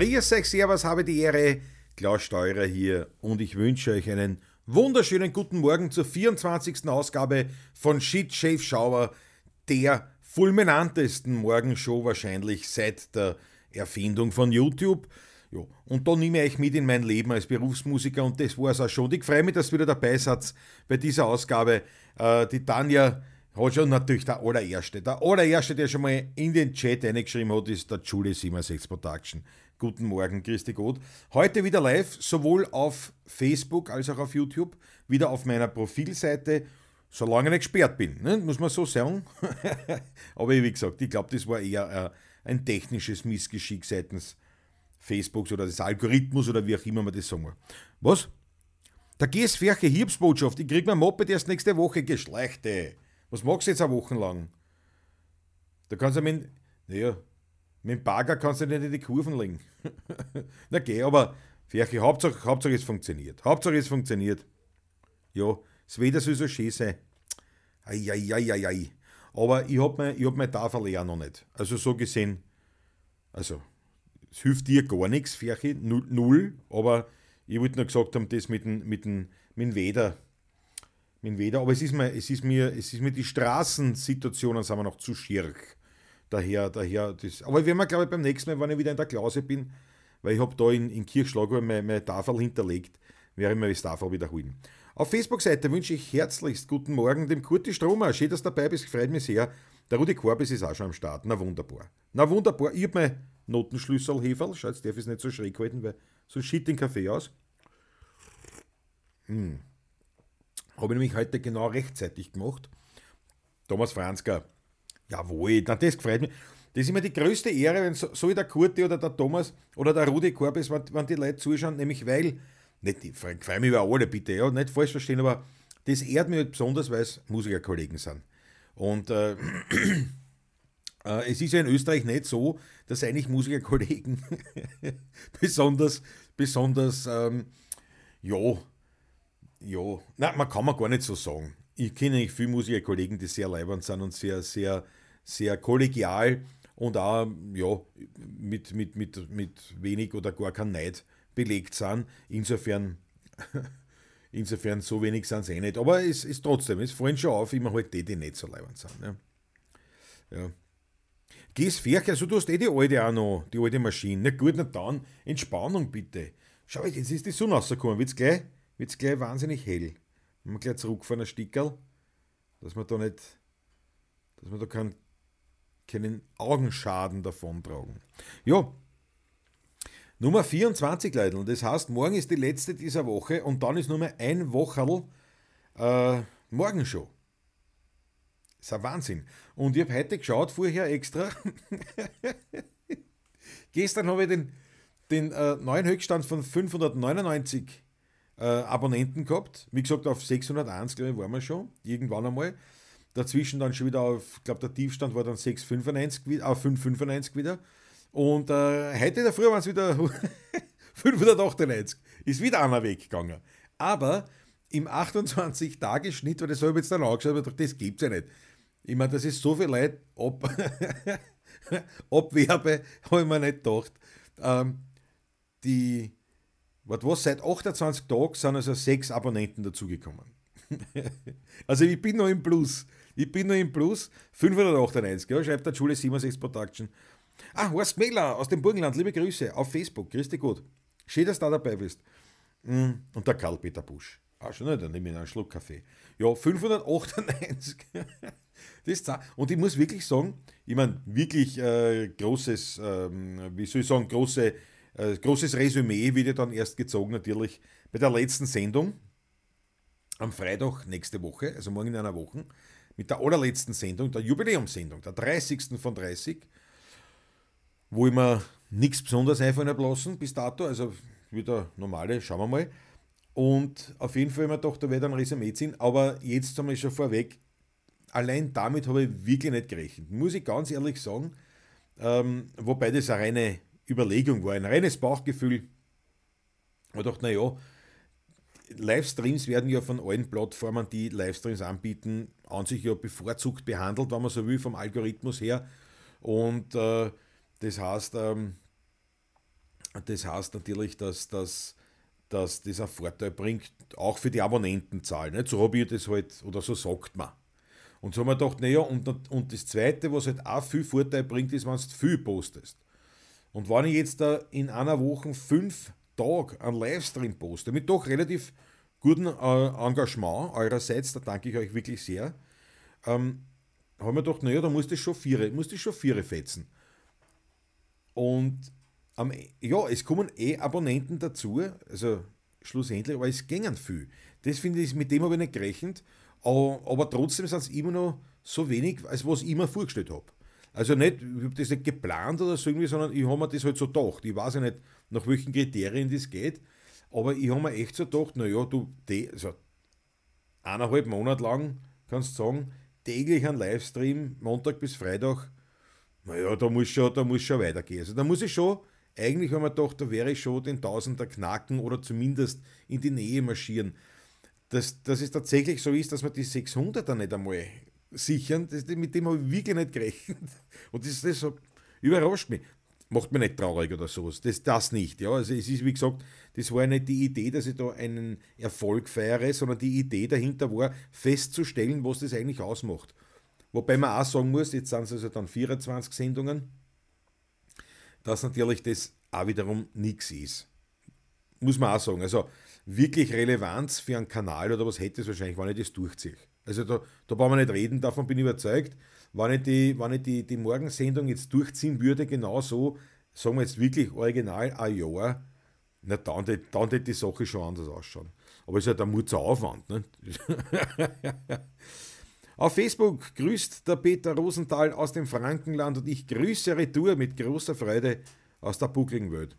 Euch, Servus, habe die Ehre. Klaus Steurer hier und ich wünsche euch einen wunderschönen guten Morgen zur 24. Ausgabe von Shit Shave Shower, der fulminantesten Morgenshow wahrscheinlich seit der Erfindung von YouTube. Ja, und da nehme ich mit in mein Leben als Berufsmusiker und das war es auch schon. Ich freue mich, dass ihr wieder dabei seid bei dieser Ausgabe. Äh, die Tanja hat schon natürlich der allererste. Der allererste, der schon mal in den Chat eingeschrieben hat, ist der Julie76 Production. Guten Morgen, Christi Gott. Heute wieder live, sowohl auf Facebook als auch auf YouTube, wieder auf meiner Profilseite, solange ich nicht gesperrt bin, ne? muss man so sagen. Aber wie gesagt, ich glaube, das war eher äh, ein technisches Missgeschick seitens Facebooks oder des Algorithmus oder wie auch immer man das sagen will. Was? Der GS-Ferche Hiebsbotschaft, ich krieg mein Moped erst nächste Woche geschleichte. Was magst du jetzt eine Woche lang? Da kannst du mit, naja, mit dem Bagger kannst du nicht in die Kurven legen. Na geh, aber Ferche, Hauptsache, Hauptsache es funktioniert. Hauptsache es funktioniert. Ja, das Wetter soll so schön sein. Eieieiei. Aber ich hab mein, hab mein Tafel ja noch nicht. Also so gesehen, also, es hilft dir gar nichts, Ferche, null, aber ich wollte nur gesagt haben, das mit dem, mit dem, mit dem Wetter, mit Wetter, aber es ist mir, es ist mir, es ist mir die Straßensituationen sind wir noch zu schier. Daher, daher, das. Aber wenn wir, glaube ich, beim nächsten Mal, wenn ich wieder in der Klause bin, weil ich habe da in, in Kirchschlag meine, meine Tafel hinterlegt, werde ich mir das Tafel wiederholen. Auf Facebook-Seite wünsche ich herzlichst guten Morgen dem Kurti Stromer. Schön, dass du dabei bist, freut mich sehr. Der Rudi Korbis ist auch schon am Start. Na wunderbar. Na wunderbar. Ich habe mein Notenschlüssel Heferl. Schau, jetzt darf ich es nicht so schräg halten, weil so schied den Kaffee aus. Hm. Habe ich nämlich heute genau rechtzeitig gemacht. Thomas Franzka, jawohl, na, das gefreut mich. Das ist immer die größte Ehre, wenn so, so wie der Kurti oder der Thomas oder der Rudi Korbis, wenn, wenn die Leute zuschauen, nämlich weil, nicht, ich freue mich über alle bitte, ja, nicht falsch verstehen, aber das ehrt mich halt besonders, weil es Musikerkollegen sind. Und äh, äh, es ist ja in Österreich nicht so, dass eigentlich Musikerkollegen besonders, besonders, ähm, ja, ja, na, man kann man gar nicht so sagen. Ich kenne eigentlich viele Musikerkollegen, die sehr leibend sind und sehr, sehr, sehr kollegial und auch ja, mit, mit, mit, mit wenig oder gar kein Neid belegt sind. Insofern, insofern so wenig sind sie eh nicht. Aber es ist trotzdem, es fallen schon auf, immer halt die, die nicht so leibend sind. Ne? Ja. Geh's Ferch, also du hast eh die alte auch noch, die alte Maschine. Na gut, na dann, Entspannung bitte. Schau, jetzt ist die Sonne rausgekommen, wird's gleich? Wird es gleich wahnsinnig hell. Wenn wir gleich zurückfahren, ein Stickerl, dass wir da nicht, dass wir da keinen, keinen Augenschaden davon tragen. Ja, Nummer 24, Leute. Das heißt, morgen ist die letzte dieser Woche und dann ist nur mehr ein Wocherl äh, Morgenshow. Ist ein Wahnsinn. Und ich habe heute geschaut, vorher extra. Gestern habe ich den, den äh, neuen Höchststand von 599 äh, Abonnenten gehabt. Wie gesagt, auf 601, glaube ich, waren wir schon, irgendwann einmal. Dazwischen dann schon wieder auf, ich glaube, der Tiefstand war dann 695, auf 595 wieder. Und äh, heute der Früh waren es wieder 598. Ist wieder einer weggegangen. Aber im 28-Tage-Schnitt, weil das habe ich jetzt dann angeschaut, aber das gibt es ja nicht. Ich meine, das ist so viel Leid ab, abwerbe, habe ich mir nicht gedacht. Ähm, die Warte was, seit 28 Tagen sind also sechs Abonnenten dazugekommen. also ich bin noch im Plus. Ich bin noch im Plus. 598, ja, schreibt der Schule 76 Production. Ah, Horst Mehler aus dem Burgenland, liebe Grüße auf Facebook. Grüß dich gut. Schön, dass du da dabei bist. Mm, und der Karl-Peter Busch. Ah, schon nicht, dann nehme ich einen Schluck Kaffee. Ja, 598. das und ich muss wirklich sagen, ich meine, wirklich äh, großes, ähm, wie soll ich sagen, große äh, großes Resümee wird ja dann erst gezogen, natürlich bei der letzten Sendung am Freitag nächste Woche, also morgen in einer Woche, mit der allerletzten Sendung, der Jubiläumssendung, der 30. von 30, wo ich mir nichts Besonderes einfallen habe lassen bis dato, also wieder normale, schauen wir mal. Und auf jeden Fall ich mir gedacht, da werde ein Resümee ziehen, aber jetzt haben wir schon vorweg, allein damit habe ich wirklich nicht gerechnet, muss ich ganz ehrlich sagen, ähm, wobei das eine reine Überlegung war, ein reines Bauchgefühl. Ich dachte, naja, Livestreams werden ja von allen Plattformen, die Livestreams anbieten, an sich ja bevorzugt behandelt, wenn man so will, vom Algorithmus her. Und äh, das heißt, ähm, Das heißt natürlich, dass, dass, dass das einen Vorteil bringt, auch für die Abonnentenzahl. Nicht? So habe ich das halt, oder so sagt man. Und so haben wir gedacht, naja, und, und das Zweite, was halt auch viel Vorteil bringt, ist, wenn du viel postest. Und wenn ich jetzt da in einer Woche fünf Tage einen Livestream poste, mit doch relativ gutem äh, Engagement eurerseits, da danke ich euch wirklich sehr, ähm, haben wir gedacht, naja, da musst du schon schon vier fetzen. Und ähm, ja, es kommen eh Abonnenten dazu, also schlussendlich, aber es gingen viel. Das finde ich, mit dem habe ich nicht gerechnet, aber, aber trotzdem sind es immer noch so wenig, als was ich mir vorgestellt habe. Also nicht, ich habe das nicht geplant oder so irgendwie, sondern ich habe mir das halt so gedacht. Ich weiß ja nicht, nach welchen Kriterien das geht, aber ich habe mir echt so gedacht, naja, du, also eineinhalb Monate lang kannst du sagen, täglich ein Livestream, Montag bis Freitag, naja, da muss schon, da muss schon weitergehen. Also da muss ich schon, eigentlich haben wir gedacht, da wäre ich schon den Tausender knacken oder zumindest in die Nähe marschieren. Dass, dass es tatsächlich so ist, dass wir die 600er nicht einmal sichern, das, mit dem habe ich wirklich nicht gerechnet. Und das, das überrascht mich. Macht mich nicht traurig oder sowas. Das, das nicht. Ja. Also es ist, wie gesagt, das war nicht die Idee, dass ich da einen Erfolg feiere, sondern die Idee dahinter war, festzustellen, was das eigentlich ausmacht. Wobei man auch sagen muss, jetzt sind es also dann 24 Sendungen, dass natürlich das auch wiederum nichts ist. Muss man auch sagen. Also wirklich Relevanz für einen Kanal oder was hätte es wahrscheinlich, wenn ich das durchziehe. Also da, da brauchen wir nicht reden, davon bin ich überzeugt. Wenn ich die, wenn ich die, die Morgensendung jetzt durchziehen würde, genau so, sagen wir jetzt wirklich original ein Jahr, na, dann wird die Sache schon anders ausschauen. Aber es ist halt ein Mutzer Aufwand. Ne? Auf Facebook grüßt der Peter Rosenthal aus dem Frankenland und ich grüße Retour mit großer Freude aus der buckligen Welt.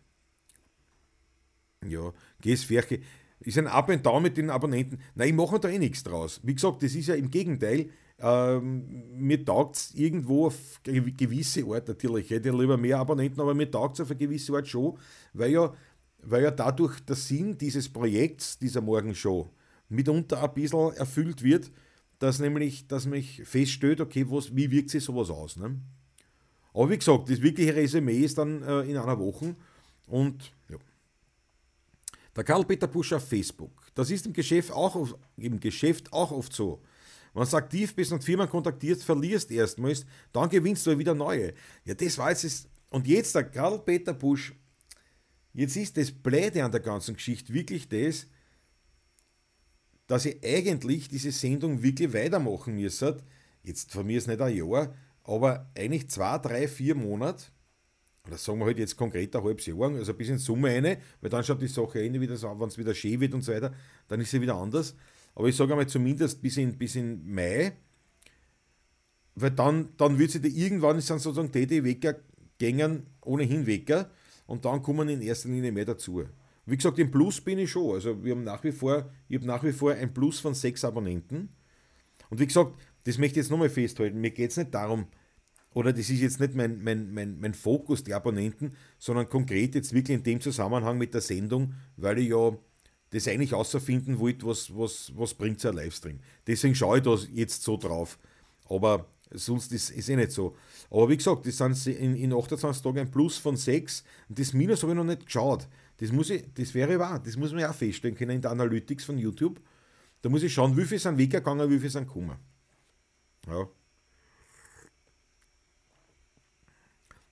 Ja, geh's Ferche ist ein Up and Down mit den Abonnenten. Nein, ich mache da eh nichts draus. Wie gesagt, das ist ja im Gegenteil. Ähm, mir taugt es irgendwo auf gewisse Art, natürlich ich hätte lieber mehr Abonnenten, aber mir taugt es auf eine gewisse Art schon, weil ja, weil ja dadurch der Sinn dieses Projekts, dieser Morgenshow, mitunter ein bisschen erfüllt wird, dass nämlich, dass mich feststellt, okay, was, wie wirkt sich sowas aus. Ne? Aber wie gesagt, das wirkliche Resümee ist dann äh, in einer Woche und. Der Karl-Peter Busch auf Facebook. Das ist im Geschäft, auch, im Geschäft auch oft so. Wenn du aktiv bist und Firmen kontaktierst, verlierst erstmals, dann gewinnst du wieder neue. Ja, das war jetzt. Und jetzt der Karl-Peter Busch, jetzt ist das Bläde an der ganzen Geschichte wirklich das, dass ich eigentlich diese Sendung wirklich weitermachen müsste. Jetzt von mir ist nicht ein Jahr, aber eigentlich zwei, drei, vier Monate oder sagen wir halt jetzt konkret ein halbes Jahr, also ein bisschen Summe eine, weil dann schaut die Sache eh wieder so, wenn es wieder schön wird und so weiter, dann ist sie wieder anders. Aber ich sage einmal zumindest bis in, bis in Mai, weil dann, dann wird sie irgendwann ist dann sozusagen die, die Wecker gängen, ohnehin Wecker und dann kommen in erster Linie mehr dazu. Wie gesagt, im Plus bin ich schon. Also wir haben nach wie vor, ich habe nach wie vor ein Plus von sechs Abonnenten. Und wie gesagt, das möchte ich jetzt nochmal festhalten. Mir geht es nicht darum, oder das ist jetzt nicht mein, mein, mein, mein Fokus, die Abonnenten, sondern konkret jetzt wirklich in dem Zusammenhang mit der Sendung, weil ich ja das eigentlich außerfinden wollte, was, was, was bringt so ein Livestream. Deswegen schaue ich da jetzt so drauf. Aber sonst ist es eh nicht so. Aber wie gesagt, das sind in, in 28 Tagen ein Plus von 6 und das Minus habe ich noch nicht geschaut. Das, muss ich, das wäre wahr, das muss man ja auch feststellen können in der Analytics von YouTube. Da muss ich schauen, wie viel sind weggegangen, wie viel sind gekommen. Ja.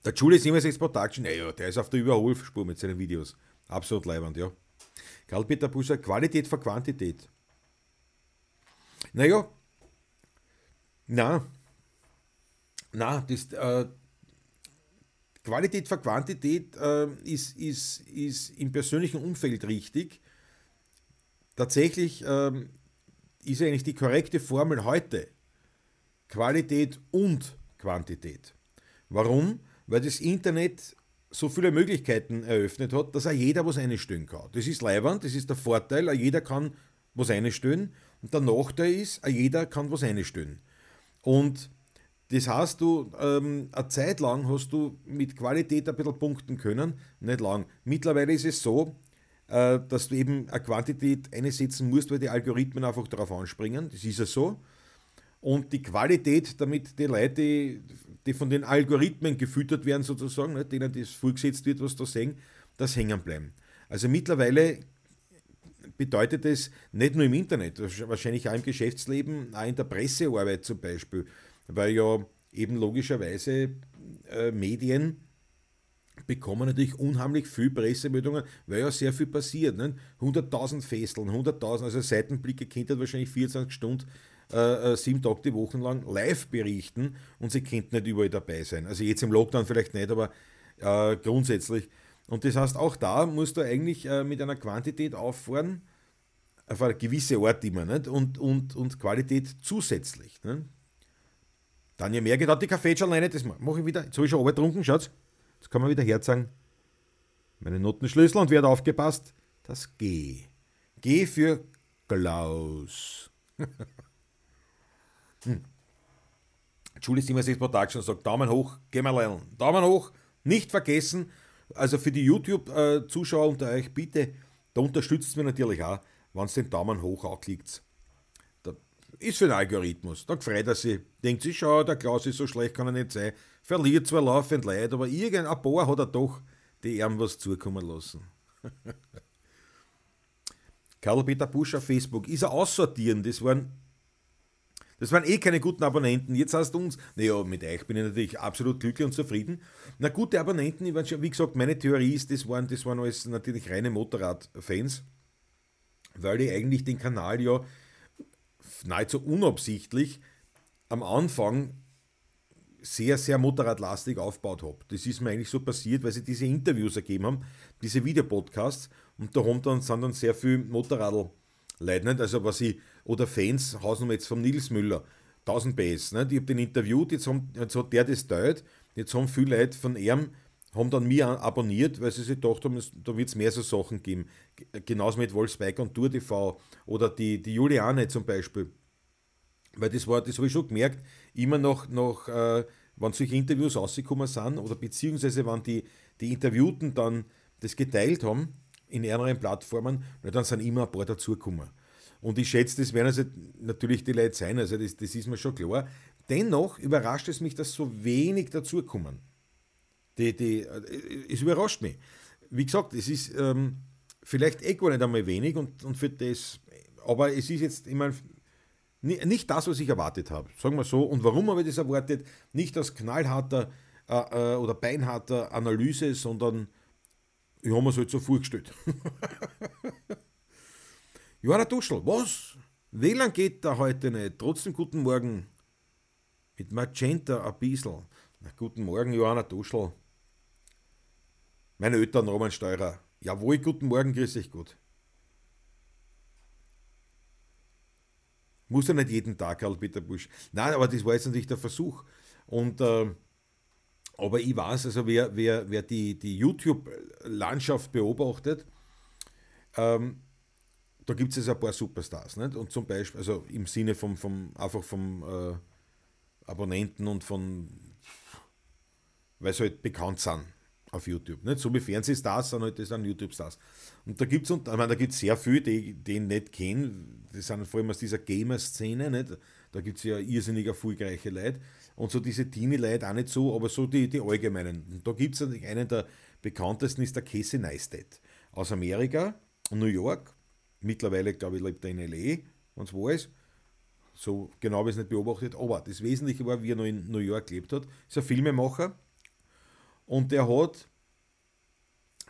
Der Julius Immersex Production, naja, der ist auf der Überholspur mit seinen Videos. Absolut leibend, ja. Karl-Peter Busser, Qualität vor Quantität. Naja, na, na, das, äh, Qualität vor Quantität äh, ist, ist, ist im persönlichen Umfeld richtig. Tatsächlich äh, ist eigentlich die korrekte Formel heute Qualität und Quantität. Warum? Weil das Internet so viele Möglichkeiten eröffnet hat, dass auch jeder was einstellen kann. Das ist leibend, das ist der Vorteil, auch jeder kann was einstellen und der Nachteil ist, auch jeder kann was einstellen. Und das heißt, du, ähm, eine Zeit lang hast du mit Qualität ein bisschen punkten können, nicht lang. Mittlerweile ist es so, äh, dass du eben eine Quantität einsetzen musst, weil die Algorithmen einfach darauf anspringen. Das ist ja so. Und die Qualität, damit die Leute die von den Algorithmen gefüttert werden, sozusagen, ne, denen das vorgesetzt wird, was da sehen, das Hängenbleiben. Also mittlerweile bedeutet es nicht nur im Internet, wahrscheinlich auch im Geschäftsleben, auch in der Pressearbeit zum Beispiel, weil ja eben logischerweise äh, Medien bekommen natürlich unheimlich viel Pressemeldungen, weil ja sehr viel passiert. Ne? 100.000 Fesseln, 100.000, also Seitenblicke kennt wahrscheinlich 24 Stunden, äh, äh, sieben Tage die Wochen lang live berichten und sie könnten nicht überall dabei sein. Also jetzt im Lockdown vielleicht nicht, aber äh, grundsätzlich. Und das heißt, auch da musst du eigentlich äh, mit einer Quantität auffahren, auf eine gewisse Art immer, nicht? Und, und, und Qualität zusätzlich. Nicht? Dann je mehr geht, hat die Kaffee schon alleine, das mache ich wieder. Jetzt habe ich schon getrunken, schaut. Jetzt kann man wieder herzagen. Meine Notenschlüssel und hat aufgepasst? Das G. G für Klaus. hm. Julie Simmers Production sagt Daumen hoch, gehen wir lernen. Daumen hoch, nicht vergessen. Also für die YouTube-Zuschauer unter euch, bitte, da unterstützt mir natürlich auch, wenn es den Daumen hoch anklickt. Da ist für den Algorithmus. Da freut er sich. Denkt sich, schau, der Klaus ist so schlecht, kann er nicht sein. Verliert zwar laufend Leid, aber irgendein paar hat er doch die ihm was zukommen lassen. Karl-Peter Busch auf Facebook. Ist er aussortieren? Das waren, das waren eh keine guten Abonnenten. Jetzt hast du uns, naja, mit euch bin ich natürlich absolut glücklich und zufrieden. Na, gute Abonnenten, wie gesagt, meine Theorie ist, das waren, das waren alles natürlich reine Motorradfans, weil ich eigentlich den Kanal ja nahezu unabsichtlich am Anfang sehr, sehr motorradlastig aufgebaut habe. Das ist mir eigentlich so passiert, weil sie diese Interviews ergeben haben, diese Videopodcasts und da haben dann, sind dann sehr viele Motorradl nicht? also was ich, oder Fans, Hausnummer jetzt von Nils Müller, 1000 PS, nicht? ich habe den interviewt, jetzt, haben, jetzt hat der das teilt, jetzt haben viele Leute von ihm, haben dann mir abonniert, weil sie sich gedacht haben, da wird es mehr so Sachen geben. Genauso mit Wolfsbike und Tour TV oder die, die Juliane zum Beispiel. Weil das war, das habe ich schon gemerkt, immer noch, noch äh, wenn solche Interviews rausgekommen sind oder beziehungsweise wenn die, die Interviewten dann das geteilt haben in anderen Plattformen, dann sind immer ein paar dazugekommen. Und ich schätze, das werden also natürlich die Leute sein, also das, das ist mir schon klar. Dennoch überrascht es mich, dass so wenig dazukommen. Die, die, äh, es überrascht mich. Wie gesagt, es ist ähm, vielleicht eh gar nicht einmal wenig und, und für das, aber es ist jetzt immer nicht das, was ich erwartet habe, sagen wir so. Und warum habe ich das erwartet? Nicht aus knallharter äh, äh, oder beinharter Analyse, sondern ich habe mir es halt so vorgestellt. Johanna Duschel, was? WLAN geht da heute nicht. Trotzdem guten Morgen. Mit Magenta ein bisschen. Na, guten Morgen, Johanna Duschel. Meine Eltern, Roman Steurer. Jawohl, guten Morgen, grüß dich gut. Muss ja nicht jeden Tag, Karl-Peter Busch. Nein, aber das war jetzt natürlich der Versuch. Und, äh, aber ich weiß, also wer, wer, wer die, die YouTube-Landschaft beobachtet, ähm, da gibt es also ein paar Superstars. Nicht? Und zum Beispiel, also im Sinne vom, vom einfach vom äh, Abonnenten und von, weil sie halt bekannt sind auf YouTube. Nicht? So wie Fernsehstars sind halt das sind YouTube-Stars. Und da gibt es sehr viele, die, ihn nicht kennen. Die sind vor allem aus dieser Gamer-Szene. Da gibt es ja irrsinnig erfolgreiche Leute. Und so diese Teenie-Leute auch nicht so, aber so die, die allgemeinen. Und da gibt es einen der bekanntesten, ist der Casey Neistat. Aus Amerika, New York. Mittlerweile, glaube ich, lebt er in L.A., wenn es wo ist. So genau habe ich es nicht beobachtet. Aber das Wesentliche war, wie er noch in New York gelebt hat. Ist ein Filmemacher und der hat,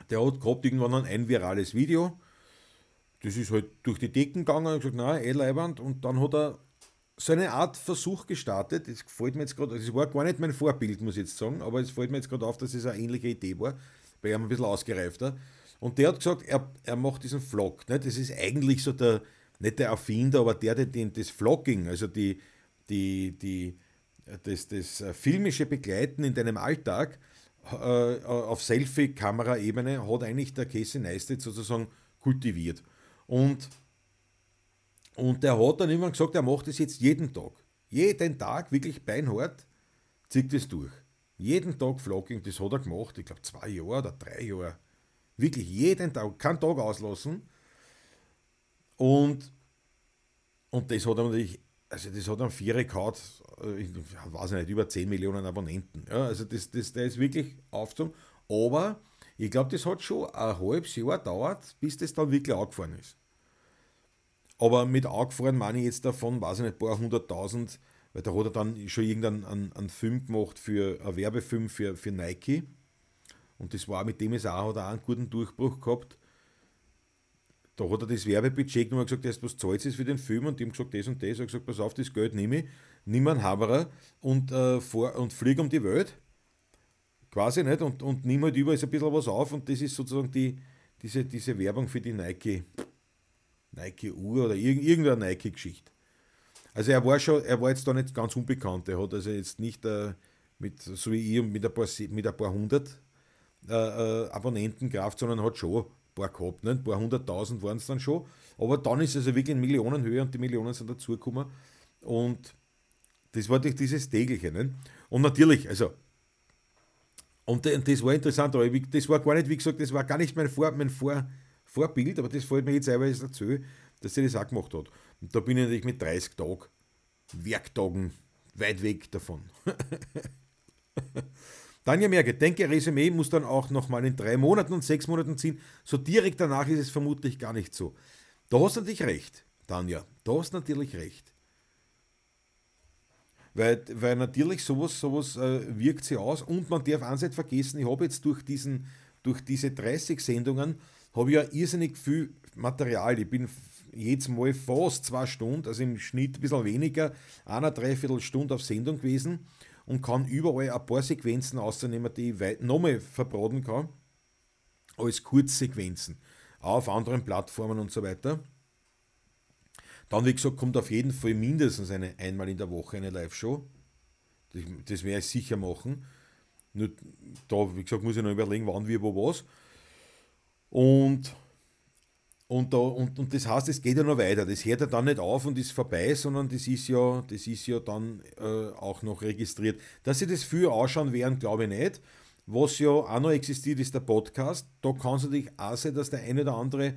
der hat gehabt irgendwann ein virales Video. Das ist halt durch die Decken gegangen und gesagt, nein, eh leibend. Und dann hat er so eine Art Versuch gestartet. Das gefällt mir jetzt gerade, das war gar nicht mein Vorbild, muss ich jetzt sagen, aber es fällt mir jetzt gerade auf, dass es eine ähnliche Idee war, bei ihm ein bisschen ausgereifter. Und der hat gesagt, er, er macht diesen Vlog. Ne? Das ist eigentlich so der, nicht der Erfinder, aber der, der den, das Vlogging, also die, die, die, das, das filmische Begleiten in deinem Alltag, äh, auf Selfie-Kamera-Ebene hat eigentlich der Casey Neistat sozusagen kultiviert. Und, und der hat dann immer gesagt, er macht das jetzt jeden Tag. Jeden Tag, wirklich beinhart, zieht das durch. Jeden Tag Vlogging, das hat er gemacht, ich glaube zwei Jahre oder drei Jahre. Wirklich jeden Tag, keinen Tag auslassen. Und, und das hat natürlich also das hat einen Vierer gehaut, äh, ich weiß nicht, über 10 Millionen Abonnenten. Ja, also das, das, der ist wirklich aufgezogen. Aber Ich glaube, das hat schon ein halbes Jahr gedauert, bis das dann wirklich angefahren ist. Aber mit angefahren meine ich jetzt davon, weiß ich nicht, ein paar hunderttausend, weil da hat er dann schon irgendeinen einen, einen Film gemacht für einen Werbefilm für, für Nike. Und das war mit dem ist auch, hat auch einen guten Durchbruch gehabt. Da hat er das Werbebudget genommen und gesagt, das, was zahlt es für den Film? Und die haben gesagt, das und das. Er hat gesagt, pass auf, das Geld nehme ich, nimm einen Haberer und, äh, und fliege um die Welt. Quasi nicht. Und, und nimm halt überall ein bisschen was auf. Und das ist sozusagen die, diese, diese Werbung für die Nike, Nike Uhr oder irgendeine Nike-Geschichte. Also er war schon, er war jetzt da nicht ganz unbekannt. Er hat also jetzt nicht äh, mit, so wie ich, mit ein paar, mit ein paar hundert äh, äh, Abonnenten gehabt, sondern hat schon paar gehabt, nicht? ein paar hunderttausend waren es dann schon. Aber dann ist es also wirklich in Millionenhöhe und die Millionen sind dazugekommen. Und das war durch dieses tägliche. Nicht? Und natürlich, also, und das war interessant, aber das war gar nicht, wie gesagt, das war gar nicht mein, Vor, mein Vor, Vorbild, aber das fällt mir jetzt teilweise dazu, dass sie das auch gemacht hat. Und da bin ich natürlich mit 30 Tagen, Werktagen weit weg davon. Tanja Merke, denke, Resümee muss dann auch nochmal in drei Monaten und sechs Monaten ziehen. So direkt danach ist es vermutlich gar nicht so. Da hast du natürlich recht, Tanja. Da hast du natürlich recht. Weil, weil natürlich sowas, sowas äh, wirkt sich aus und man darf eins nicht vergessen, ich habe jetzt durch, diesen, durch diese 30 Sendungen habe ich ja irrsinnig viel Material. Ich bin jedes Mal fast zwei Stunden, also im Schnitt ein bisschen weniger, einer Dreiviertelstunde auf Sendung gewesen und kann überall ein paar Sequenzen ausnehmen, die ich weit nochmal verbraten kann, als Kurzsequenzen, auch auf anderen Plattformen und so weiter. Dann, wie gesagt, kommt auf jeden Fall mindestens eine einmal in der Woche eine Live-Show. Das, das werde ich sicher machen. Nur da, wie gesagt, muss ich noch überlegen, wann, wie, wo, was. Und und, da, und, und das heißt, es geht ja noch weiter. Das hört ja dann nicht auf und ist vorbei, sondern das ist ja, das ist ja dann äh, auch noch registriert. Dass sie das viel ausschauen werden, glaube ich nicht. Was ja auch noch existiert, ist der Podcast. Da kann es natürlich auch sein, dass der eine oder andere,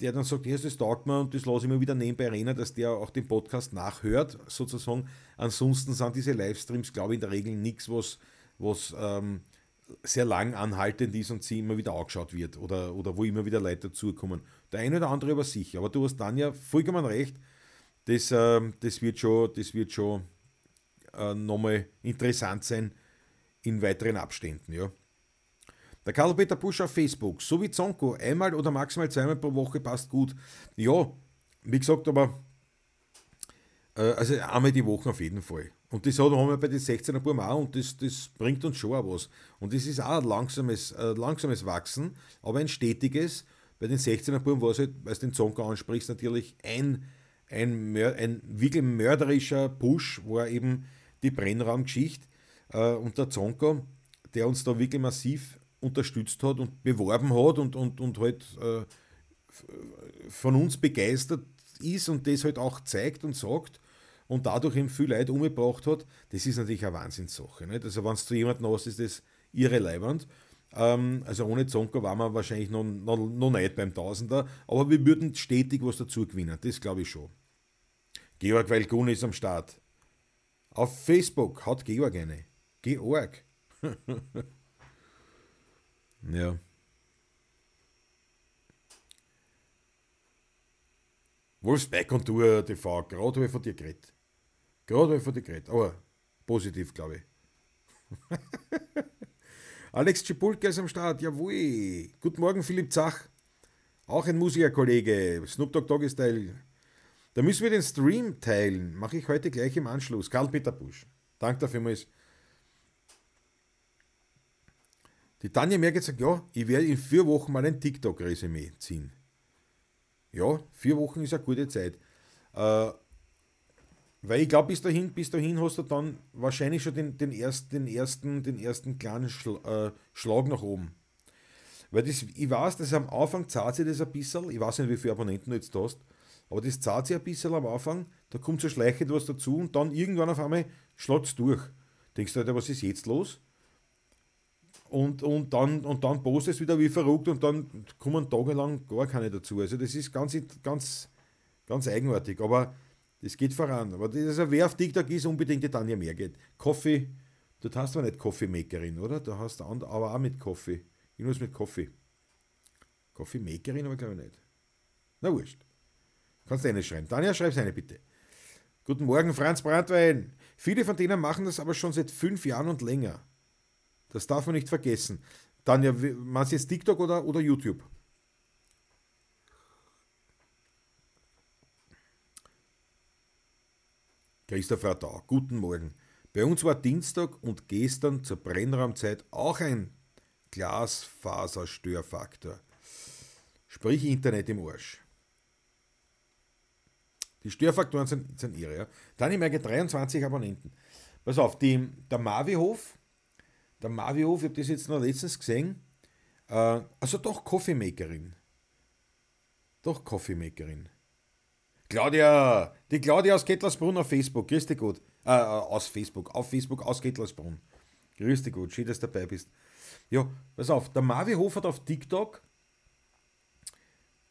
der dann sagt, das taugt mir und das lasse ich mir wieder nebenbei erinnern, dass der auch den Podcast nachhört, sozusagen. Ansonsten sind diese Livestreams, glaube ich, in der Regel nichts, was, was ähm, sehr lang anhaltend ist und sie immer wieder angeschaut wird oder, oder wo immer wieder Leute dazukommen. Der eine oder andere aber sicher. Aber du hast dann ja vollkommen recht. Das, äh, das wird schon, das wird schon äh, nochmal interessant sein in weiteren Abständen. Ja. Der Karl-Peter Busch auf Facebook, so wie Zonko, einmal oder maximal zweimal pro Woche passt gut. Ja, wie gesagt, aber äh, also einmal die Woche auf jeden Fall. Und das haben wir bei den 16er Buben auch und das, das bringt uns schon auch was. Und das ist auch ein langsames, äh, langsames Wachsen, aber ein stetiges. Bei den 16er Buben war es halt, weil du den Zonka ansprichst, natürlich ein, ein, ein wirklich mörderischer Push, war eben die Brennraumgeschichte. Äh, und der Zonka, der uns da wirklich massiv unterstützt hat und beworben hat und, und, und halt äh, von uns begeistert ist und das halt auch zeigt und sagt und dadurch eben viel Leute umgebracht hat, das ist natürlich eine Wahnsinnssache. Nicht? Also wenn es zu jemandem hast, ist das ihre Leibwand. Ähm, also ohne Zonka waren wir wahrscheinlich noch, noch, noch nicht beim Tausender, aber wir würden stetig was dazu gewinnen, das glaube ich schon. Georg Weilgun ist am Start. Auf Facebook hat Georg eine. Georg. ja. Wolfsberg und Tour TV, gerade habe ich von dir geredet. Gerade von dir geredet, aber positiv, glaube ich. Alex Cipulke ist am Start, jawohl. Guten Morgen, Philipp Zach. Auch ein Musikerkollege, Snoop Dogg Doggy Style. Da müssen wir den Stream teilen. Mache ich heute gleich im Anschluss. Karl-Peter Busch. Danke dafür mal. Die Tanja Merkel sagt, ja, ich werde in vier Wochen mal ein TikTok-Resümee ziehen. Ja, vier Wochen ist eine gute Zeit. Äh, weil ich glaube, bis dahin, bis dahin hast du dann wahrscheinlich schon den, den, ersten, den, ersten, den ersten kleinen Schla, äh, Schlag nach oben. Weil das, ich weiß, dass am Anfang zahlt sich das ein bisschen, ich weiß nicht, wie viele Abonnenten du jetzt hast, aber das zahlt sich ein bisschen am Anfang, da kommt so schleichend was dazu und dann irgendwann auf einmal schlägt es durch. Denkst du, Alter, was ist jetzt los? und, und dann, und dann postet es wieder wie verrückt und dann kommen tagelang gar keine dazu. Also das ist ganz, ganz, ganz eigenartig, aber das geht voran. Aber also wer auf TikTok ist, unbedingt die Tanja mehr geht. Kaffee, du hast zwar nicht Kaffeemakerin, oder? Du hast aber auch mit Kaffee. Irgendwas mit Kaffee. Kaffeemakerin aber glaube ich nicht. Na wurscht. Kannst du eine schreiben. Tanja, schreib eine bitte. Guten Morgen, Franz Brandwein. Viele von denen machen das aber schon seit fünf Jahren und länger. Das darf man nicht vergessen. Tanja, meinst du jetzt TikTok oder, oder YouTube? Christopher da. Guten Morgen. Bei uns war Dienstag und gestern zur Brennraumzeit auch ein Glasfaserstörfaktor. Sprich Internet im Arsch. Die Störfaktoren sind, sind irre. Ja. Dann im 23 Abonnenten. Pass auf, die, der Mavihof, der Mavihof, ich habe das jetzt noch letztens gesehen, äh, also doch Coffeemakerin. Doch Coffeemakerin. Claudia, die Claudia aus Kettlersbrunn auf Facebook, grüß dich gut. Äh, äh, aus Facebook, auf Facebook aus Kettlersbrunn. Grüß dich gut, schön, dass du dabei bist. Ja, pass auf, der Mavihof hat auf TikTok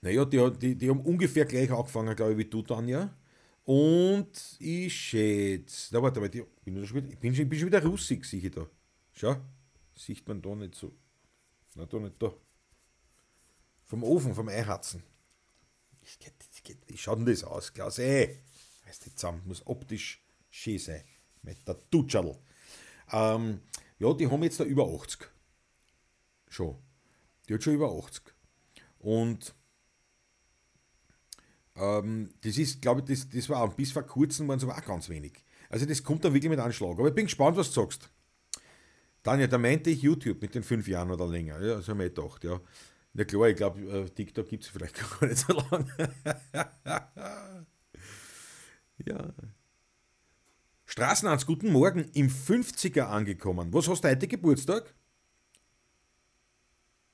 naja, die, die, die haben ungefähr gleich angefangen, glaube ich, wie du, Tanja. Und ich schätze, na warte mal, die, bin ich, schon wieder, ich bin, schon, bin schon wieder russig, sehe ich da. Schau, sieht man da nicht so. Na, da nicht da. Vom Ofen, vom Eihatzen. Ich, ich, wie schaut denn das aus, Klaus? Ey, heißt die zusammen, muss optisch schön sein. Mit der Tutschadl. Ähm, ja, die haben jetzt da über 80. Schon. Die hat schon über 80. Und ähm, das ist, glaube ich, das, das war auch, bis vor kurzem waren es aber auch ganz wenig. Also das kommt dann wirklich mit Anschlag. Aber ich bin gespannt, was du sagst. Tanja, da meinte ich YouTube mit den fünf Jahren oder länger. Ja, das habe ich gedacht, ja. Na klar, ich glaube, äh, TikTok gibt es vielleicht gar nicht so lange. ja. Straßenarzt, guten Morgen, im 50er angekommen. Was hast du heute Geburtstag?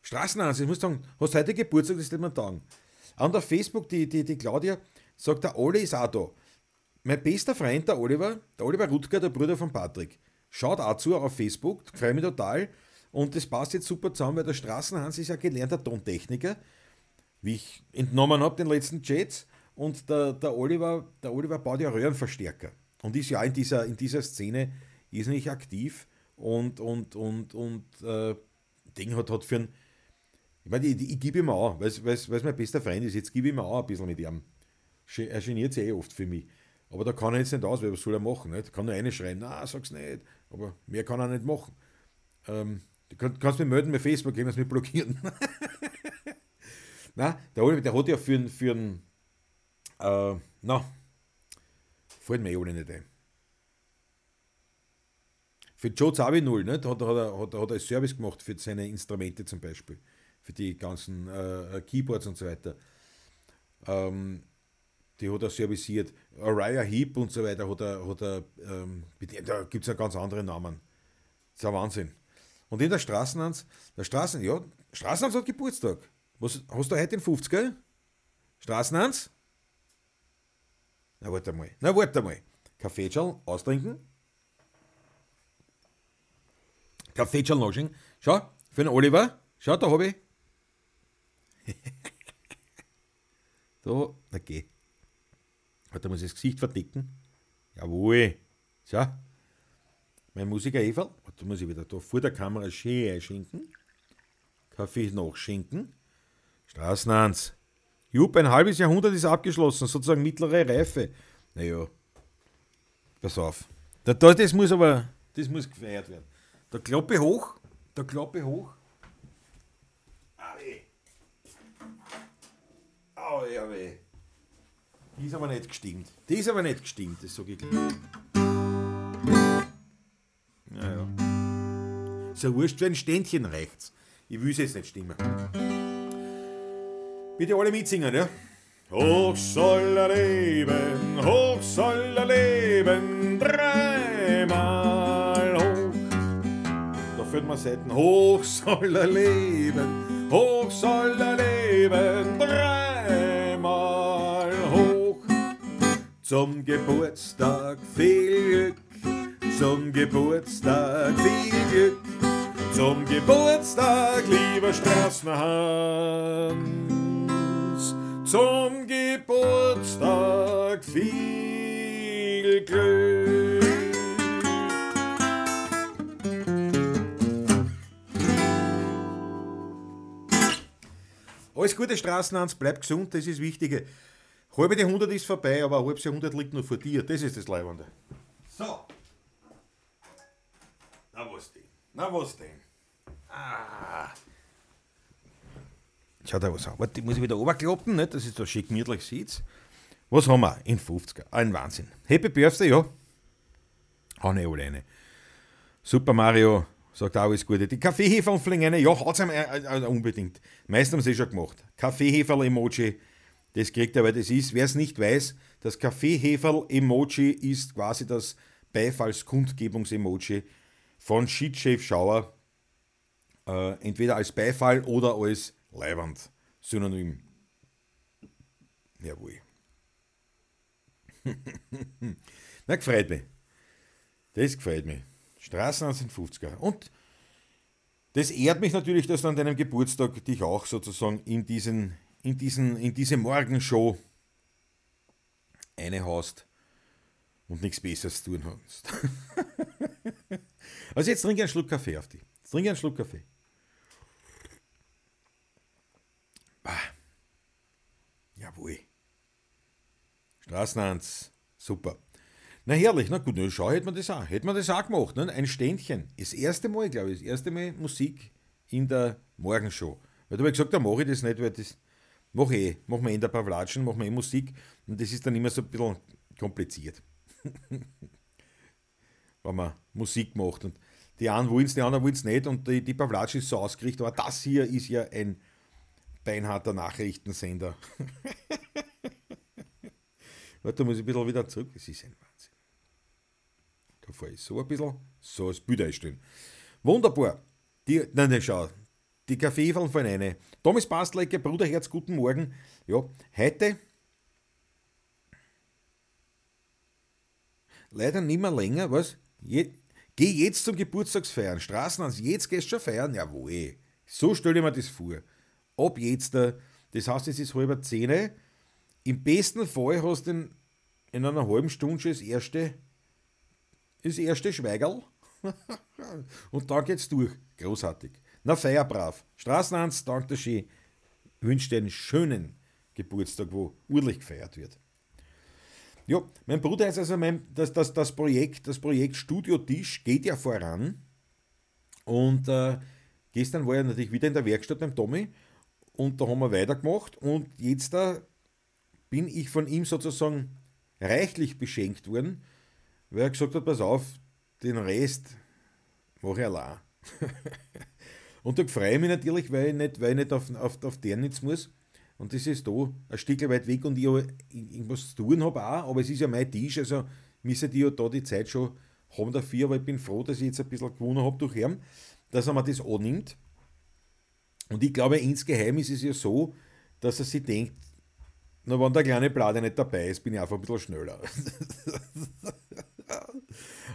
Straßenarzt, ich muss sagen, hast du heute Geburtstag, das ist mir sagen. An der Facebook, die, die, die Claudia, sagt, der Oli ist auch da. Mein bester Freund, der Oliver, der Oliver Rutger, der Bruder von Patrick, schaut auch zu auf Facebook, freue mich total. Und das passt jetzt super zusammen, weil der Straßenhans ist ja gelernter Tontechniker, wie ich entnommen habe, den letzten Jets. Und der, der, Oliver, der Oliver baut ja Röhrenverstärker und ist ja in dieser, in dieser Szene ist nicht aktiv und, und, und, und äh, Ding hat, hat für einen ich meine, ich, ich gebe ihm auch, weil es mein bester Freund ist, jetzt gebe ich ihm auch ein bisschen mit ihm. Er geniert sich eh oft für mich. Aber da kann er jetzt nicht aus, weil was soll er machen? Nicht? Kann nur eine schreiben, na, sag's nicht. Aber mehr kann er nicht machen. Ähm, du kann, kannst mich melden bei Facebook, gehen das mich blockieren. na, der Oliver, der hat ja für einen, für einen, äh, na, fällt mir eh alle nicht ein. Für Joe Zabi Null, nicht? Hat, hat, er, hat, hat er Service gemacht für seine Instrumente zum Beispiel für die ganzen äh, Keyboards und so weiter. Ähm, die hat er serviciert. Araya Heap und so weiter hat er, hat er ähm, da gibt es ja ganz andere Namen. Das ist ein Wahnsinn. Und in der Straßenhans, der Straßen, ja, Straßenhans hat Geburtstag. Was, hast du heute den 50er? Straßenhans? Na, warte mal. Na, warte mal. Kaffeetschal austrinken. Kaffeetschal nachschenken. Schau, für den Oliver. Schau, da habe ich so, okay. Warte, muss ich das Gesicht verdicken. Jawohl. So. Mein Musiker Eva, warte, muss ich wieder da vor der Kamera schön einschenken. Kaffee nachschenken. Straßenhans. Jupp, ein halbes Jahrhundert ist abgeschlossen, sozusagen mittlere Reife. Naja, pass auf. Das muss aber, das muss gefeiert werden. Der Kloppe hoch, der Kloppe hoch. Au, ja weh. Die ist aber nicht gestimmt. Die ist aber nicht gestimmt, das sage ich gleich. Naja. Ist ja wurscht, wenn ein Ständchen reicht's. Ich will es jetzt nicht stimmen. Bitte alle mitsingen, ja? Hoch soll er leben, hoch soll er leben, dreimal hoch. Da fällt mir Seiten, hoch soll er leben, hoch soll er leben, dreimal Zum Geburtstag viel Glück, zum Geburtstag viel Glück, zum Geburtstag, lieber Straßenhans, zum Geburtstag viel Glück. Alles Gute Straßenhans, bleib gesund, das ist das Wichtige. Halbe die 100 ist vorbei, aber halb die 100 liegt nur vor dir, das ist das Leibende. So. Na was denn? Na was denn? Ah. Schaut da was an. Warte, ich muss wieder runterklappen, nicht? dass ich da schön gemütlich sitze. Was haben wir? In 50er. Ein Wahnsinn. Happy Birthday, ja. Hau nicht alle rein. Super Mario sagt auch alles Gute. Die Kaffeeheferl ja, hat es ihm äh, äh, unbedingt. Meistens haben sie schon gemacht. Kaffeeheferl-Emoji, das kriegt er, weil das ist, wer es nicht weiß, das Kaffeeheferl-Emoji ist quasi das Beifallskundgebungs-Emoji von Shit Schauer. Äh, entweder als Beifall oder als Leiband. Synonym. Jawohl. Na, gefreut mich. Das gefällt mir. Straßen aus den 50er. Und das ehrt mich natürlich, dass du an deinem Geburtstag dich auch sozusagen in, diesen, in, diesen, in diese Morgenshow eine haust und nichts Besseres tun hast. also jetzt trinke einen Schluck Kaffee auf dich. Jetzt trinke einen Schluck Kaffee. Ah. Jawohl. Straßenhans, super. Na herrlich, na gut, na schau, hätte man das auch, hätte man das auch gemacht, ne? ein Ständchen. Das erste Mal, glaube ich, das erste Mal Musik in der Morgenshow. Weil du hast gesagt, da mache ich das nicht, weil das mache ich eh, machen wir in der Pavlatschen, machen wir eh Musik und das ist dann immer so ein bisschen kompliziert. Wenn man Musik macht und die einen wollen es, die anderen wollen es nicht und die, die Pavlatsch ist so ausgerichtet, aber das hier ist ja ein beinharter Nachrichtensender. Warte, da muss ich ein bisschen wieder zurück, das ist ein Wahnsinn. Da fahre ich so ein bisschen, so das Bild einstellen. Wunderbar. Die, nein, nein, schau. Die Kaffeefallen von eine. Thomas Bastlecke, Bruderherz, guten Morgen. Ja, heute leider nicht mehr länger, was? Je, geh jetzt zum Geburtstagsfeiern. Straßenhans, jetzt gehst du schon feiern? Jawohl. So stell ich mir das vor. Ab jetzt, das heißt, es ist halber zehn. Im besten Fall hast du in einer halben Stunde schon das erste das erste Schweigerl. und dann geht's durch. Großartig. Na, feierbrav. Straßenhans, danke schön. Wünsche dir einen schönen Geburtstag, wo urlich gefeiert wird. Ja, mein Bruder ist also mein, das, das, das Projekt, das Projekt Studio Tisch geht ja voran. Und äh, gestern war er natürlich wieder in der Werkstatt beim Tommy und da haben wir weitergemacht und jetzt da bin ich von ihm sozusagen reichlich beschenkt worden weil er gesagt hat, pass auf, den Rest mache ich allein. und da freue ich mich natürlich, weil ich nicht, weil ich nicht auf, auf, auf Dernitz muss. Und das ist da ein Stück weit weg und ich irgendwas zu tun habe auch, aber es ist ja mein Tisch, also müssen die ja da die Zeit schon haben dafür, aber ich bin froh, dass ich jetzt ein bisschen gewonnen habe durch ihn, dass er mir das annimmt. Und ich glaube, insgeheim ist es ja so, dass er sich denkt, na, wenn der kleine Blade nicht dabei ist, bin ich einfach ein bisschen schneller.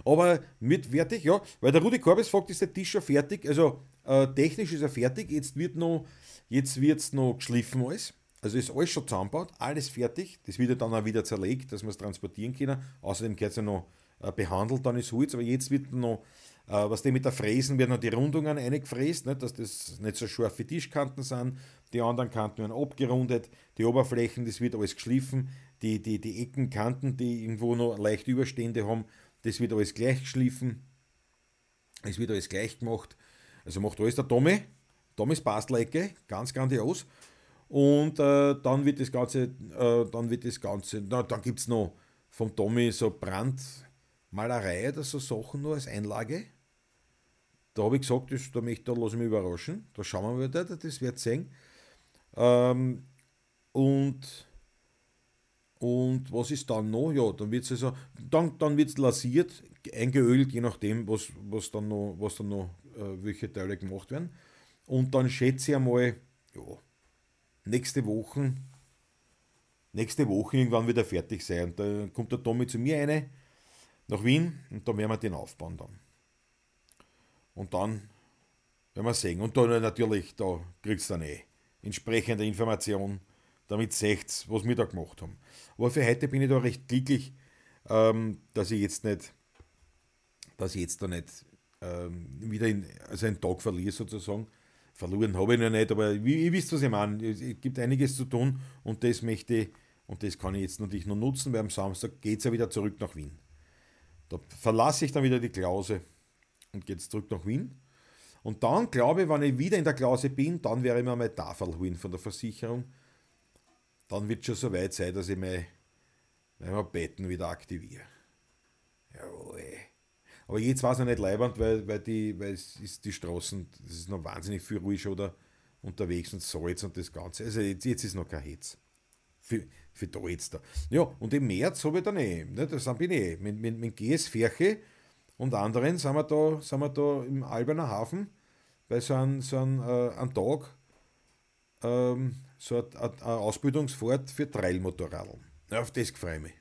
Aber mit fertig, ja, weil der Rudi Korbes fragt, ist der Tisch schon fertig? Also äh, technisch ist er fertig, jetzt wird noch, jetzt wird's noch geschliffen alles. Also ist alles schon zusammengebaut, alles fertig. Das wird ja dann auch wieder zerlegt, dass wir es transportieren können. Außerdem geht es ja noch äh, behandelt, dann ist Holz, aber jetzt wird noch, was die mit der Fräsen, werden die Rundungen eingefräst, nicht, dass das nicht so scharfe Tischkanten sind. Die anderen Kanten werden abgerundet, die Oberflächen, das wird alles geschliffen. Die, die, die Ecken, die irgendwo noch leicht Überstände haben, das wird alles gleich geschliffen. Es wird alles gleich gemacht. Also macht alles der Tommy. Tommys Bastelecke, ganz grandios. Und äh, dann wird das Ganze, äh, dann wird das Ganze, na, dann gibt es noch vom Tommy so Brandmalerei oder so Sachen nur als Einlage. Da habe ich gesagt, das, da, möchte, da lasse ich mich überraschen. Da schauen wir wieder, das wird sehen. Ähm, und und was ist dann noch? Ja, dann wird es also, dann, dann wird's lasiert, eingeölt, je nachdem, was, was dann noch, was dann noch äh, welche Teile gemacht werden. Und dann schätze ich einmal, ja, nächste Woche, nächste Woche irgendwann wieder fertig sein. Und da kommt der Tommy zu mir eine nach Wien und da werden wir den aufbauen dann. Und dann werden wir sehen. Und dann natürlich, da kriegst du dann eh entsprechende Informationen damit seht was wir da gemacht haben. Aber für heute bin ich da recht glücklich, ähm, dass ich jetzt nicht, dass ich jetzt da nicht ähm, wieder in, also einen Tag verliere sozusagen, verloren habe ich noch nicht, aber ich wisst, was ich meine. Es gibt einiges zu tun und das möchte ich, und das kann ich jetzt natürlich noch nutzen, weil am Samstag geht es ja wieder zurück nach Wien. Da verlasse ich dann wieder die Klause und geht zurück nach Wien. Und dann glaube ich, wenn ich wieder in der Klause bin, dann wäre ich mir meine Tafel holen von der Versicherung. Dann wird es schon so weit sein, dass ich meine, meine Betten wieder aktiviere. Jawohl. Aber jetzt war es noch nicht leibend, weil, weil, die, weil es ist die Straßen, das ist noch wahnsinnig viel ruhig oder unterwegs und Salz und das Ganze. Also jetzt, jetzt ist noch kein Hetz. Für, für da jetzt da. Ja, und im März habe ich dann eh, ne, da bin ich eh, mit, mit, mit GS Ferche und anderen sind wir da, sind wir da im Alberner Hafen bei so einem, so einem, äh, einem Tag, ähm, so eine, Ausbildungsfahrt für Trailmotorradeln. Ja, auf das freue ich mich.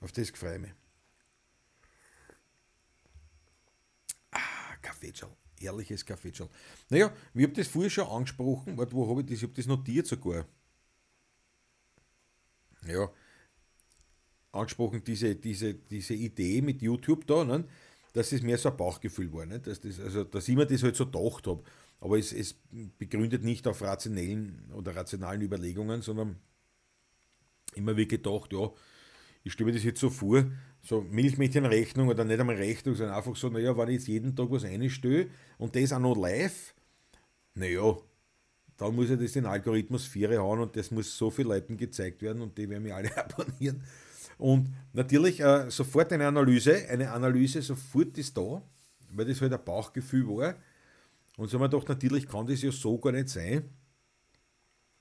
Auf das freue ich mich. Kaffeetschal. Ehrliches Kaffeetschal. Naja, ich habe das vorher schon angesprochen. Warte, wo habe ich das? Ich habe das notiert sogar. Ja, angesprochen, diese, diese, diese Idee mit YouTube da, ne? dass es mehr so ein Bauchgefühl war. Ne? Dass, das, also, dass ich mir das halt so gedacht habe. Aber es, es begründet nicht auf rationellen oder rationalen Überlegungen, sondern immer wie gedacht, ja, ich stelle mir das jetzt so vor, so Milchmädchenrechnung oder nicht einmal Rechnung, sondern einfach so, naja, wenn ich jetzt jeden Tag was einstelle und das auch noch live, naja, dann muss ich das den Algorithmus 4 hauen und das muss so vielen Leuten gezeigt werden und die werden mich alle abonnieren. Und natürlich äh, sofort eine Analyse, eine Analyse sofort ist da, weil das halt ein Bauchgefühl war. Und so haben wir gedacht, natürlich kann das ja so gar nicht sein,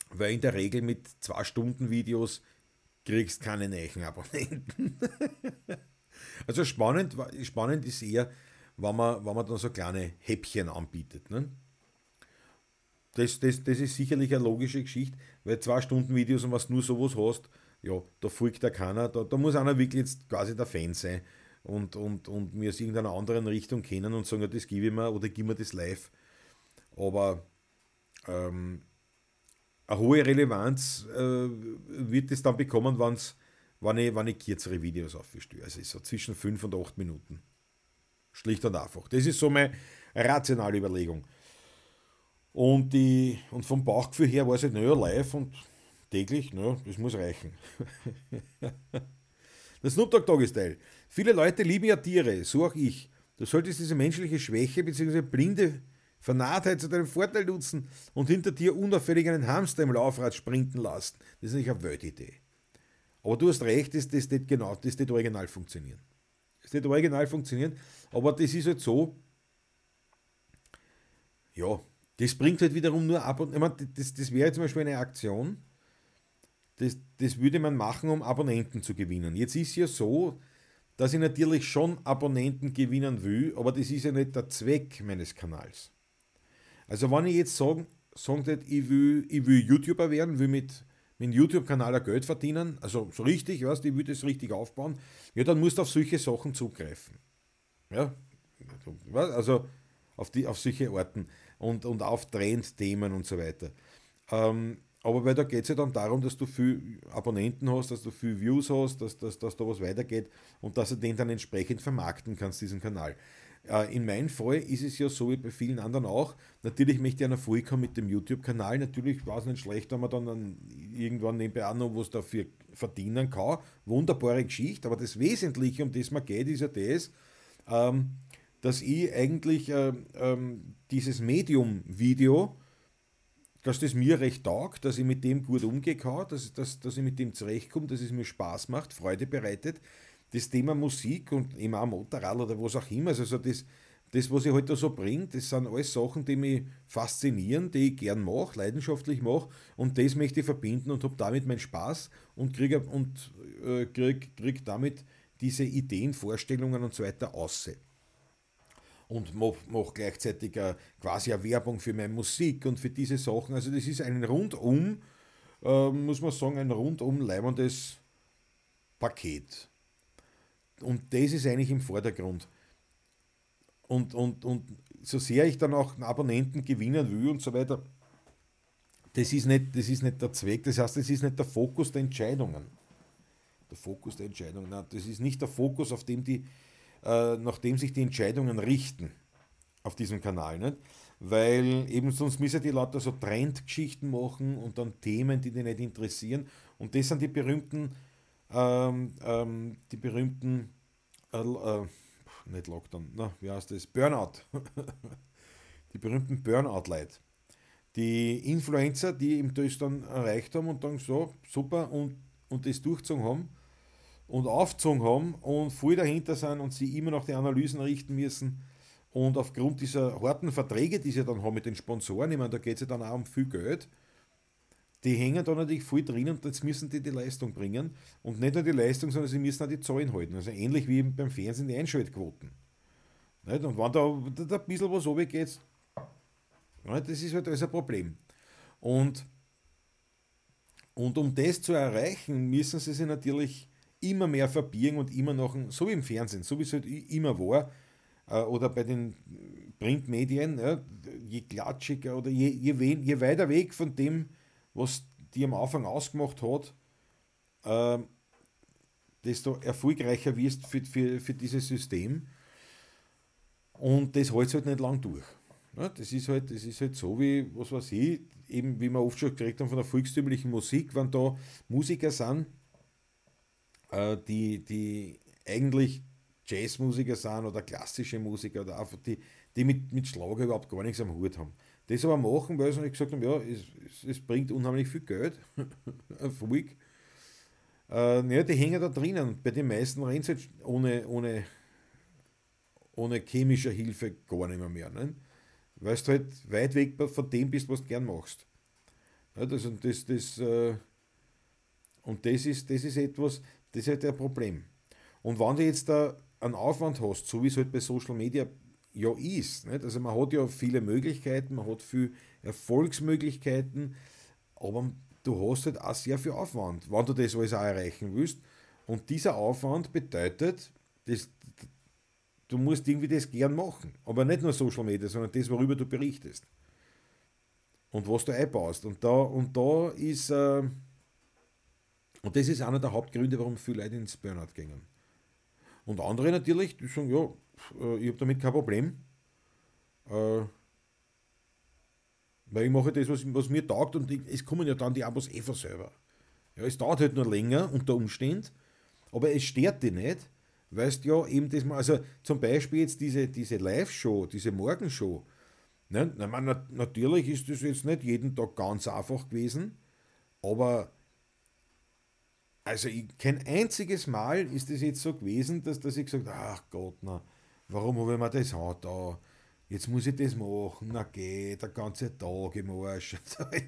weil in der Regel mit zwei Stunden Videos kriegst keine neuen Abonnenten. also spannend, spannend ist eher, wenn man, wenn man dann so kleine Häppchen anbietet. Ne? Das, das, das ist sicherlich eine logische Geschichte, weil zwei Stunden Videos und was nur sowas hast, ja, da folgt da keiner, da, da muss einer wirklich jetzt quasi der Fan sein und, und, und mir aus irgendeiner anderen Richtung kennen und sagen, ja, das gebe ich mir oder gib mir das live. Aber ähm, eine hohe Relevanz äh, wird es dann bekommen, wenn's, wenn, ich, wenn ich kürzere Videos aufstelle. Also so zwischen 5 und 8 Minuten. Schlicht und einfach. Das ist so meine rationale Überlegung. Und, die, und vom Bauchgefühl her war es halt, naja, live und täglich, naja, das muss reichen. das Snoop Dogg Doggy Style. Viele Leute lieben ja Tiere, so auch ich. Du solltest diese menschliche Schwäche bzw. blinde Vernarrtheit zu deinem Vorteil nutzen und hinter dir unauffällig einen Hamster im Laufrad sprinten lassen. Das ist nicht eine Weltidee. Aber du hast recht, das, das nicht genau, das nicht original funktionieren. Das nicht original funktionieren, aber das ist halt so, ja, das bringt halt wiederum nur ab und ich meine, das, das wäre zum Beispiel eine Aktion, das, das würde man machen, um Abonnenten zu gewinnen. Jetzt ist ja so, dass ich natürlich schon Abonnenten gewinnen will, aber das ist ja nicht der Zweck meines Kanals. Also wenn ich jetzt sagen, sagen würde, ich will, ich will YouTuber werden, will mit, dem YouTube-Kanal Geld verdienen, also so richtig, weißt, ich will das richtig aufbauen, ja, dann musst du auf solche Sachen zugreifen. Ja, also auf, die, auf solche Orten und, und auf Trendthemen und so weiter. Ähm, aber weil da geht es ja dann darum, dass du viel Abonnenten hast, dass du viel Views hast, dass, dass, dass da was weitergeht und dass du den dann entsprechend vermarkten kannst, diesen Kanal. Äh, in meinem Fall ist es ja so wie bei vielen anderen auch. Natürlich möchte ich einen Erfolg haben mit dem YouTube-Kanal. Natürlich war es nicht schlecht, wenn man dann irgendwann nebenbei auch noch was dafür verdienen kann. Wunderbare Geschichte. Aber das Wesentliche, um das man geht, ist ja das, ähm, dass ich eigentlich äh, ähm, dieses Medium-Video, dass das mir recht taugt, dass ich mit dem gut umgehen kann, dass, dass, dass ich mit dem zurechtkomme, dass es mir Spaß macht, Freude bereitet das Thema Musik und eben auch Motorrad oder was auch immer, also das, das, was ich heute halt so bringe, das sind alles Sachen, die mich faszinieren, die ich gern mache, leidenschaftlich mache und das möchte ich verbinden und habe damit meinen Spaß und kriege und, äh, krieg, krieg damit diese Ideen, Vorstellungen und so weiter aus. Und mache mach gleichzeitig äh, quasi eine Werbung für meine Musik und für diese Sachen. Also das ist ein rundum, äh, muss man sagen, ein rundum leibendes Paket. Und das ist eigentlich im Vordergrund. Und, und, und so sehr ich dann auch Abonnenten gewinnen will und so weiter, das ist, nicht, das ist nicht der Zweck, das heißt, das ist nicht der Fokus der Entscheidungen. Der Fokus der Entscheidungen, nein, das ist nicht der Fokus, auf dem die, äh, nach dem sich die Entscheidungen richten auf diesem Kanal. Nicht? weil eben sonst müssen die Leute so Trendgeschichten machen und dann Themen, die die nicht interessieren. Und das sind die berühmten, ähm, ähm, die berühmten, äh, äh, nicht Lockdown, na, wie heißt das? Burnout. die berühmten Burnout-Leute. Die Influencer, die eben das dann erreicht haben und dann so, super, und, und das durchgezogen haben und aufgezogen haben und voll dahinter sind und sie immer noch die Analysen richten müssen. Und aufgrund dieser harten Verträge, die sie dann haben mit den Sponsoren, ich meine, da geht es ja dann auch um viel Geld, die hängen da natürlich voll drin und jetzt müssen die die Leistung bringen. Und nicht nur die Leistung, sondern sie müssen auch die Zahlen halten. Also ähnlich wie beim Fernsehen die Einschaltquoten. Nicht? Und wenn da, da ein bisschen was runtergeht, das ist halt alles ein Problem. Und, und um das zu erreichen, müssen sie sich natürlich immer mehr verbiegen und immer noch, so wie im Fernsehen, so wie es halt immer war, äh, oder bei den Printmedien, je klatschiger oder je, je, je weiter weg von dem, was die am Anfang ausgemacht hat, äh, desto erfolgreicher wirst für, für, für dieses System. Und das hält halt nicht lang durch. Das, ist halt, das ist halt so wie, was weiß ich, eben wie wir oft schon gekriegt haben von der volkstümlichen Musik, wenn da Musiker sind, äh, die, die eigentlich Jazzmusiker sind oder klassische Musiker oder einfach die, die mit, mit Schlager überhaupt gar nichts am Hut haben. Das aber machen, weil sie gesagt haben, ja, es, es, es bringt unheimlich viel Geld, Erfolg. Äh, ja, die hängen da drinnen. Bei den meisten rennt es halt ohne, ohne, ohne chemische Hilfe gar nicht mehr. mehr ne? Weil du halt weit weg von dem bist, was du gern machst. Ja, das, das, das, äh, und das ist, das ist etwas, das ist halt ein Problem. Und wenn du jetzt da einen Aufwand hast, so wie es halt bei Social Media ja ist, nicht? also man hat ja viele Möglichkeiten, man hat viele Erfolgsmöglichkeiten, aber du hast halt auch sehr viel Aufwand, wenn du das alles auch erreichen willst. Und dieser Aufwand bedeutet, das, du musst irgendwie das gern machen. Aber nicht nur Social Media, sondern das, worüber du berichtest. Und was du einbaust. Und da, und da ist, äh, und das ist einer der Hauptgründe, warum viele Leute ins Burnout gehen. Und andere natürlich, die sagen, ja, äh, ich habe damit kein Problem. Äh, weil ich mache das, was, was mir taugt und ich, es kommen ja dann die Abos eh von selber. Ja, es dauert halt nur länger unter Umständen, aber es stört dich nicht, weil du ja eben das mal, also zum Beispiel jetzt diese, diese Live-Show, diese Morgenshow, ne, na, man, natürlich ist das jetzt nicht jeden Tag ganz einfach gewesen, aber also ich, kein einziges Mal ist es jetzt so gewesen, dass, dass ich gesagt habe, ach Gott, na, warum habe ich mir das auch da? Jetzt muss ich das machen, na geht, der ganze Tag im Arsch.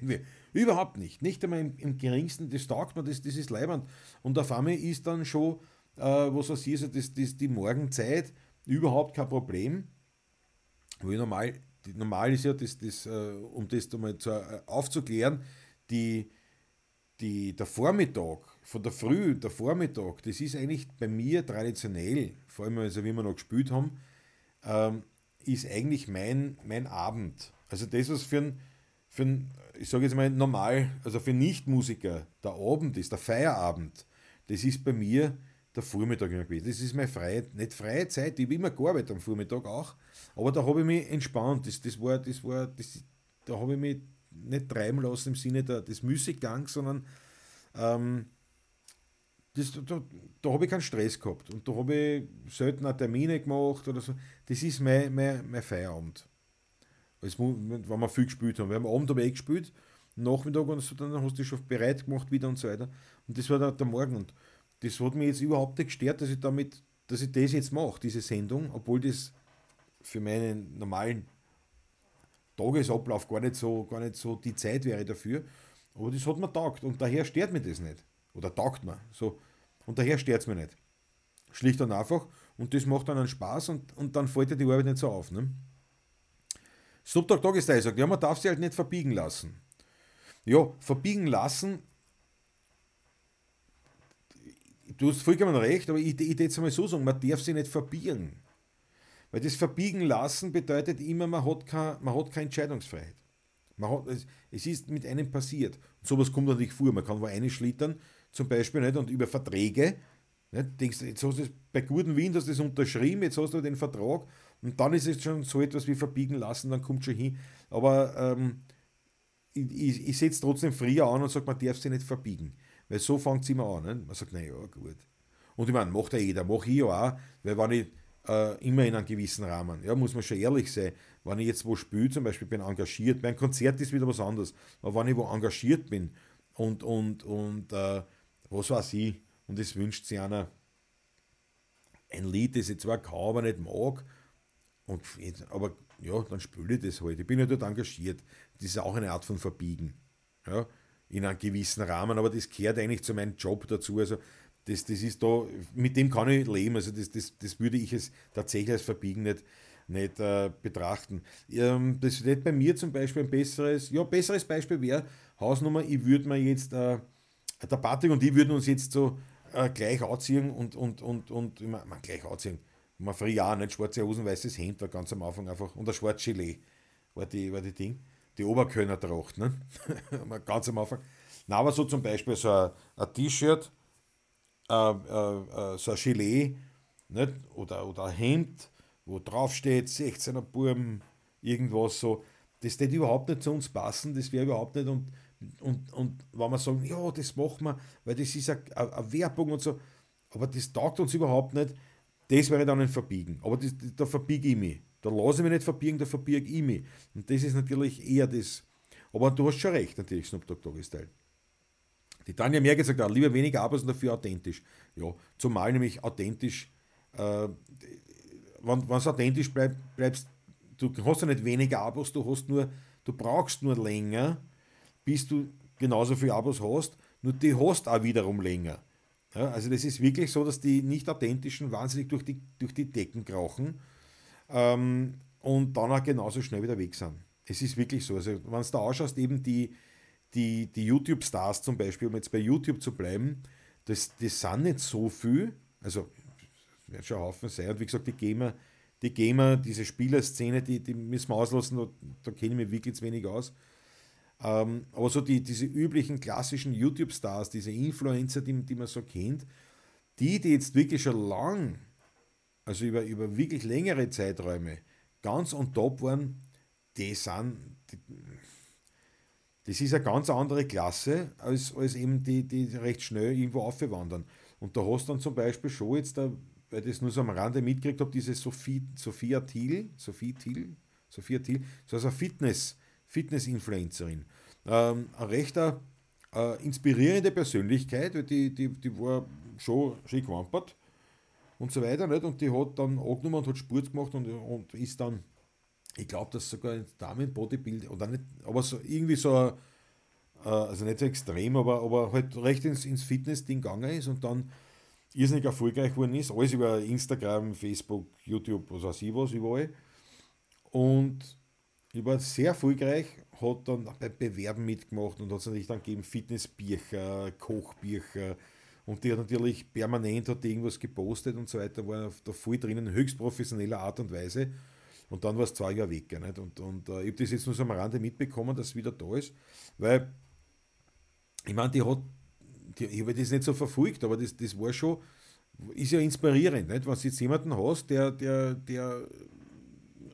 Überhaupt nicht. Nicht einmal im, im geringsten, das taugt mir, das, das ist leibend. Und auf einmal ist dann schon, äh, was weiß ich, also das, das, die Morgenzeit überhaupt kein Problem. Weil normal, normal ist ja, das, das, äh, um das mal zu, äh, aufzuklären, die, die, der Vormittag, von der Früh, der Vormittag, das ist eigentlich bei mir traditionell, vor allem also wie wir noch gespielt haben, ähm, ist eigentlich mein, mein Abend. Also das, was für ein, für ein ich sage jetzt mal normal, also für Nichtmusiker der Abend ist, der Feierabend, das ist bei mir der Vormittag immer gewesen. Das ist meine freie, nicht freie Zeit, ich habe immer gearbeitet am Vormittag auch, aber da habe ich mich entspannt. Das, das war, das war, das, da habe ich mich nicht treiben lassen im Sinne der, des Müßiggangs, sondern ähm, das, da, da habe ich keinen Stress gehabt und da habe ich selten auch Termine gemacht oder so. Das ist mein, mein, mein Feierabend. Also, wenn wir viel gespielt haben. Wir haben am Abend aber eh gespielt, Nachmittag und so, dann hast du dich schon bereit gemacht wieder und so weiter. Und das war der, der Morgen. Und das hat mich jetzt überhaupt nicht gestört, dass ich damit, dass ich das jetzt mache, diese Sendung, obwohl das für meinen normalen Tagesablauf gar nicht so, gar nicht so die Zeit wäre dafür. Aber das hat mir taugt und daher stört mir das nicht. Oder taugt mir. So. Und daher stört es mir nicht. Schlicht und einfach. Und das macht dann einen Spaß und, und dann fällt dir die Arbeit nicht so auf. Ne? Subtag Tagesteil sagt, ja, man darf sie halt nicht verbiegen lassen. Ja, verbiegen lassen, du hast vollkommen recht, aber ich, ich jetzt einmal so sagen, man darf sie nicht verbiegen. Weil das Verbiegen lassen bedeutet immer, man hat, kein, man hat keine Entscheidungsfreiheit. Man hat, es, es ist mit einem passiert. Und sowas kommt natürlich vor. Man kann wo eine schlittern, zum Beispiel nicht, und über Verträge. Nicht, denkst, jetzt hast du bei guten Wind hast du das unterschrieben, jetzt hast du den Vertrag Und dann ist es schon so etwas wie verbiegen lassen, dann kommt schon hin. Aber ähm, ich, ich, ich setze trotzdem früher an und sage, man darf sich nicht verbiegen. Weil so fängt es immer an. Ne? Man sagt, naja, gut. Und ich meine, macht ja jeder, mache ich ja auch, weil wenn ich äh, immer in einem gewissen Rahmen, ja, muss man schon ehrlich sein, wenn ich jetzt wo spiele, zum Beispiel bin engagiert, mein Konzert ist wieder was anderes, aber wenn ich wo engagiert bin und, und, und äh, was weiß ich, und es wünscht sich einer ein Lied, das ich zwar kaum, aber nicht mag, und, aber ja, dann spüle ich das halt. Ich bin ja dort engagiert. Das ist auch eine Art von Verbiegen. Ja, in einem gewissen Rahmen, aber das gehört eigentlich zu meinem Job dazu. Also das, das ist da, mit dem kann ich leben. Also das, das, das würde ich es tatsächlich als Verbiegen nicht, nicht äh, betrachten. Ähm, das wird bei mir zum Beispiel ein besseres, ja, besseres Beispiel wäre Hausnummer, ich würde mir jetzt, äh, der Patrick und ich würden uns jetzt so äh, gleich anziehen und, und, und, und, ich mein, gleich anziehen man früher auch nicht schwarze Hosen, weißes Hemd war ganz am Anfang einfach und ein schwarzes Gilet war die, war die Ding. Die Oberkölner Tracht, ne? ganz am Anfang. Na, aber so zum Beispiel so ein, ein T-Shirt, äh, äh, äh, so ein Gilet, nicht? Oder, oder ein Hemd, wo drauf steht 16er Burm, irgendwas so. Das wird überhaupt nicht zu uns passen, das wäre überhaupt nicht. Und, und, und wenn wir sagen, ja, das machen wir, weil das ist eine, Werbung und so, aber das taugt uns überhaupt nicht das wäre dann ein Verbiegen. Aber das, da verbiege ich mich. Da lasse ich mich nicht verbiegen, da verbiege ich mich. Und das ist natürlich eher das. Aber du hast schon recht, natürlich, Snoop Dogg Doggy Style. Die Tanja mehr gesagt hat, lieber weniger und dafür authentisch. Ja, zumal nämlich authentisch, äh, wenn du authentisch bleib, bleibst, du hast ja nicht weniger Abos, du hast nur, du brauchst nur länger, bis du genauso viele Abos hast, nur die hast auch wiederum länger. Ja, also das ist wirklich so, dass die nicht authentischen wahnsinnig durch die, durch die Decken krauchen ähm, und dann auch genauso schnell wieder weg sind. Es ist wirklich so. Also wenn du da ausschaust, eben die, die, die YouTube-Stars zum Beispiel, um jetzt bei YouTube zu bleiben, das, das sind nicht so viel, also wird schon ein Haufen sein. Und wie gesagt, die Gamer, die Gamer, diese Spielerszene, die, die müssen wir auslassen, da, da kenne ich mich wirklich zu wenig aus. Ähm, aber so die, diese üblichen klassischen YouTube-Stars, diese Influencer, die, die man so kennt, die, die jetzt wirklich schon lang, also über, über wirklich längere Zeiträume, ganz on top waren, die sind, die, das ist eine ganz andere Klasse, als, als eben die, die recht schnell irgendwo aufwandern. Und da hast du dann zum Beispiel schon jetzt, da, weil ich das nur so am Rande mitgekriegt habe, diese Sophie, Sophia Thiel, Sophie Thiel, Sophia Thiel, so also Fitness, Fitness-Influencerin. Ähm, ein rechter äh, inspirierende Persönlichkeit, weil die, die, die war schon schick gewampert und so weiter. Nicht? Und die hat dann angenommen und hat Sport gemacht und, und ist dann, ich glaube, dass sogar ein nicht, aber so irgendwie so, äh, also nicht so extrem, aber, aber halt recht ins, ins Fitness-Ding gegangen ist und dann irrsinnig erfolgreich geworden ist. Alles über Instagram, Facebook, YouTube, was weiß ich was, überall. Und ich war sehr erfolgreich, hat dann beim Bewerben mitgemacht und hat es natürlich dann gegeben Fitnessbücher, Kochbücher und die hat natürlich permanent hat irgendwas gepostet und so weiter, war da voll drinnen, höchst professioneller Art und Weise. Und dann war es zwei Jahre weg. Nicht? Und, und äh, ich habe das jetzt nur so am Rande mitbekommen, dass es wieder da ist, weil ich meine, die hat, die, ich habe das nicht so verfolgt, aber das, das war schon, ist ja inspirierend, nicht? wenn du jetzt jemanden hast, der, der, der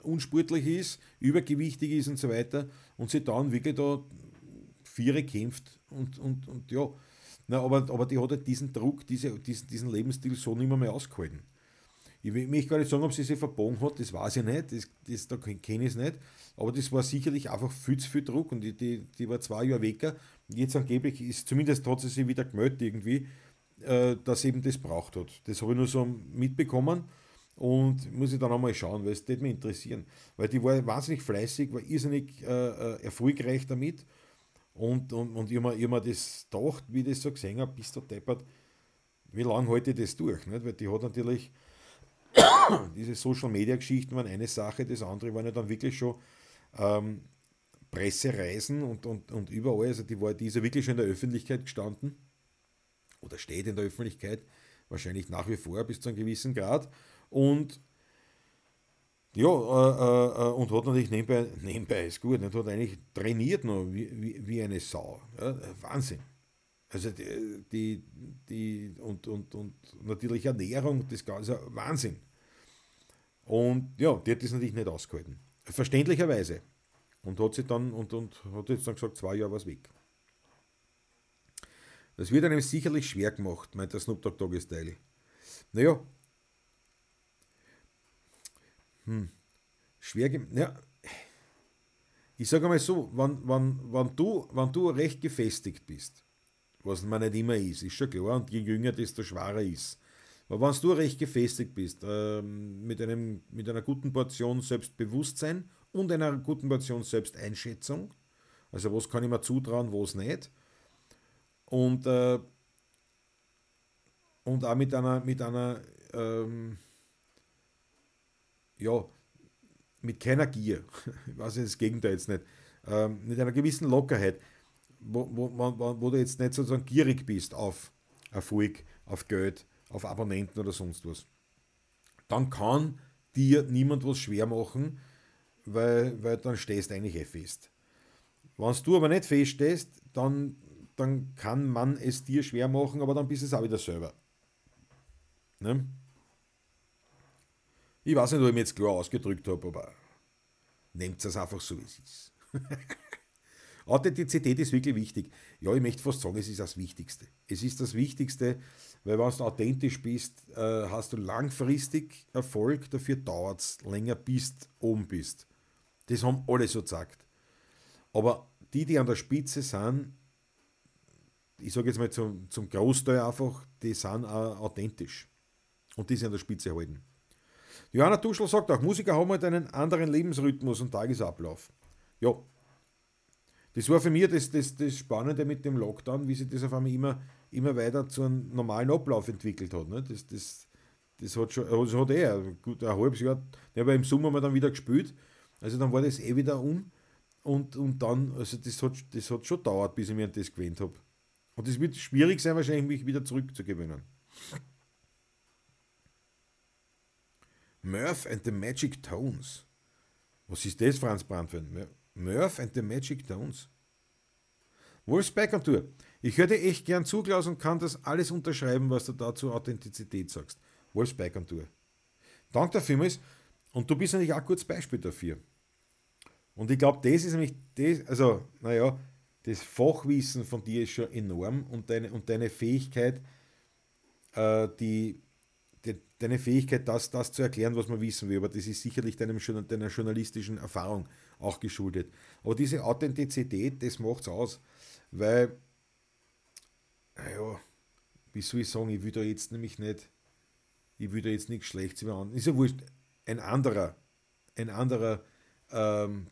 unsportlich ist, übergewichtig ist und so weiter und sie dann wirklich da Viere kämpft und, und, und ja. Na, aber, aber die hat halt diesen Druck, diese, diesen, diesen Lebensstil so nicht mehr, mehr ausgehalten. Ich möchte gar nicht sagen, ob sie sich verbogen hat, das weiß ich nicht, das, das, da kenne ich es nicht, aber das war sicherlich einfach viel zu viel Druck und die, die, die war zwei Jahre weg. Jetzt angeblich ist, zumindest hat sie sich wieder gemeldet irgendwie, äh, dass eben das braucht hat. Das habe ich nur so mitbekommen und muss ich dann einmal schauen, weil es würde mich interessieren. Weil die war wahnsinnig fleißig, war irrsinnig äh, äh, erfolgreich damit. Und, und, und ich habe mir, das gedacht, wie ich das so gesehen habe, bist du deppert, wie lange halte ich das durch? Nicht? Weil die hat natürlich, diese Social Media Geschichten waren eine Sache, das andere waren ja dann wirklich schon ähm, Pressereisen und, und, und überall. Also die, war, die ist ja wirklich schon in der Öffentlichkeit gestanden oder steht in der Öffentlichkeit, wahrscheinlich nach wie vor bis zu einem gewissen Grad. Und ja, äh, äh, äh, und hat natürlich nebenbei, nebenbei ist gut, nicht, hat eigentlich trainiert noch wie, wie, wie eine Sau. Ja, Wahnsinn. Also die, die, die und, und, und natürlich Ernährung, das Ganze, Wahnsinn. Und ja, die hat das natürlich nicht ausgehalten. Verständlicherweise. Und hat sich dann, und, und hat jetzt dann gesagt, zwei Jahre was weg. Das wird einem sicherlich schwer gemacht, meint der Snoop Dogg Doggy Style. Naja. Hm. Schwer. Ja. Ich sage mal so, wenn, wenn, wenn, du, wenn du recht gefestigt bist, was man nicht immer ist, ist schon klar, und je jünger, desto schwerer ist. Aber wenn du recht gefestigt bist, äh, mit, einem, mit einer guten Portion Selbstbewusstsein und einer guten Portion Selbsteinschätzung, also was kann ich mir zutrauen, was nicht, und, äh, und auch mit einer, mit einer ähm, ja, mit keiner Gier, ich weiß das Gegenteil jetzt nicht, ähm, mit einer gewissen Lockerheit, wo, wo, wo, du jetzt nicht sozusagen gierig bist auf Erfolg, auf Geld, auf Abonnenten oder sonst was. Dann kann dir niemand was schwer machen, weil, weil dann stehst du eigentlich eh fest. Wenn du aber nicht feststehst, dann, dann kann man es dir schwer machen, aber dann bist du es auch wieder selber. Ne? Ich weiß nicht, ob ich mich jetzt klar ausgedrückt habe, aber nehmt es einfach so, wie es ist. Authentizität ist wirklich wichtig. Ja, ich möchte fast sagen, es ist das Wichtigste. Es ist das Wichtigste, weil wenn du authentisch bist, äh, hast du langfristig Erfolg, dafür dauert es länger, bist oben bist. Das haben alle so gesagt. Aber die, die an der Spitze sind, ich sage jetzt mal zum, zum Großteil einfach, die sind auch authentisch. Und die sie an der Spitze halten. Johanna Tuschel sagt auch, Musiker haben halt einen anderen Lebensrhythmus und Tagesablauf. Ja, das war für mich das, das, das Spannende mit dem Lockdown, wie sich das auf einmal immer, immer weiter zu einem normalen Ablauf entwickelt hat. Ne? Das, das, das hat schon, das hat eh gut ein halbes Jahr, ja, aber im Sommer haben wir dann wieder gespielt, also dann war das eh wieder um und, und dann, also das hat, das hat schon dauert, bis ich mir an das gewöhnt habe. Und es wird schwierig sein, wahrscheinlich mich wieder zurückzugewöhnen. Murph and the Magic Tones. Was ist das, Franz Brandwein? Murph and the Magic Tones. Wolfsback on Tour. Ich höre dir echt gern zu, Klaus, und kann das alles unterschreiben, was du da zur Authentizität sagst. Wolfsback on Tour. Danke dafür vielmals. Und du bist natürlich auch ein gutes Beispiel dafür. Und ich glaube, das ist nämlich, das, also, naja, das Fachwissen von dir ist schon enorm und deine, und deine Fähigkeit, äh, die, deine Fähigkeit, das, das zu erklären, was man wissen will. Aber das ist sicherlich deinem, deiner journalistischen Erfahrung auch geschuldet. Aber diese Authentizität, das macht es aus, weil, naja, wie soll ich sagen, ich da jetzt nämlich nicht, ich da jetzt nichts Schlechtes über an. Ist ja wurscht, ein anderer, ein anderer ähm,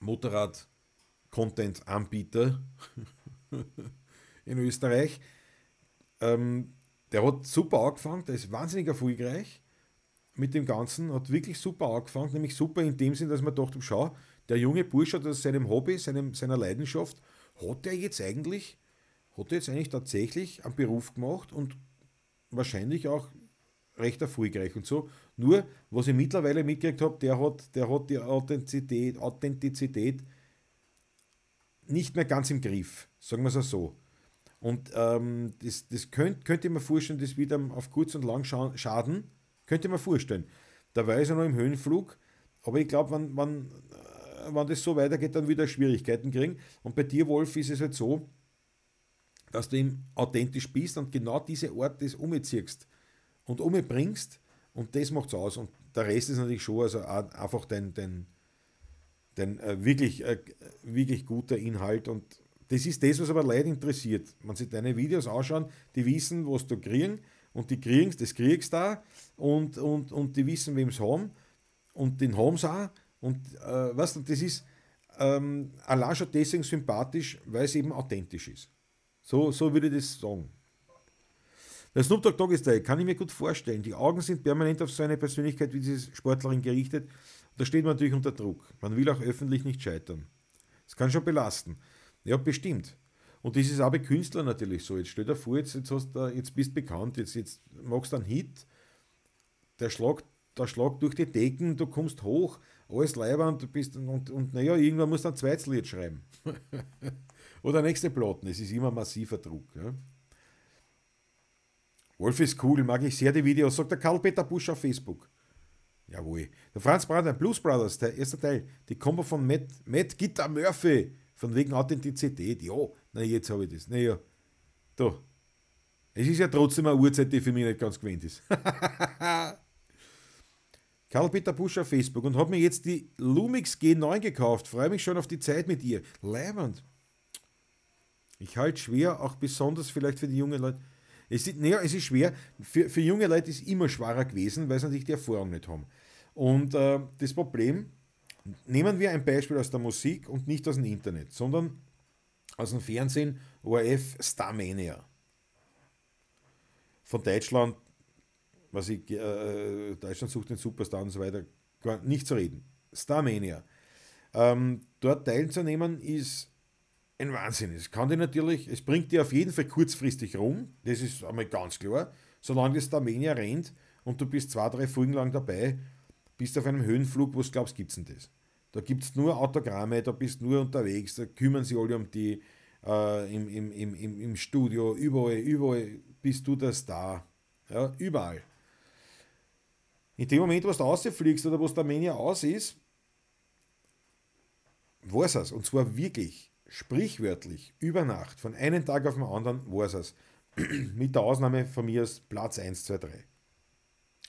Motorrad-Content-Anbieter in Österreich, ähm, der hat super angefangen, der ist wahnsinnig erfolgreich mit dem Ganzen, hat wirklich super angefangen, nämlich super in dem Sinn, dass man dachte, schau, der junge Bursch hat aus seinem Hobby, seinem, seiner Leidenschaft, hat er jetzt eigentlich, hat er jetzt eigentlich tatsächlich einen Beruf gemacht und wahrscheinlich auch recht erfolgreich und so. Nur, was ich mittlerweile mitgekriegt habe, der hat, der hat die Authentizität, Authentizität nicht mehr ganz im Griff, sagen wir es so. Und ähm, das, das könnt, könnte ich mir vorstellen, das ihm auf kurz und lang schaden. Könnte ich mir vorstellen. Dabei ist er noch im Höhenflug, aber ich glaube, wenn, wenn, äh, wenn das so weitergeht, dann wieder Schwierigkeiten kriegen. Und bei dir, Wolf, ist es halt so, dass du ihm authentisch bist und genau diese Art des umziehst und umbringst und das macht es aus. Und der Rest ist natürlich schon also einfach dein, dein, dein äh, wirklich, äh, wirklich guter Inhalt und das ist das, was aber Leute interessiert. Wenn sie deine Videos anschauen, die wissen, was du kriegen und die kriegen das kriegst da und, und, und die wissen, wem sie haben und den haben sie auch. Und äh, weißt du, das ist ähm, allein schon deswegen sympathisch, weil es eben authentisch ist. So, so würde ich das sagen. Der Snoop Dogg Doggy Style kann ich mir gut vorstellen. Die Augen sind permanent auf so eine Persönlichkeit wie diese Sportlerin gerichtet. Da steht man natürlich unter Druck. Man will auch öffentlich nicht scheitern. Das kann schon belasten. Ja, bestimmt. Und das ist auch bei Künstlern natürlich so. Jetzt stell dir vor, jetzt, jetzt, hast du, jetzt bist du bekannt, jetzt, jetzt machst du einen Hit, der schlagt, der schlagt durch die Decken, du kommst hoch, alles und du bist und, und naja, irgendwann musst du ein zweites Lied schreiben. Oder nächste Platten, es ist immer massiver Druck. Ja. Wolf ist cool, mag ich sehr die Videos, sagt der Karl-Peter Busch auf Facebook. Jawohl. Der Franz Brandner, Blues Brothers, der erste Teil, die kommen von Matt, Matt Gitter Murphy, von wegen Authentizität. Ja, na jetzt habe ich das. Naja, da. Es ist ja trotzdem eine Uhrzeit, die für mich nicht ganz gewöhnt ist. Karl-Peter Busch auf Facebook und habe mir jetzt die Lumix G9 gekauft. Freue mich schon auf die Zeit mit ihr. Leibend. Ich halte schwer, auch besonders vielleicht für die jungen Leute. Es ist, naja, es ist schwer. Für, für junge Leute ist es immer schwerer gewesen, weil sie natürlich die Erfahrung nicht haben. Und äh, das Problem, nehmen wir ein Beispiel aus der Musik und nicht aus dem Internet, sondern aus dem Fernsehen, ORF Starmania. Von Deutschland, was ich, äh, Deutschland sucht den Superstar und so weiter, gar nicht zu reden. Starmania. Ähm, dort teilzunehmen ist ein Wahnsinn. Es kann dir natürlich, es bringt dir auf jeden Fall kurzfristig rum, das ist einmal ganz klar. Solange das Armenier rennt und du bist zwei, drei Folgen lang dabei, bist auf einem Höhenflug, was glaubst gibt es denn das? Da gibt es nur Autogramme, da bist nur unterwegs, da kümmern sie alle um die äh, im, im, im, im Studio, überall, überall bist du der Star. Ja, überall. In dem Moment, wo du rausfliegst oder wo der Armenier aus ist, war es. Und zwar wirklich sprichwörtlich über Nacht, von einem Tag auf den anderen, war es. Mit der Ausnahme von mir als Platz 1, 2, 3.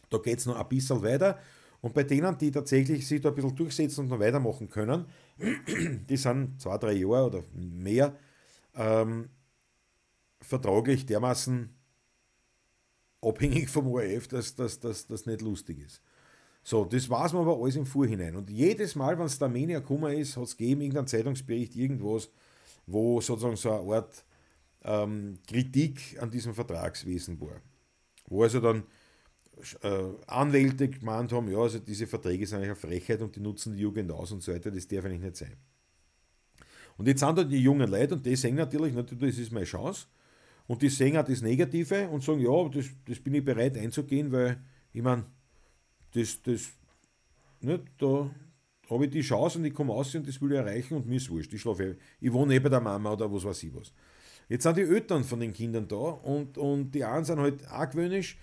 Da geht es noch ein bisschen weiter. Und bei denen, die tatsächlich sich da ein bisschen durchsetzen und noch weitermachen können, die sind zwei, drei Jahre oder mehr ähm, vertraglich dermaßen abhängig vom ORF, dass das nicht lustig ist. So, das weiß man aber alles im Vorhinein. Und jedes Mal, wenn es der Armenier gekommen ist, hat es gegeben, irgendeinen Zeitungsbericht, irgendwas, wo sozusagen so eine Art ähm, Kritik an diesem Vertragswesen war. Wo also dann Anwälte gemeint haben, ja, also diese Verträge sind eigentlich eine Frechheit und die nutzen die Jugend aus und so weiter, das darf eigentlich nicht sein. Und jetzt sind da die jungen Leute und die sehen natürlich, natürlich, das ist meine Chance. Und die sehen auch das Negative und sagen, ja, das, das bin ich bereit einzugehen, weil ich meine, das, das, nicht, da habe ich die Chance und ich komme aus und das will ich erreichen und mir ist wurscht. Ich schlafe, ich wohne eh bei der Mama oder was weiß ich was. Jetzt sind die Eltern von den Kindern da und, und die einen sind halt argwöhnisch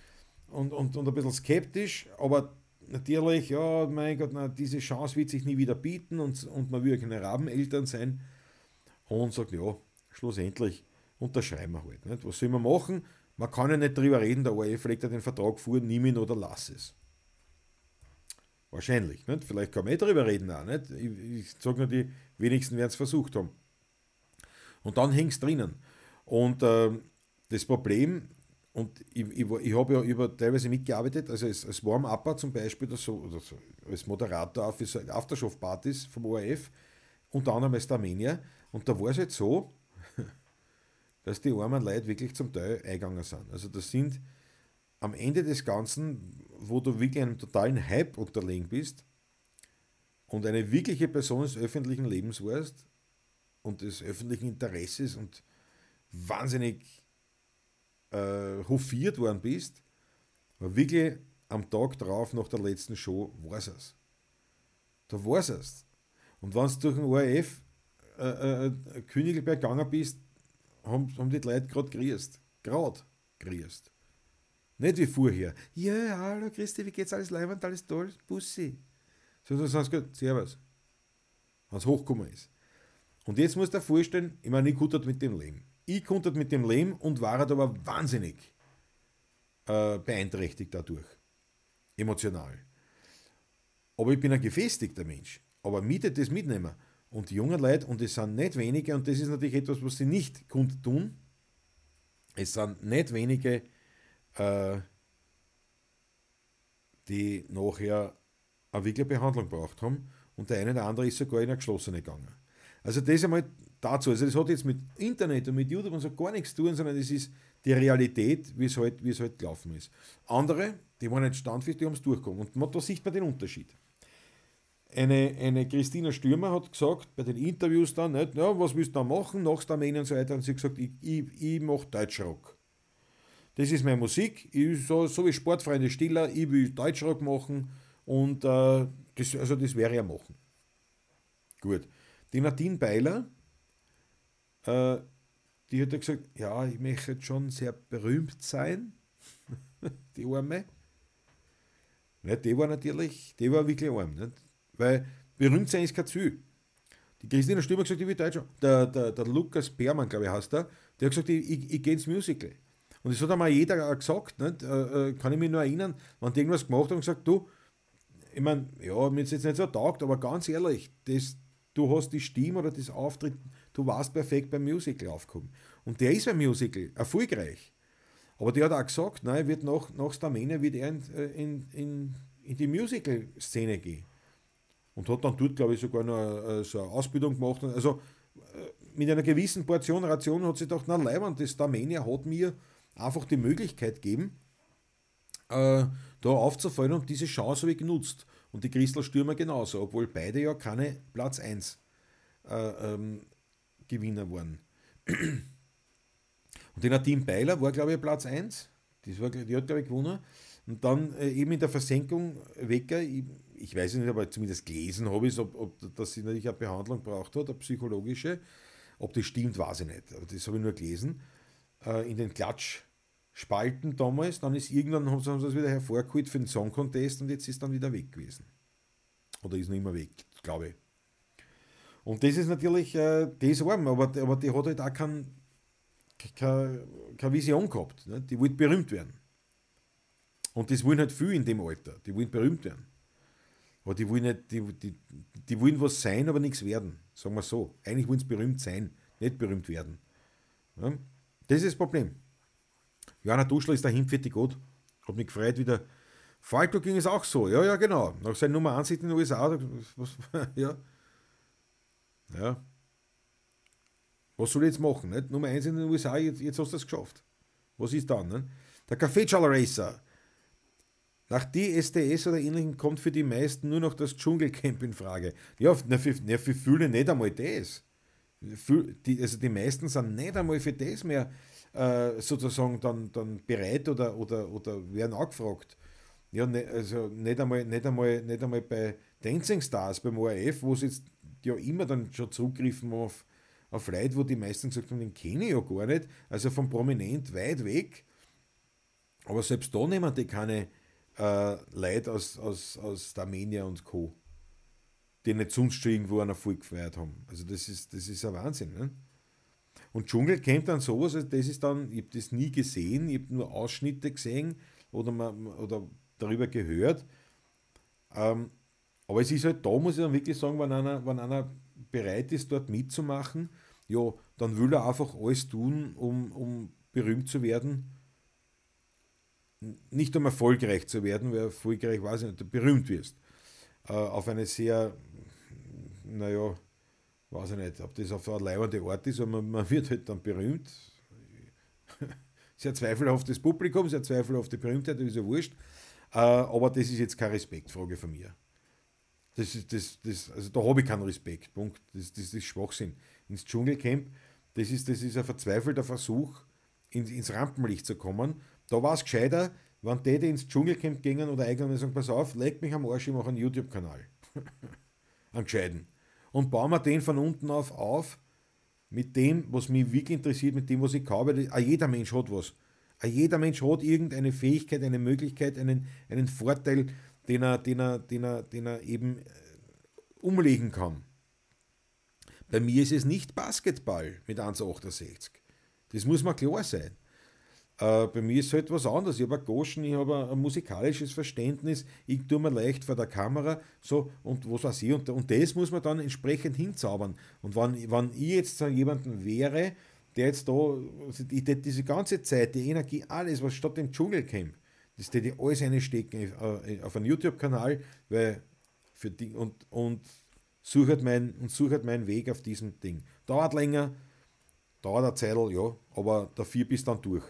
und, und, und ein bisschen skeptisch, aber natürlich, ja, mein Gott, na, diese Chance wird sich nie wieder bieten und, und man will keine Rabeneltern sein und sagt, ja, schlussendlich unterschreiben wir halt. Nicht? Was soll man machen? Man kann ja nicht drüber reden, der ORF legt ja den Vertrag vor, nimm ihn oder lass es. Wahrscheinlich. Nicht? Vielleicht kann man eh darüber reden auch. Nicht? Ich, ich sage nur, die wenigsten werden es versucht haben. Und dann hängt es drinnen. Und äh, das Problem, und ich, ich, ich habe ja über teilweise mitgearbeitet, also als, als Warm-Upper zum Beispiel, oder so, oder so, als Moderator auf Aftershow-Partys vom ORF, unter anderem als Armenier. Und da war es halt so, dass die armen Leute wirklich zum Teil eingegangen sind. Also das sind am Ende des Ganzen, wo du wirklich einem totalen Hype unterlegen bist und eine wirkliche Person des öffentlichen Lebens warst und des öffentlichen Interesses und wahnsinnig äh, hofiert worden bist, war wirklich am Tag drauf nach der letzten Show war es. Da war es. Und wenn du durch den ORF äh, äh, Königelberg gegangen bist, haben, haben die Leute gerade grüßt. Gerade grüßt. Nicht wie vorher. Ja, hallo Christi, wie geht's? Alles leibend, alles toll? Bussi. So, so sagst du gut, Servus. Wenn es hochgekommen ist. Und jetzt musst du dir vorstellen, ich meine, ich konnte mit dem Leben. Ich konnte mit dem Leben und war halt aber wahnsinnig äh, beeinträchtigt dadurch. Emotional. Aber ich bin ein gefestigter Mensch. Aber miete das mitnehmen. Und die jungen Leute, und es sind nicht wenige, und das ist natürlich etwas, was sie nicht kundtun, es sind nicht wenige, äh, die nachher eine wirkliche Behandlung braucht haben und der eine oder andere ist sogar in eine geschlossene gegangen. Also das einmal dazu. Also das hat jetzt mit Internet und mit YouTube und so gar nichts zu tun, sondern das ist die Realität, wie es halt, es halt gelaufen ist. Andere, die waren nicht standfest, die haben es durchgekommen. Und da sieht man den Unterschied. Eine, eine Christina Stürmer hat gesagt, bei den Interviews dann, nicht, ja, was willst du da machen, nach Armenien und so weiter, und sie hat gesagt, ich, ich, ich mache Deutschrock. Das ist meine Musik. Ich, so, so wie Sportfreunde Stiller, ich will Deutschrock machen und äh, das, also das wäre ja machen. Gut. Die Nadine Beiler, äh, die hat ja gesagt, ja, ich möchte schon sehr berühmt sein, die Arme. Nicht? Die war natürlich, die war wirklich arm. Nicht? Weil berühmt sein ist kein Ziel. Die Christina Stürmer hat gesagt, ich will Deutscher. Der, der, der Lukas Bermann, glaube ich, heißt der, der hat gesagt, ich, ich, ich gehe ins Musical. Und das hat einmal jeder gesagt, nicht? Äh, äh, kann ich mich nur erinnern, wenn die irgendwas gemacht haben und gesagt, du, ich meine, ja, mir ist jetzt nicht so taugt, aber ganz ehrlich, das, du hast die Stimme oder das Auftritt, du warst perfekt beim Musical aufgekommen. Und der ist beim Musical erfolgreich. Aber der hat auch gesagt, nein, wird nach, nach Stamene wird er in, äh, in, in, in die Musical-Szene gehen. Und hat dann dort, glaube ich, sogar noch äh, so eine Ausbildung gemacht. Also äh, mit einer gewissen Portion Ration hat sie gedacht, na Leiband, das Starmania hat mir einfach die Möglichkeit gegeben, da aufzufallen und diese Chance habe ich genutzt. Und die Christel Stürmer genauso, obwohl beide ja keine Platz 1 äh, ähm, Gewinner waren. Und die Nadine Beiler war, glaube ich, Platz 1. Das war, die hat, glaube ich, gewonnen. Und dann äh, eben in der Versenkung Wecker, ich, ich weiß nicht, aber zumindest gelesen habe ich ob, ob dass sie natürlich eine Behandlung braucht hat, eine psychologische. Ob das stimmt, weiß ich nicht. Aber das habe ich nur gelesen. Äh, in den Klatschspalten damals. Dann ist irgendwann, haben sie, haben sie das wieder hervorgeholt für den Song Contest und jetzt ist dann wieder weg gewesen. Oder ist noch immer weg, glaube ich. Und das ist natürlich, äh, das arm, aber, aber die hat halt auch keinen keine, Vision gehabt. Ne? Die wollte berühmt werden. Und das wollen halt viele in dem Alter. Die wollen berühmt werden. Aber die wollen, nicht, die, die, die wollen was sein, aber nichts werden. Sagen wir so. Eigentlich wollen sie berühmt sein, nicht berühmt werden. Ja? Das ist das Problem. Johanna Duschler ist dahin für die gut. Hat mich gefreut wieder. Falco ging es auch so. Ja, ja, genau. Nach seiner Nummer 1 in den USA. Was, ja. Ja. Was soll ich jetzt machen? Nicht? Nummer 1 in den USA, jetzt, jetzt hast du es geschafft. Was ist dann? Nicht? Der Kaffeechaller Racer. Nach DSDS oder ähnlichem kommt für die meisten nur noch das Dschungelcamp in Frage. Ja, na, für, na, für viele nicht einmal das. Für, die, also die meisten sind nicht einmal für das mehr äh, sozusagen dann, dann bereit oder, oder, oder werden angefragt. Ja, ne, also nicht einmal, nicht, einmal, nicht einmal bei Dancing Stars beim ORF, wo sie jetzt ja immer dann schon zurückgriffen auf auf Leute, wo die meisten gesagt haben, den kenne ich ja gar nicht, also von prominent weit weg. Aber selbst da nehmen die keine äh, Leute aus, aus, aus Armenia und Co., die nicht sonst schon irgendwo einen Erfolg gefeiert haben. Also das ist, das ist ein Wahnsinn. Ne? Und Dschungel kennt dann sowas, also das ist dann, ich habe das nie gesehen, ich habe nur Ausschnitte gesehen oder, oder darüber gehört. Ähm, aber es ist halt da, muss ich dann wirklich sagen, wenn einer, wenn einer bereit ist, dort mitzumachen, ja, dann will er einfach alles tun, um, um berühmt zu werden. Nicht um erfolgreich zu werden, weil erfolgreich weiß ich nicht, berühmt wirst. Äh, auf eine sehr, naja, weiß ich nicht, ob das auf eine leibende Art ist, aber man, man wird halt dann berühmt. sehr zweifelhaftes Publikum, sehr zweifelhafte Berühmtheit, das ist ja wurscht. Äh, aber das ist jetzt keine Respektfrage von mir. Das ist, das, das, also da habe ich keinen Respekt. Punkt. Das, das ist Schwachsinn. Ins Dschungelcamp, das ist, das ist ein verzweifelter Versuch, in, ins Rampenlicht zu kommen. Da war es gescheiter, wenn die, die ins Dschungelcamp gingen oder eigentlich sagen, pass auf, leg mich am Arsch, ich mache einen YouTube-Kanal. Einen gescheiten. Und bauen wir den von unten auf auf, mit dem, was mich wirklich interessiert, mit dem, was ich kaufe. Jeder Mensch hat was. Jeder Mensch hat irgendeine Fähigkeit, eine Möglichkeit, einen, einen Vorteil, den er, den er, den er, den er eben äh, umlegen kann. Bei mir ist es nicht Basketball mit 1,68. Das muss mir klar sein. Äh, bei mir ist es halt was anderes. Ich habe Goschen, ich habe ein musikalisches Verständnis, ich tue mir leicht vor der Kamera, so und was weiß ich. Und, und das muss man dann entsprechend hinzaubern. Und wenn, wenn ich jetzt so jemanden wäre, der jetzt da, also die, diese ganze Zeit, die Energie, alles, was statt dem Dschungelcamp, das hätte ich alles reinstecken äh, auf einen YouTube-Kanal, weil für die und, und suche halt mein, und suche halt meinen Weg auf diesem Ding. Dauert länger, dauert eine Zeit, ja, aber dafür bist du dann durch.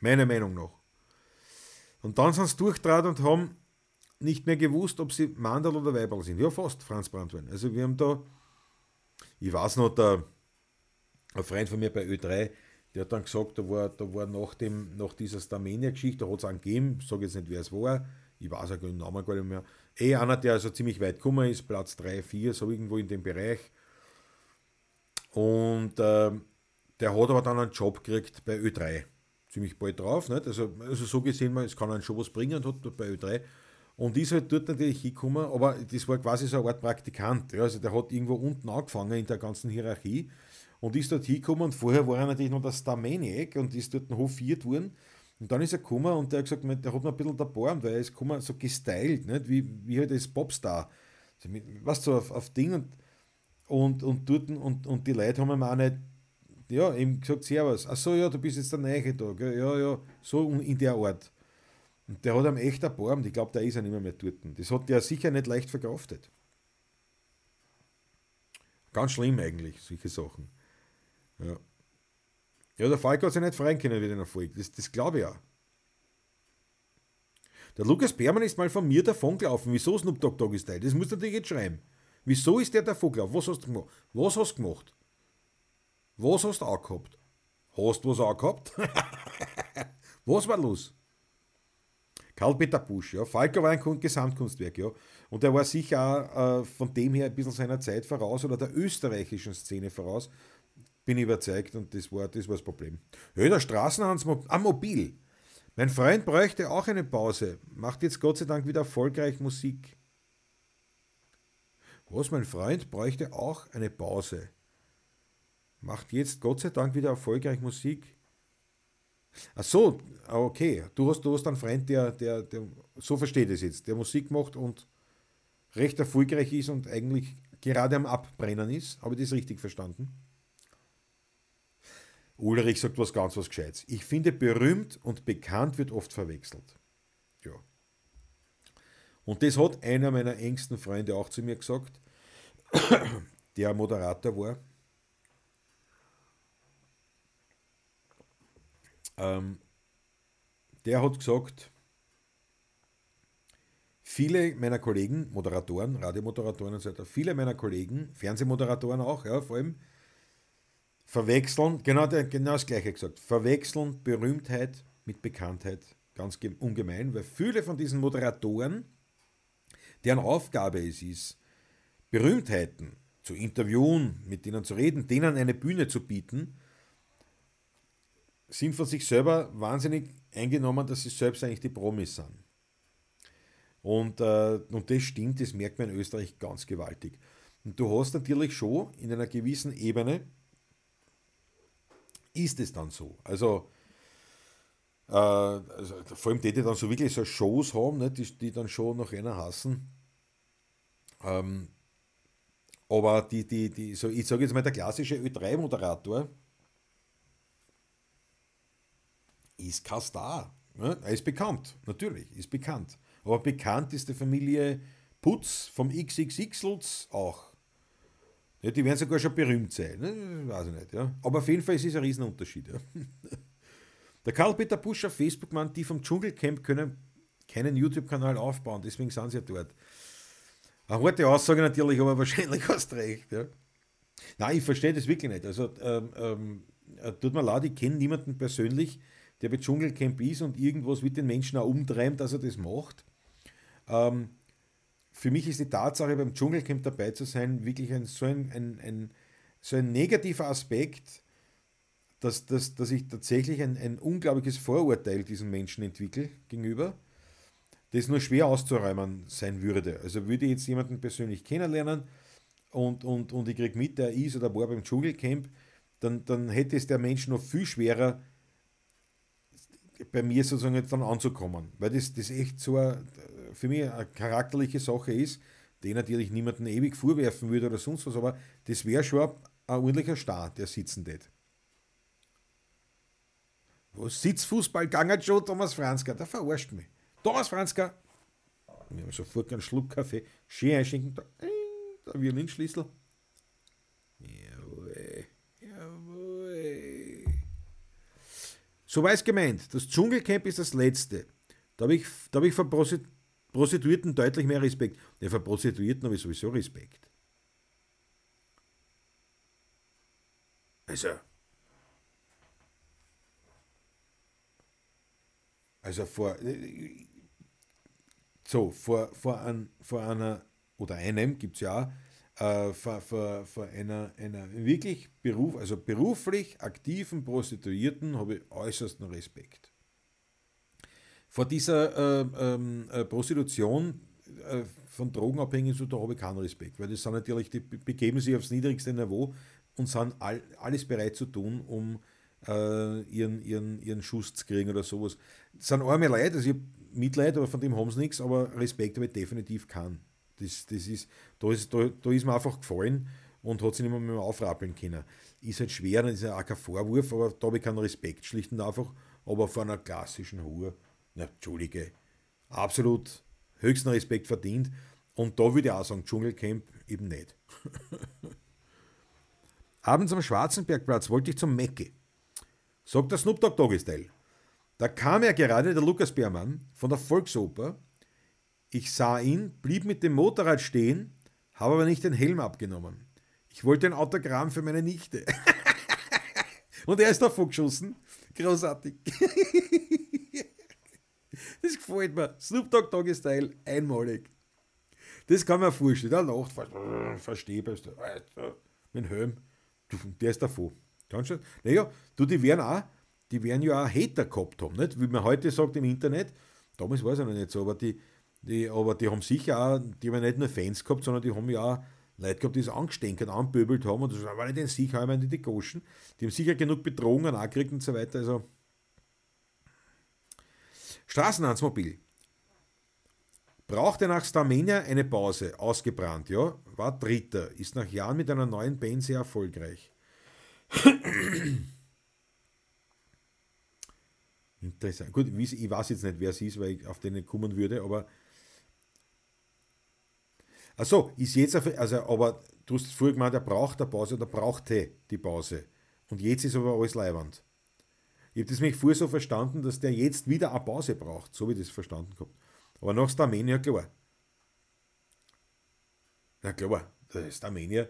Meiner Meinung nach. Und dann sind sie durchtraut und haben nicht mehr gewusst, ob sie Mandel oder Weiberl sind. Ja, fast, Franz Brandwein. Also wir haben da, ich weiß noch, der, ein Freund von mir bei Ö3, der hat dann gesagt, da war, da war nach, dem, nach dieser Starmania-Geschichte, da hat es einen gegeben, ich sage jetzt nicht, wer es war, ich weiß auch den Namen gar nicht mehr. Eh einer, der also ziemlich weit gekommen ist, Platz 3, 4, so irgendwo in dem Bereich. Und äh, der hat aber dann einen Job gekriegt bei Ö3. Ziemlich bald drauf. Nicht? Also, also so gesehen, es kann einen schon was bringen und hat bei Ö3. Und ist halt dort natürlich hingekommen, aber das war quasi so eine Art Praktikant. Ja, also der hat irgendwo unten angefangen in der ganzen Hierarchie und ist dort hingekommen und vorher war er natürlich noch der Star-Maniac und ist dort hofiert worden. Und dann ist er gekommen und der hat gesagt, der hat noch ein bisschen dabei, weil er ist gekommen, so gestylt, nicht? Wie, wie halt als Popstar. Also mit, was so auf, auf Ding und, und, und, dort, und, und die Leute haben ihm auch nicht, ja, ihm gesagt, Servus. Ach so, ja, du bist jetzt der Neue da, gell? ja, ja, so in der Art. Und der hat ihm echt erbarmt. Ich glaube, der ist ja nicht mehr dort. Das hat der sicher nicht leicht verkraftet. Ganz schlimm eigentlich, solche Sachen. Ja. Ja, der Falk hat sich nicht freuen können wie den Erfolg. Das, das glaube ich auch. Der Lukas Bermann ist mal von mir davon gelaufen. Wieso Snoop Dogg Doggy Style? Das musst du natürlich jetzt schreiben. Wieso ist der davon gelaufen? Was hast du gemacht? Was hast du gemacht? Was hast du auch gehabt? Hast du was auch gehabt? was war los? Karl-Peter Busch, ja. Falker war ein Gesamtkunstwerk, ja. Und er war sicher auch äh, von dem her ein bisschen seiner Zeit voraus oder der österreichischen Szene voraus. Bin ich überzeugt und das war das, war das Problem. Ja, der Straßenhans am Mobil. Mein Freund bräuchte auch eine Pause. Macht jetzt Gott sei Dank wieder erfolgreich Musik. Was, mein Freund bräuchte auch eine Pause. Macht jetzt Gott sei Dank wieder erfolgreich Musik. Ach so, ah, okay. Du hast, du hast einen Freund, der, der, der, so versteht es jetzt, der Musik macht und recht erfolgreich ist und eigentlich gerade am Abbrennen ist. Habe ich das richtig verstanden? Ulrich sagt was ganz was Gescheites. Ich finde, berühmt und bekannt wird oft verwechselt. Ja. Und das hat einer meiner engsten Freunde auch zu mir gesagt, der Moderator war. Ähm, der hat gesagt, viele meiner Kollegen, Moderatoren, Radiomoderatoren und so weiter, viele meiner Kollegen, Fernsehmoderatoren auch, ja, vor allem, verwechseln, genau, genau das gleiche gesagt, verwechseln Berühmtheit mit Bekanntheit ganz ungemein, weil viele von diesen Moderatoren, deren Aufgabe es ist, Berühmtheiten zu interviewen, mit denen zu reden, denen eine Bühne zu bieten, sind von sich selber wahnsinnig eingenommen, dass sie selbst eigentlich die Promis sind. Und, äh, und das stimmt, das merkt man in Österreich ganz gewaltig. Und du hast natürlich schon in einer gewissen Ebene, ist es dann so. Also, äh, also vor allem die, die dann so wirklich so Shows haben, ne, die, die dann schon nach einer hassen. Ähm, aber die, die, die, so, ich sage jetzt mal, der klassische Ö3-Moderator, ist kein Star. Ne? Er ist bekannt, natürlich, ist bekannt. Aber bekannt ist die Familie Putz vom XXX Lutz auch. Ja, die werden sogar schon berühmt sein, ne? weiß ich nicht. Ja. Aber auf jeden Fall ist es ein Riesenunterschied. Ja. Der Karl-Peter Busch auf Facebook meint, die vom Dschungelcamp können keinen YouTube-Kanal aufbauen, deswegen sind sie ja dort. Eine harte Aussage natürlich, aber wahrscheinlich hast du recht. Ja. Nein, ich verstehe das wirklich nicht. Also, ähm, ähm, äh, tut mir leid, ich kenne niemanden persönlich, der bei Dschungelcamp ist und irgendwas mit den Menschen auch umtreibt, dass er das macht. Ähm, für mich ist die Tatsache, beim Dschungelcamp dabei zu sein, wirklich ein, so, ein, ein, ein so ein negativer Aspekt, dass, dass, dass ich tatsächlich ein, ein unglaubliches Vorurteil diesen Menschen entwickle gegenüber, das nur schwer auszuräumen sein würde. Also würde ich jetzt jemanden persönlich kennenlernen und, und, und ich kriege mit, der ist oder war beim Dschungelcamp, dann, dann hätte es der Mensch noch viel schwerer, bei mir sozusagen jetzt dann anzukommen. Weil das, das echt so eine, für mich eine charakterliche Sache ist, die natürlich niemanden ewig vorwerfen würde oder sonst was, aber das wäre schon ein ordentlicher Start, der sitzen tät. Wo Sitzfußball gegangen schon, Thomas Franzka, der verarscht mich. Thomas Franzka, wir haben sofort einen Schluck Kaffee, schön einschenken, da, der Violinschlüssel. Jawohl, jawohl. So war es gemeint. Das Dschungelcamp ist das letzte. Da habe ich, da hab ich vor Prostituierten deutlich mehr Respekt. Ja, vor Prostituierten habe ich sowieso Respekt. Also. Also vor. So, vor, vor, ein, vor einer oder einem gibt es ja auch äh, vor, vor, vor einer, einer wirklich Beruf, also beruflich aktiven Prostituierten habe ich äußersten Respekt. Vor dieser äh, äh, Prostitution äh, von Drogenabhängigen, so, da habe ich keinen Respekt, weil das sind natürlich, die begeben sich aufs niedrigste Niveau und sind all, alles bereit zu tun, um äh, ihren, ihren, ihren Schuss zu kriegen oder sowas. Das sind arme Leute, also ich habe Mitleid, aber von dem haben sie nichts, aber Respekt habe ich definitiv keinen. Das, das ist, da, ist, da, da ist mir einfach gefallen und hat sich nicht mehr, mehr aufrappeln können. Ist halt schwer, das ist ja auch kein Vorwurf, aber da habe ich keinen Respekt, schlicht und einfach, aber vor einer klassischen Hure na, Entschuldige, absolut höchsten Respekt verdient. Und da würde ich auch sagen, Dschungelcamp eben nicht. Abends am Schwarzenbergplatz wollte ich zum Mecke. Sagt der Snoop Dogg Doggy Style. Da kam ja gerade der Lukas Beermann von der Volksoper. Ich sah ihn, blieb mit dem Motorrad stehen, habe aber nicht den Helm abgenommen. Ich wollte ein Autogramm für meine Nichte. Und er ist davon geschossen. Großartig. Das gefällt mir. Snoop Dogg Doggy Style, einmalig. Das kann man vorstellen. Der lacht, verstehe du. Mit dem Helm. Der ist davon. Kannst du? Naja, du, die werden auch, die werden ja auch Hater gehabt haben, nicht? Wie man heute sagt im Internet, damals war es ja noch nicht so, aber die, die, aber die haben sicher auch, die haben nicht nur Fans gehabt, sondern die haben ja auch Leute gehabt, die es angestenkert, anböbelt haben und das war nicht in sich, haben die die Goschen. Die haben sicher genug Bedrohungen angekriegt und so weiter. Also, Straßenhansmobil. Brauchte nach Starmania eine Pause, ausgebrannt, ja, war Dritter, ist nach Jahren mit einer neuen Band sehr erfolgreich. Interessant. Gut, ich weiß jetzt nicht, wer sie ist, weil ich auf den kommen würde, aber. Achso, ist jetzt, also, aber du hast vorher gemeint, er braucht eine Pause oder brauchte die Pause. Und jetzt ist aber alles leiwand. Ich habe das mich vorher so verstanden, dass der jetzt wieder eine Pause braucht, so wie ich das verstanden habe. Aber nach Starmania, klar. Na klar, Starmania.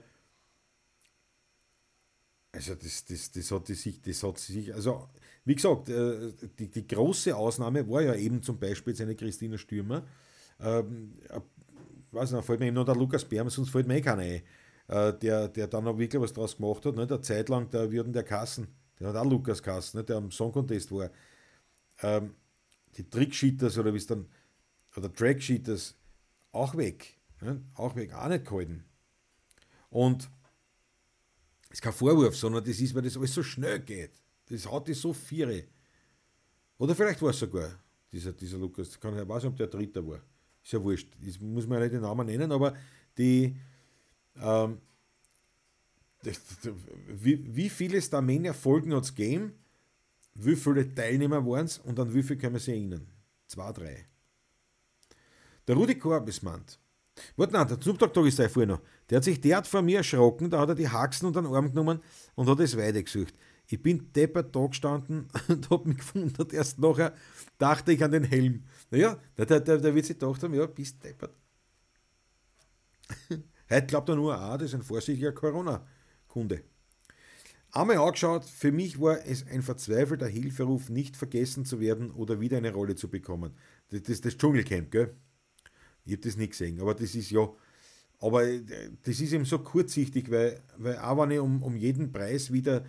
Also das, das, das hat sich, das hat sich, also wie gesagt, äh, die, die große Ausnahme war ja eben zum Beispiel seine Christina Stürmer. Ähm, äh, weiß nicht, fällt mir eben noch der Lukas Berm, sonst fällt mir eh keiner ein, äh, der, der dann auch wirklich was draus gemacht hat. Ne? Der Zeit lang, da würden der Kassen der hat auch Lukas Kasten, ne, der am Song Contest war. Ähm, die Tricksheeters oder wie es dann, oder Tracksheeters, auch weg. Ne? Auch weg, auch nicht gehalten. Und ist kein Vorwurf, sondern das ist, weil das alles so schnell geht. Das hat die so viere. Oder vielleicht war es sogar dieser, dieser Lukas, kann ich weiß nicht, ob der Dritter war. Ist ja wurscht. Das muss man ja nicht den Namen nennen, aber die, ähm, wie, wie viele Starmania-Folgen hat es gegeben? Wie viele Teilnehmer waren es und an wie viele können wir sich erinnern? Zwei, drei. Der Rudi Korb meint. Warte, nein, der Snoop Dogg ist da vorher noch. Der hat sich derart vor mir erschrocken, da hat er die Haxen unter den Arm genommen und hat es weitergesucht. Ich bin deppert da gestanden und hab mich gewundert. Erst nachher dachte ich an den Helm. Naja, der, der, der, der wird sich gedacht haben, ja, bist deppert. Heute glaubt er nur, ah, das ist ein vorsichtiger Corona. Kunde. Einmal angeschaut, für mich war es ein verzweifelter Hilferuf, nicht vergessen zu werden oder wieder eine Rolle zu bekommen. Das ist das Dschungelcamp, gell? Ich habe das nicht gesehen, aber das ist ja, aber äh, das ist eben so kurzsichtig, weil, weil auch wenn ich um, um jeden Preis wieder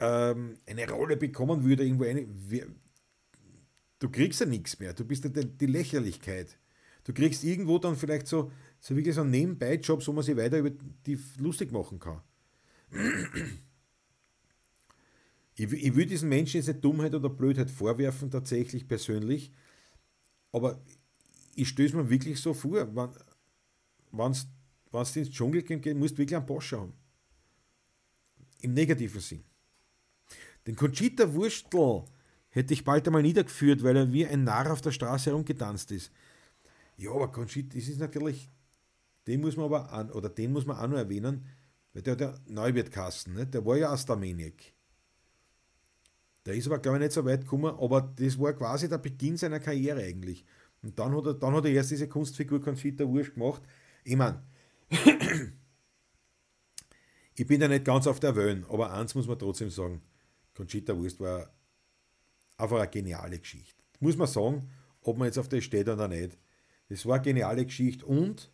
ähm, eine Rolle bekommen würde, irgendwo eine, du kriegst ja nichts mehr, du bist ja die, die Lächerlichkeit. Du kriegst irgendwo dann vielleicht so so wirklich so ein Nebenbei-Job, wo man sich weiter über die lustig machen kann. Ich, ich will diesen Menschen jetzt nicht Dummheit oder Blödheit vorwerfen, tatsächlich persönlich, aber ich stöße mir wirklich so vor, wenn du ins Dschungel gehen musst wirklich einen Porsche haben. Im negativen Sinn. Den Conchita Wurstel hätte ich bald einmal niedergeführt, weil er wie ein Narr auf der Straße herumgetanzt ist. Ja, aber Conchita, das ist natürlich den muss man aber an, oder den muss man auch noch erwähnen, weil der, der Neuwirtkasten, ne? der war ja aus der Menik. Der ist aber, glaube ich, nicht so weit gekommen, aber das war quasi der Beginn seiner Karriere eigentlich. Und dann hat er, dann hat er erst diese Kunstfigur Conchita Wurst gemacht. Ich meine, ich bin ja nicht ganz auf der Wellen, aber eins muss man trotzdem sagen: Conchita Wurst war einfach eine geniale Geschichte. Muss man sagen, ob man jetzt auf der steht oder nicht. Das war eine geniale Geschichte und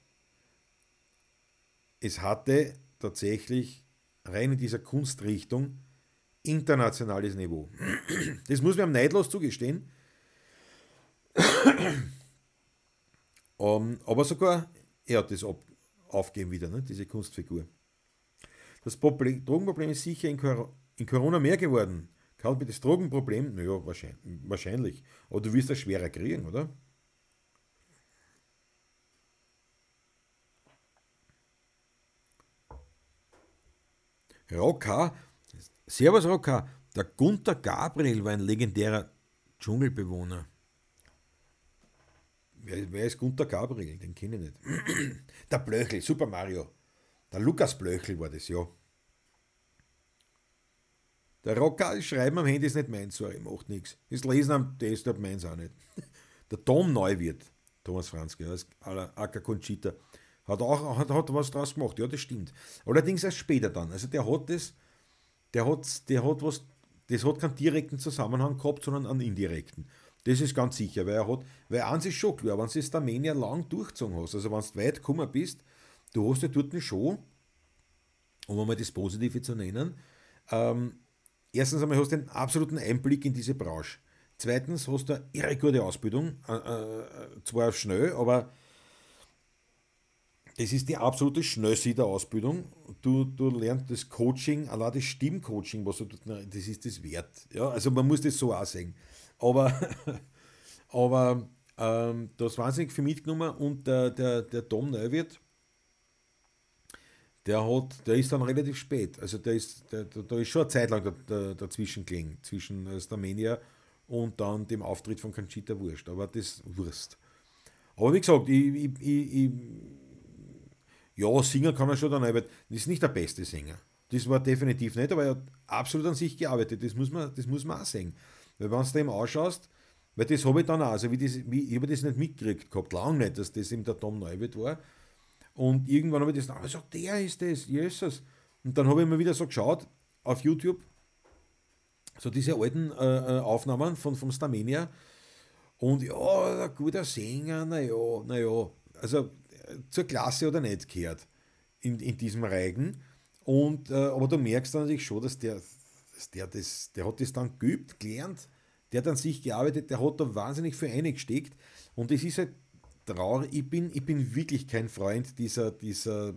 es hatte tatsächlich rein in dieser Kunstrichtung internationales Niveau. Das muss man neidlos zugestehen. um, ähm, aber sogar er hat das ab, aufgegeben wieder, ne, diese Kunstfigur. Das Problem, Drogenproblem ist sicher in, in Corona mehr geworden. Kann das Drogenproblem? Naja, wahrscheinlich, wahrscheinlich. Aber du wirst das schwerer kriegen, oder? Rocker, Servus Rocker, der Gunther Gabriel war ein legendärer Dschungelbewohner. Wer, wer ist Gunther Gabriel? Den kenne ich nicht. Der Blöchel, Super Mario. Der Lukas Blöchel war das, ja. Der Rocker, Schreiben am Handy ist nicht meins, sorry, macht nichts. Das Lesen am Desktop meins auch nicht. Der Tom Neuwirth, Thomas Franzke, als Acker Conchita, hat auch hat, hat was draus gemacht, ja, das stimmt. Allerdings erst später dann. Also der hat das, der hat, der hat was, das hat keinen direkten Zusammenhang gehabt, sondern einen indirekten. Das ist ganz sicher, weil er hat, weil eins ist schon klar, wenn du das Armenier lang durchgezogen hast, also wenn du weit gekommen bist, du hast ja dort schon, um einmal das Positive zu nennen, ähm, erstens einmal hast du einen absoluten Einblick in diese Branche. Zweitens hast du eine irre gute Ausbildung, äh, äh, zwar schnell, aber das ist die absolute Schnellste der Ausbildung. Du, du lernst das Coaching, allein das Stimmcoaching, was du das ist das wert. Ja, also man muss das so auch sehen. Aber, aber ähm, das wahnsinnig viel mitgenommen und der, der, der Tom Neuwirth, der hat, der ist dann relativ spät. Also der ist, der, da ist schon eine Zeit lang dazwischen gelegen, zwischen Starmania und dann dem Auftritt von Conchita Wurst. Aber das Wurst. Aber wie gesagt, ich, ich, ich, ja, singen kann er schon, der. Das ist nicht der beste Sänger. Das war definitiv nicht, aber er hat absolut an sich gearbeitet. Das muss man, das muss man auch sehen. Weil wenn du dem ausschaust, weil das habe ich dann auch, also wie das, wie, ich habe das nicht mitgekriegt gehabt, lange nicht, dass das eben der Tom Neuwirth war. Und irgendwann habe ich das dann gesagt, der ist das, Jesus. Und dann habe ich mir wieder so geschaut auf YouTube, so diese alten äh, äh Aufnahmen von, vom Starmania. Und ja, ein guter Sänger, naja, naja, also zur Klasse oder nicht gehört in, in diesem Reigen. Und, äh, aber du merkst dann natürlich schon, dass der, der, das, der hat das dann geübt, gelernt, der hat an sich gearbeitet, der hat da wahnsinnig viel eingesteckt und es ist halt traurig, ich bin, ich bin wirklich kein Freund dieser, dieser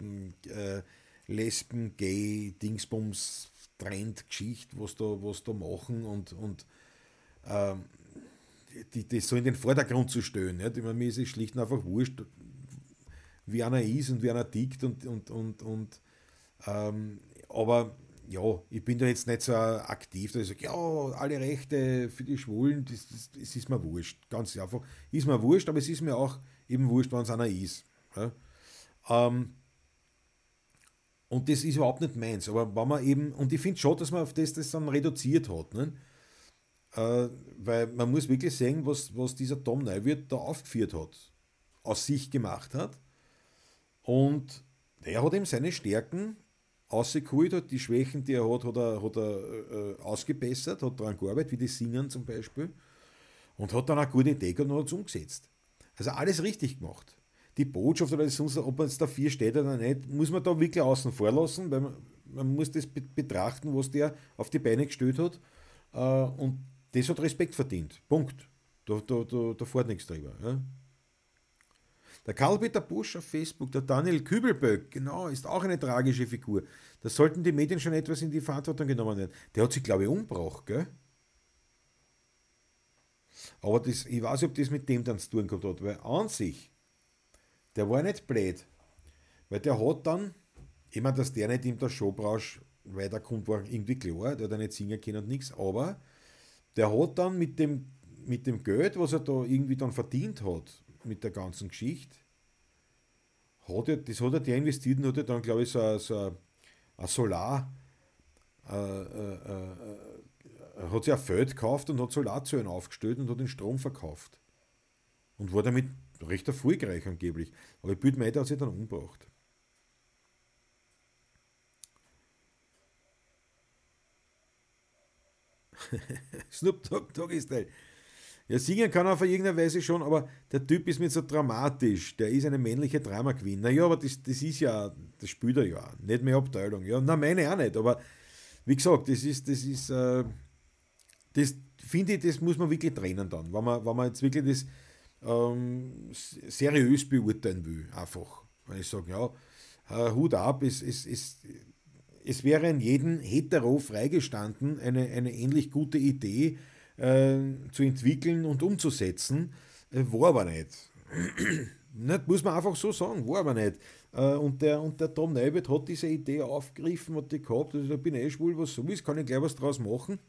äh, Lesben, Gay, Dingsbums, Trend-Geschichte, was da, was da machen und, und ähm, die, das so in den Vordergrund zu stellen. Nicht? Ich meine, mir ist es schlicht und einfach wurscht, wie einer ist und wie einer tickt und, und, und, und ähm, aber ja, ich bin da jetzt nicht so aktiv, dass ich sage, ja, alle Rechte für die Schwulen, das, das, das, ist mir wurscht. Ganz einfach. Ist mir wurscht, aber es ist mir auch eben wurscht, wenn es einer ist. Ja? Ähm, und das ist überhaupt nicht meins. Aber wenn man eben, und ich finde schon, dass man auf das das dann reduziert hat. Ne? Äh, weil man muss wirklich sehen, was, was dieser Tom Neuwirth da aufgeführt hat, aus sich gemacht hat. Und er hat eben seine Stärken ausgeholt hat, die Schwächen, die er hat, hat er, hat er äh, ausgebessert, hat daran gearbeitet, wie das Singen zum Beispiel, und hat dann eine gute Idee gehabt und hat es umgesetzt. Also alles richtig gemacht. Die Botschaft oder sonst, ob man jetzt da vier steht oder nicht, muss man da wirklich außen vor lassen, weil man, man muss das be betrachten, was der auf die Beine gestellt hat. Äh, und das hat Respekt verdient. Punkt. Da, da, da, da fährt nichts drüber. Ja? Der Karl-Peter Busch auf Facebook, der Daniel Kübelböck, genau, ist auch eine tragische Figur. Da sollten die Medien schon etwas in die Verantwortung genommen werden. Der hat sich, glaube ich, umgebracht, gell? Aber das, ich weiß nicht, ob das mit dem dann zu tun gehabt hat, weil an sich, der war nicht blöd. Weil der hat dann, ich meine, dass der nicht in der Showbranche weiterkommt, war irgendwie klar, der hat ja nicht singen können und nichts, aber der hat dann mit dem, mit dem Geld, was er da irgendwie dann verdient hat, mit der ganzen Geschichte. Hat er, das hat er der investiert und hat er dann, glaube ich, so ein, so Solar, äh, äh, äh, hat sich ein Feld gekauft und hat Solarzellen aufgestellt und hat den Strom verkauft. Und war damit recht erfolgreich angeblich. Aber ich bilde mir hat sich dann umgebracht. Snoop Dogg Doggy Style. Ja, singen kann er auf irgendeine Weise schon, aber der Typ ist mir so dramatisch. Der ist eine männliche Drama Queen. Naja, aber das, das ist ja, das spielt er ja. Nicht mehr Abteilung. Ja, na, meine auch nicht. Aber wie gesagt, das ist, das ist, äh, das finde ich, das muss man wirklich trennen dann, wenn man, wenn man jetzt wirklich das ähm, seriös beurteilen will, einfach. Wenn ich sage, ja, äh, Hut ab, es, es, es, es wäre in jedem Hetero freigestanden, eine, eine ähnlich gute Idee äh, zu entwickeln und umzusetzen, äh, war aber nicht. nicht. Muss man einfach so sagen, war aber nicht. Äh, und der, und der Tom Neubert hat diese Idee aufgegriffen, hat die gehabt, also, ich bin eh schwul, was so ist, kann ich gleich was draus machen.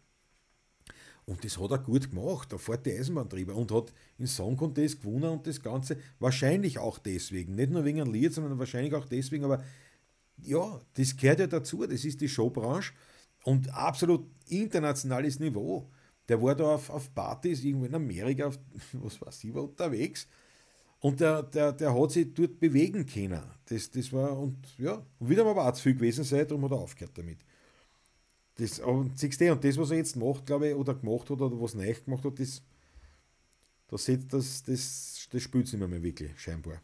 Und das hat er gut gemacht, da fährt die Eisenbahntrieber und hat in Song Contest gewonnen und das Ganze wahrscheinlich auch deswegen, nicht nur wegen einem Lied, sondern wahrscheinlich auch deswegen, aber ja, das gehört ja dazu, das ist die Showbranche und absolut internationales Niveau. Der war da auf, auf Partys irgendwo in Amerika, auf, was weiß ich, war unterwegs und der, der, der hat sich dort bewegen können. Das, das war, und ja, und wieder mal war zu viel gewesen sein, darum hat er aufgehört damit. Das, und, siehst du, und das, was er jetzt macht, glaube ich, oder gemacht hat, oder was neu gemacht hat, das, das, das, das, das spielt es nicht mehr, wirklich, scheinbar.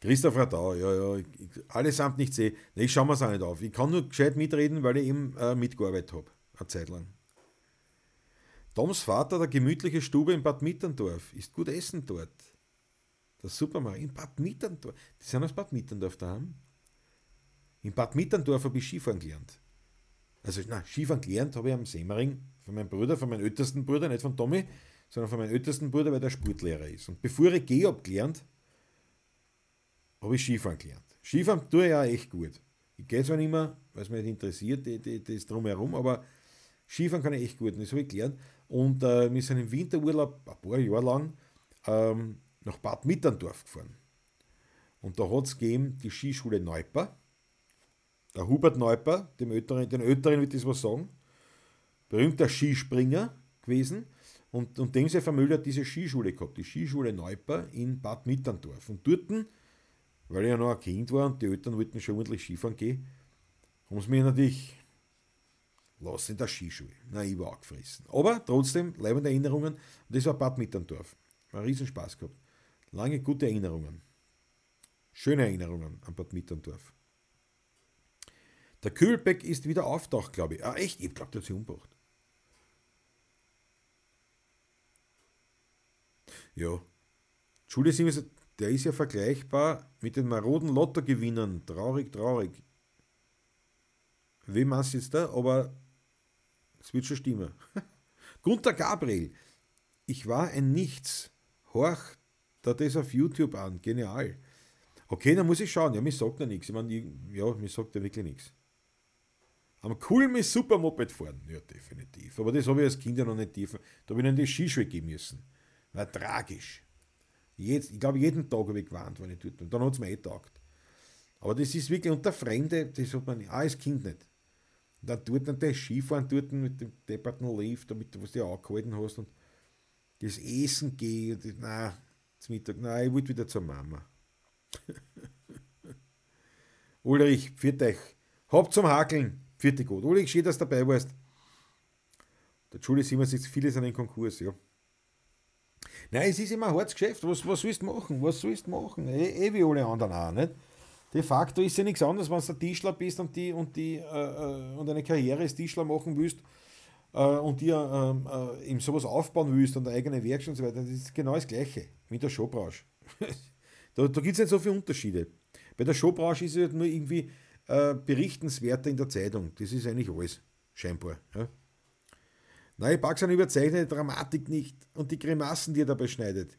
Christoph Radau, ja, ja, allesamt nicht sehe. Nee, ich schaue mir es auch nicht auf. Ich kann nur gescheit mitreden, weil ich eben äh, mitgearbeitet habe, eine Zeit lang. Toms Vater, der gemütliche Stube in Bad Mitterndorf, ist gut essen dort. Das Supermarkt in Bad Mitterndorf. Die sind aus Bad Mitterndorf daheim. In Bad Mitterndorf habe ich Skifahren gelernt. Also, na, Skifahren gelernt habe ich am Semmering von meinem Bruder, von meinem ältesten Bruder, nicht von Tommy, sondern von meinem ältesten Bruder, weil der Sportlehrer ist. Und bevor ich gehe, habe gelernt, habe ich Skifahren gelernt. Skifahren tue ich ja echt gut. Ich gehe zwar nicht mehr, weil es mich nicht interessiert, das drumherum, aber Skifahren kann ich echt gut. Und das habe ich gelernt. Und äh, wir sind im Winterurlaub ein paar Jahre lang ähm, nach Bad Mitterndorf gefahren. Und da hat es gegeben die Skischule Neuper. Der Hubert Neuper, dem Älteren, den Älteren wird das was sagen, berühmter Skispringer gewesen. Und, und dem sein Familie hat diese Skischule gehabt, die Skischule Neuper in Bad Mitterndorf. Und dort, weil ich ja noch ein Kind war und die Eltern wollten schon ordentlich Skifahren gehen, haben sie mir natürlich Lass in der Skischule. Na, ich war angefressen. Aber trotzdem, bleibende Erinnerungen. Und das war Bad Mitterndorf. War ein Riesenspaß gehabt. Lange gute Erinnerungen. Schöne Erinnerungen an Bad Mitterndorf. Der Kühlbeck ist wieder auftaucht, glaube ich. Ah, echt? Ich glaube, der hat sich umgebracht. Ja. Julius der ist ja vergleichbar mit den maroden Lottogewinnern. Traurig, traurig. Wem du jetzt da? Aber es wird schon stimmen. Gunter Gabriel. Ich war ein Nichts. Horch da das auf YouTube an. Genial. Okay, dann muss ich schauen. Ja, mir sagt er nichts. Ich meine, ja, mir sagt er wirklich nichts. Am cool mit Supermoped fahren. Ja, definitiv. Aber das habe ich als Kind ja noch nicht tiefer. Da habe ich in die Skischule gehen müssen. War tragisch. Jetzt, ich glaube, jeden Tag habe ich gewarnt, wenn ich dort Und dann hat es mir eh getaugt. Aber das ist wirklich unter Fremde, das hat man als Kind nicht. Und dann dort dann der Skifahren dort mit dem depperten Lift, damit du was dir angehalten hast und das Essen geht. Nein, zum Mittag, nein, ich wollte wieder zur Mama. Ulrich, pfiat euch. Habt zum Hakeln. Vierte gut. Ulrich, schön, dass du dabei warst. Der Schule sind wir jetzt viele sind in Konkurs, ja. Nein, es ist immer ein hartes Geschäft. Was, was willst du machen? Was sollst du machen? Eh, eh wie alle anderen auch, nicht? de facto ist ja nichts anderes, wenn du der Tischler bist und, die, und, die, äh, äh, und eine Karriere als Tischler machen willst äh, und dir ähm, äh, eben sowas aufbauen willst und eine eigene Werkstatt und so weiter. Das ist genau das Gleiche in der Showbranche. da da gibt es nicht so viele Unterschiede. Bei der Showbranche ist es halt nur irgendwie äh, berichtenswerter in der Zeitung. Das ist eigentlich alles, scheinbar. Ja. Nein, ich packe seine überzeichnete Dramatik nicht und die Grimassen, die er dabei schneidet.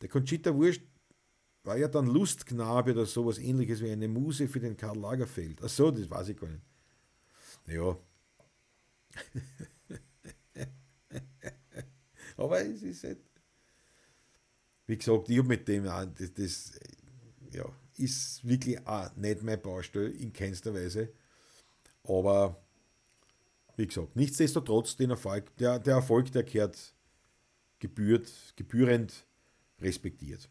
Der Conchita Wurst war ja dann Lustknabe oder sowas ähnliches wie eine Muse für den Karl Lagerfeld. Ach so, das weiß ich gar nicht. Ja. Aber es ist halt, wie gesagt, ich habe mit dem, das, das ja, ist wirklich auch nicht mein Baustelle in keinster Weise. Aber wie gesagt, nichtsdestotrotz, den Erfolg, der, der Erfolg, der kehrt gebührt, gebührend respektiert.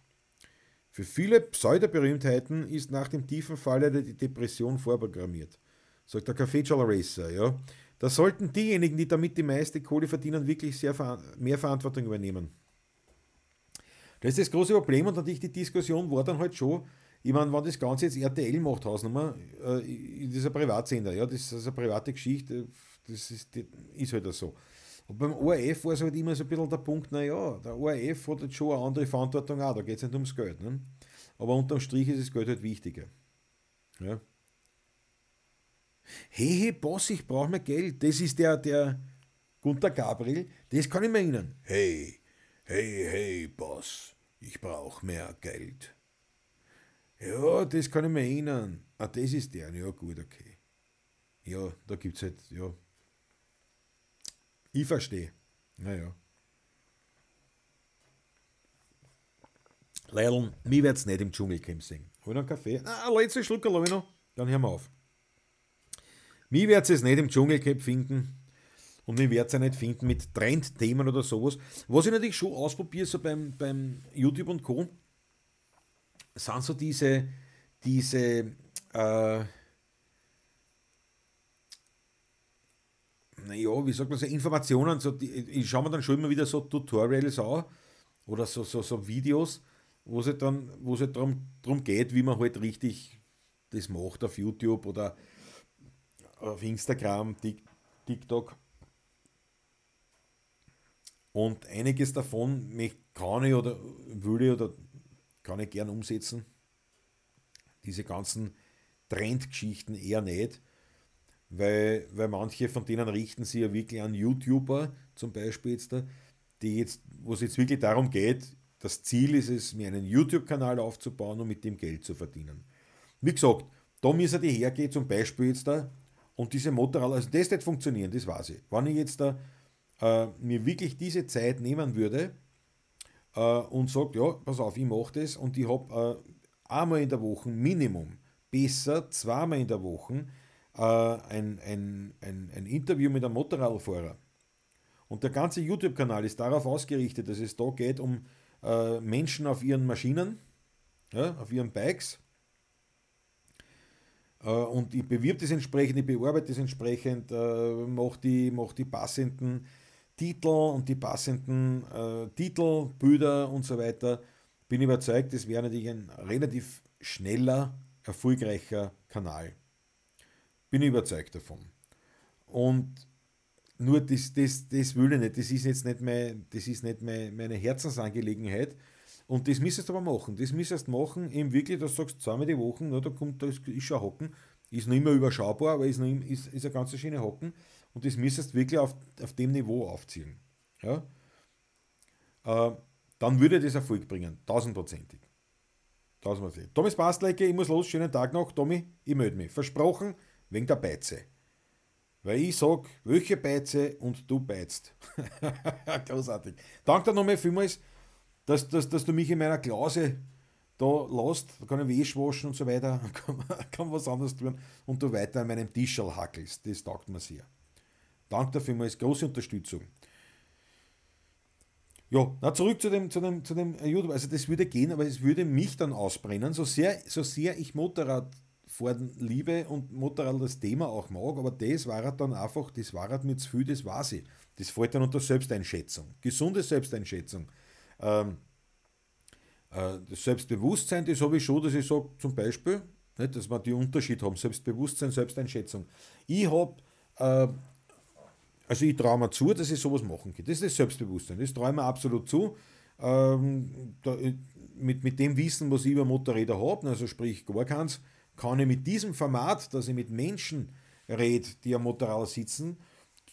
Für viele Pseudoberühmtheiten ist nach dem tiefen Falle die Depression vorprogrammiert, sagt der Café Racer. Ja. Da sollten diejenigen, die damit die meiste Kohle verdienen, wirklich sehr mehr Verantwortung übernehmen. Das ist das große Problem und natürlich die Diskussion war dann halt schon, ich meine, wenn das Ganze jetzt RTL macht, Hausnummer, äh, das ist ein Privatsender, ja, das ist eine private Geschichte, das ist, ist halt so. Und beim ORF war es halt immer so ein bisschen der Punkt, naja, der ORF hat jetzt schon eine andere Verantwortung auch, da geht es nicht ums Geld. Ne? Aber unterm Strich ist das Geld halt wichtiger. Ja. Hey, hey, Boss, ich brauche mehr Geld. Das ist der, der Gunter Gabriel, das kann ich mir erinnern. Hey, hey, hey, Boss, ich brauche mehr Geld. Ja, das kann ich mir erinnern. Ah, das ist der. Ja, gut, okay. Ja, da gibt es halt, ja. Ich verstehe. Naja. Leilon, mich wird's nicht im Dschungelcamp sehen. Hol noch einen Kaffee. Ah, letzte Schluck habe noch. Dann hören wir auf. Mich wird's es nicht im Dschungelcamp finden. Und ich werde es nicht finden mit Trendthemen oder sowas. Was ich natürlich schon ausprobiere, so beim, beim YouTube und Co., sind so diese, diese äh, naja, wie sagt man so, Informationen, so die, ich schaue mir dann schon immer wieder so Tutorials an oder so, so, so Videos, wo es halt dann, wo es halt darum, darum geht, wie man halt richtig das macht auf YouTube oder auf Instagram, TikTok. Und einiges davon kann ich oder würde ich oder kann ich gern umsetzen. Diese ganzen Trendgeschichten eher nicht, weil, weil manche von denen richten sich ja wirklich an YouTuber, zum Beispiel jetzt, die jetzt, wo es jetzt wirklich darum geht, das Ziel ist es, mir einen YouTube-Kanal aufzubauen und mit dem Geld zu verdienen. Wie gesagt, da müssen die hergehen, zum Beispiel jetzt da, und diese Motorrad, also das nicht funktionieren, das weiß ich. Wenn ich jetzt da äh, mir wirklich diese Zeit nehmen würde äh, und sage, ja, pass auf, ich mache das und ich habe äh, einmal in der Woche Minimum, besser zweimal in der Woche äh, ein, ein, ein, ein Interview mit einem Motorradfahrer. Und der ganze YouTube-Kanal ist darauf ausgerichtet, dass es da geht um äh, Menschen auf ihren Maschinen, ja, auf ihren Bikes, äh, und ich bewirbe das entsprechend, ich bearbeite das entsprechend, äh, mache die, mach die passenden Titel und die passenden äh, Titel, und so weiter. Bin überzeugt, das wäre natürlich ein relativ schneller, erfolgreicher Kanal. Bin ich überzeugt davon. Und nur das, das, das will ich nicht. Das ist jetzt nicht, mein, das ist nicht mein, meine Herzensangelegenheit. Und das müsstest du aber machen. Das müsstest du machen, eben wirklich, dass du sagst, zweimal die Woche, na, da kommt, da ist, ist schon Hocken. Ist noch immer überschaubar, aber ist, noch, ist, ist eine ganz schöne Hocken. Und das müsstest du wirklich auf, auf dem Niveau aufziehen. Ja? Äh, dann würde das Erfolg bringen, tausendprozentig. Tausendprozentig. Thomas Bastlecke, ich muss los, schönen Tag noch. Tommy, ich melde mich. Versprochen, wegen der Beize. Weil ich sage, welche Beize und du beizt. Großartig. Danke dir nochmal vielmals dass, dass, dass du mich in meiner Klause da lässt, da kann ich Wäsche waschen und so weiter, kann, kann was anderes tun und du weiter an meinem Tischl hackelst. Das taugt mir sehr. Danke mal ist große Unterstützung. Ja, na zurück zu dem, zu dem, zu dem YouTube. Also das würde gehen, aber es würde mich dann ausbrennen, so sehr, so sehr ich Motorradfahren liebe und Motorrad das Thema auch mag, aber das war halt dann einfach, das war halt mir zu viel, das war sie. Das fällt dann unter Selbsteinschätzung. Gesunde Selbsteinschätzung. Ähm, äh, das Selbstbewusstsein, das habe ich schon, dass ich sage, zum Beispiel, nicht, dass wir die Unterschied haben, Selbstbewusstsein, Selbsteinschätzung. Ich habe, äh, also ich traue mir zu, dass ich sowas machen kann. Das ist das Selbstbewusstsein, das traue ich mir absolut zu. Ähm, da, mit, mit dem Wissen, was ich über Motorräder habe, also sprich gar keins, kann ich mit diesem Format, dass ich mit Menschen rede, die am Motorrad sitzen,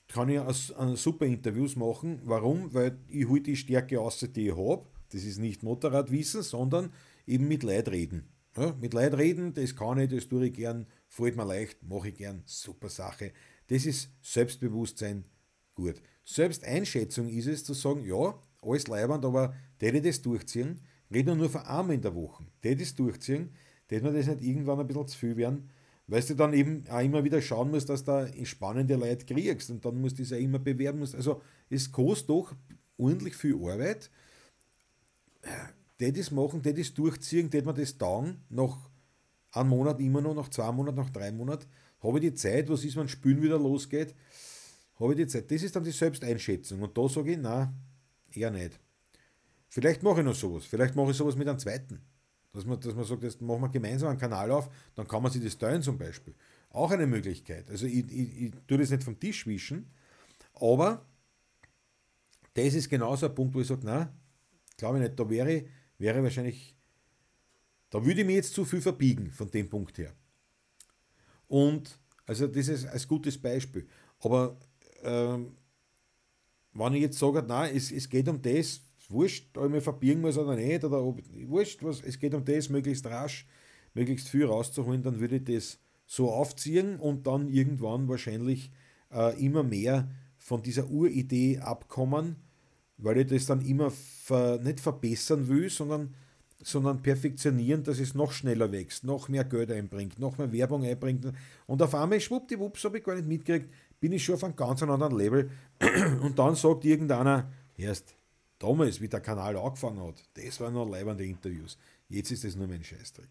kann ich eine super Interviews machen. Warum? Weil ich hole die Stärke aus, die ich habe. Das ist nicht Motorradwissen, sondern eben mit Leid reden. Ja, mit Leid reden, das kann ich, das tue ich gern, fällt mir leicht, mache ich gern, super Sache. Das ist Selbstbewusstsein, gut. Selbsteinschätzung ist es zu sagen, ja, alles leibend, aber der das durchziehen, rede nur von einmal in der Woche, der das durchziehen, der mir das nicht irgendwann ein bisschen zu viel werden, weil du dann eben auch immer wieder schauen musst, dass du spannende Leute kriegst und dann musst du es ja immer bewerben. Also es kostet doch ordentlich viel Arbeit. Das machen, das durchziehen, die man das dann nach einem Monat immer noch, nach zwei Monaten, nach drei Monaten, habe ich die Zeit, was ist, wenn Spülen wieder losgeht, habe ich die Zeit. Das ist dann die Selbsteinschätzung. Und da sage ich, nein, eher nicht. Vielleicht mache ich noch sowas. Vielleicht mache ich sowas mit einem zweiten. Dass man, dass man sagt, jetzt machen wir gemeinsam einen Kanal auf, dann kann man sich das teilen zum Beispiel. Auch eine Möglichkeit. Also ich, ich, ich tue das nicht vom Tisch wischen, aber das ist genauso ein Punkt, wo ich sage, nein, glaube ich nicht, da wäre, wäre wahrscheinlich, da würde ich mir jetzt zu viel verbiegen von dem Punkt her. Und also das ist ein gutes Beispiel. Aber ähm, wenn ich jetzt sage, nein, es, es geht um das, wurscht, ob ich mich verbiegen muss oder nicht, oder ob, wurscht, was, es geht um das, möglichst rasch, möglichst viel rauszuholen, dann würde ich das so aufziehen und dann irgendwann wahrscheinlich äh, immer mehr von dieser Uridee abkommen, weil ich das dann immer ver, nicht verbessern will, sondern, sondern perfektionieren, dass es noch schneller wächst, noch mehr Geld einbringt, noch mehr Werbung einbringt. Und auf einmal, schwuppdiwupps, habe ich gar nicht mitgekriegt, bin ich schon auf einem ganz anderen Level. Und dann sagt irgendeiner, erst damals, wie der Kanal angefangen hat, das waren noch leibende Interviews. Jetzt ist das nur mein Scheißdreck.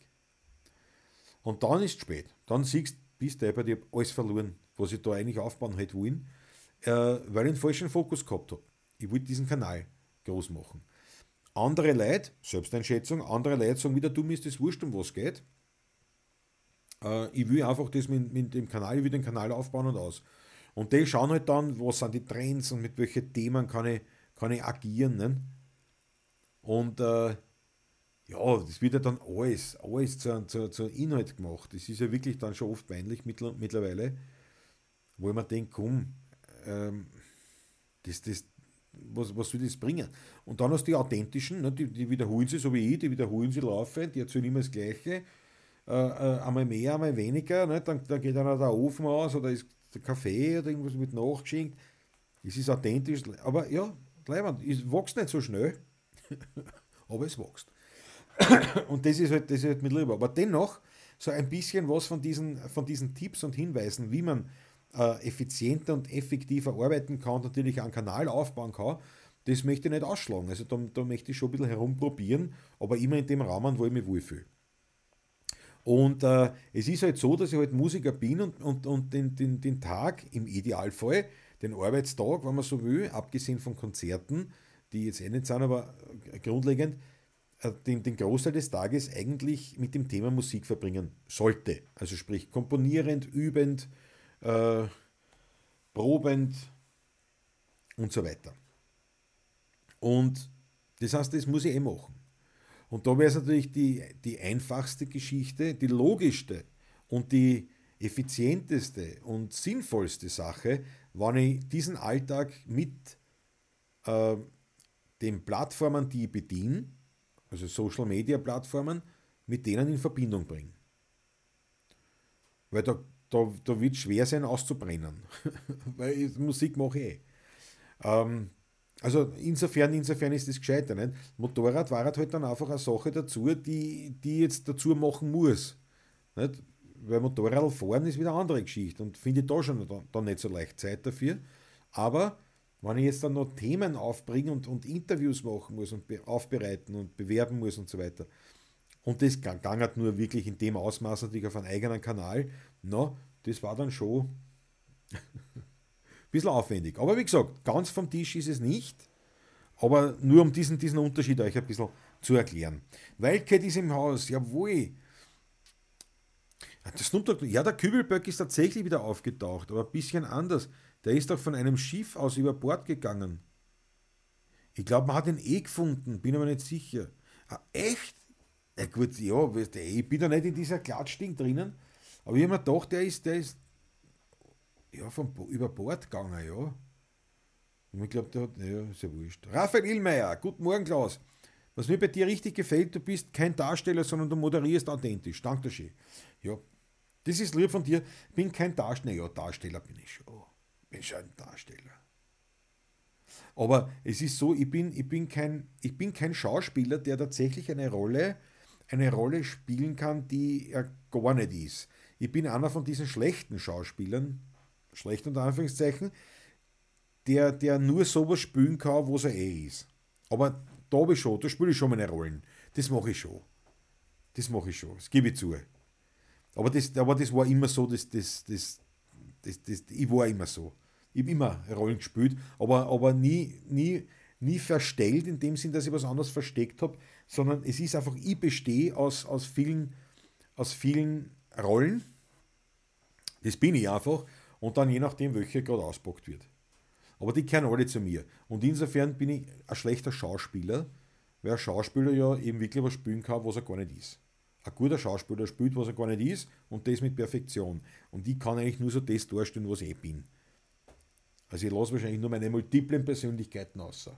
Und dann ist es spät. Dann siehst du, bist du bei dir alles verloren, was ich da eigentlich aufbauen hätte wollen, äh, weil ich den falschen Fokus gehabt habe. Ich wollte diesen Kanal groß machen. Andere Leute, Selbsteinschätzung, andere Leute sagen wieder, du mir ist das wurscht, um was geht. Äh, ich will einfach das mit, mit, dem Kanal, ich will den Kanal aufbauen und aus. Und die schauen halt dann, was sind die Trends und mit welchen Themen kann ich, kann ich agieren. Ne? Und äh, ja, das wird ja dann alles, alles zu, zu, zu Inhalt gemacht. Das ist ja wirklich dann schon oft peinlich mittlerweile, wo ich mir denke, komm, ähm, das, das, was, was soll das bringen? Und dann hast du die authentischen, ne, die, die wiederholen sie, so wie ich, die wiederholen sie laufend, die erzählen immer das Gleiche, äh, äh, einmal mehr, einmal weniger, ne, dann, dann geht einer der Ofen aus oder ist der Kaffee oder irgendwas mit nachgeschenkt. Es ist authentisch, aber ja, leibend, es wächst nicht so schnell, aber es wächst. Und das ist halt, das ist halt mit lieber. Aber dennoch, so ein bisschen was von diesen, von diesen Tipps und Hinweisen, wie man äh, effizienter und effektiver arbeiten kann und natürlich einen Kanal aufbauen kann, das möchte ich nicht ausschlagen. Also da, da möchte ich schon ein bisschen herumprobieren, aber immer in dem Rahmen, wo ich mich wohlfühle. Und äh, es ist halt so, dass ich halt Musiker bin und, und, und den, den, den Tag im Idealfall, den Arbeitstag, wenn man so will, abgesehen von Konzerten, die jetzt eh nicht sind, aber grundlegend, äh, den, den Großteil des Tages eigentlich mit dem Thema Musik verbringen sollte. Also sprich komponierend, übend, äh, probend und so weiter. Und das heißt, das muss ich eh machen. Und da wäre es natürlich die, die einfachste Geschichte, die logischste und die effizienteste und sinnvollste Sache, wenn ich diesen Alltag mit äh, den Plattformen, die ich bediene, also Social Media Plattformen, mit denen in Verbindung bringe. Weil da da, da wird es schwer sein auszubrennen, weil ich, Musik mache ich eh. Ähm, also insofern, insofern ist das gescheiter. Nicht? Motorrad war halt dann einfach eine Sache dazu, die, die jetzt dazu machen muss. Nicht? Weil Motorrad fahren ist wieder eine andere Geschichte und finde ich da schon dann nicht so leicht Zeit dafür. Aber wenn ich jetzt dann noch Themen aufbringen und, und Interviews machen muss und aufbereiten und bewerben muss und so weiter, und das ging halt nur wirklich in dem Ausmaß natürlich auf einen eigenen Kanal. No, das war dann schon ein bisschen aufwendig. Aber wie gesagt, ganz vom Tisch ist es nicht. Aber nur um diesen, diesen Unterschied euch ein bisschen zu erklären. Wildcat ist im Haus, jawohl. Das ja, der Kübelböck ist tatsächlich wieder aufgetaucht, aber ein bisschen anders. Der ist doch von einem Schiff aus über Bord gegangen. Ich glaube, man hat ihn eh gefunden, bin aber nicht sicher. Ah, echt? Ja gut, ja, ich bin da nicht in dieser Klatschding drinnen, aber ich habe mir gedacht, der ist, der ist ja, vom, über Bord gegangen, ja. Und ich glaube, der hat, ja, ist ja wurscht. Raphael Illmeier, guten Morgen, Klaus. Was mir bei dir richtig gefällt, du bist kein Darsteller, sondern du moderierst authentisch. Dankeschön. Ja, das ist lieb von dir. Ich bin kein Darsteller. Ja, Darsteller bin ich schon. Bin schon ein Darsteller. Aber es ist so, ich bin, ich bin, kein, ich bin kein Schauspieler, der tatsächlich eine Rolle eine Rolle spielen kann, die er gar nicht ist. Ich bin einer von diesen schlechten Schauspielern, schlecht unter Anführungszeichen, der, der nur sowas spielen kann, wo er eh ist. Aber da habe ich schon, da spiele ich schon meine Rollen. Das mache ich schon. Das mache ich schon, das gebe ich zu. Aber das, aber das war immer so, das, das, das, das, das, ich war immer so. Ich habe immer Rollen gespielt, aber, aber nie, nie, nie verstellt in dem Sinn, dass ich was anderes versteckt habe, sondern es ist einfach, ich bestehe aus, aus, vielen, aus vielen Rollen, Das bin ich einfach. Und dann je nachdem, welcher gerade auspackt wird. Aber die kennen alle zu mir. Und insofern bin ich ein schlechter Schauspieler, weil ein Schauspieler ja eben wirklich was spielen kann, was er gar nicht ist. Ein guter Schauspieler spielt, was er gar nicht ist und das mit Perfektion. Und ich kann eigentlich nur so das darstellen, was ich bin. Also ich lasse wahrscheinlich nur meine multiplen Persönlichkeiten außer.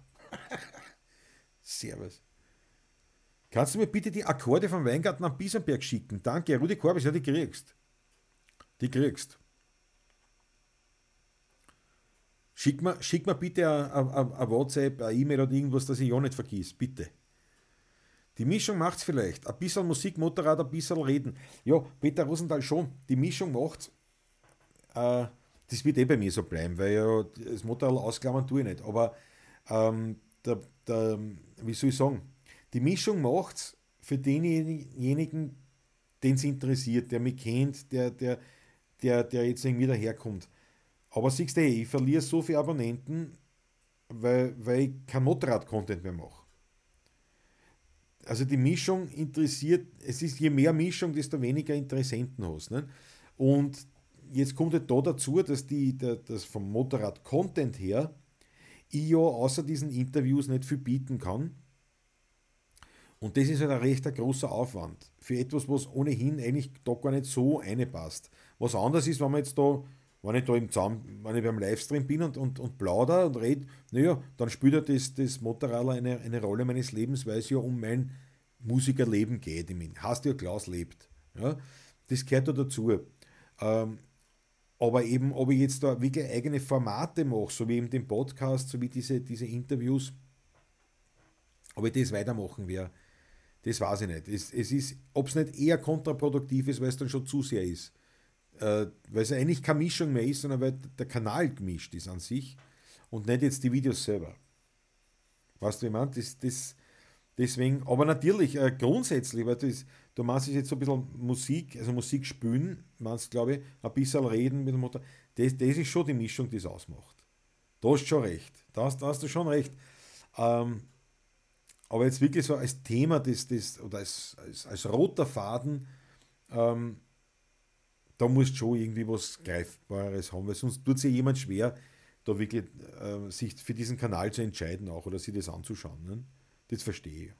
Servus. Kannst du mir bitte die Akkorde vom Weingarten am Biesenberg schicken? Danke, Rudi Korbis, ja, die kriegst. Die kriegst. Schick mir, schick mir bitte ein WhatsApp, eine E-Mail oder irgendwas, das ich ja nicht vergieß. Bitte. Die Mischung macht's vielleicht. Ein bisschen Musik, Motorrad, ein bisschen Reden. Ja, Peter Rosenthal schon. Die Mischung macht's. Äh, das wird eh bei mir so bleiben, weil ja das Motorrad ausklammern tue ich nicht. Aber ähm, der, der, wie soll ich sagen, die Mischung macht's für denjenigen, den es interessiert, der mich kennt, der, der, der, der jetzt irgendwie daherkommt. Aber siehst du, ich verliere so viele Abonnenten, weil, weil ich kein Motorrad-Content mehr mache. Also die Mischung interessiert, es ist je mehr Mischung, desto weniger Interessenten hast. Ne? Und jetzt kommt halt da dazu, dass die, das vom Motorrad-Content her ich ja außer diesen Interviews nicht viel bieten kann. Und das ist halt ein recht großer Aufwand für etwas, was ohnehin eigentlich da gar nicht so einpasst. Was anders ist, wenn man jetzt da wenn ich da im Zaum, wenn ich beim Livestream bin und, und, und plauder und rede, naja, dann spielt ja das, das Motorradler eine, eine Rolle meines Lebens, weil es ja um mein Musikerleben geht. Ich meine, hast ja Klaus lebt. Ja? Das gehört da dazu. Ähm, aber eben, ob ich jetzt da wirklich eigene Formate mache, so wie eben den Podcast, so wie diese, diese Interviews, ob ich das weitermachen werde, das weiß ich nicht. Es, es ist, ob es nicht eher kontraproduktiv ist, weil es dann schon zu sehr ist weil es eigentlich keine Mischung mehr ist, sondern weil der Kanal gemischt ist an sich und nicht jetzt die Videos selber. Weißt du, ich meine? Das, das, deswegen, aber natürlich, äh, grundsätzlich, weil das, du machst jetzt so ein bisschen Musik, also Musik spielen, meinst glaube ich, ein bisschen reden mit dem Motor, das, das ist schon die Mischung, die es ausmacht. Da hast schon recht. Da hast, da hast du schon recht. Ähm, aber jetzt wirklich so als Thema, das, das, oder als, als, als roter Faden, ähm, da musst du schon irgendwie was Greifbares haben, weil sonst tut sich jemand schwer, da wirklich äh, sich für diesen Kanal zu entscheiden auch oder sich das anzuschauen. Ne? Das verstehe ich.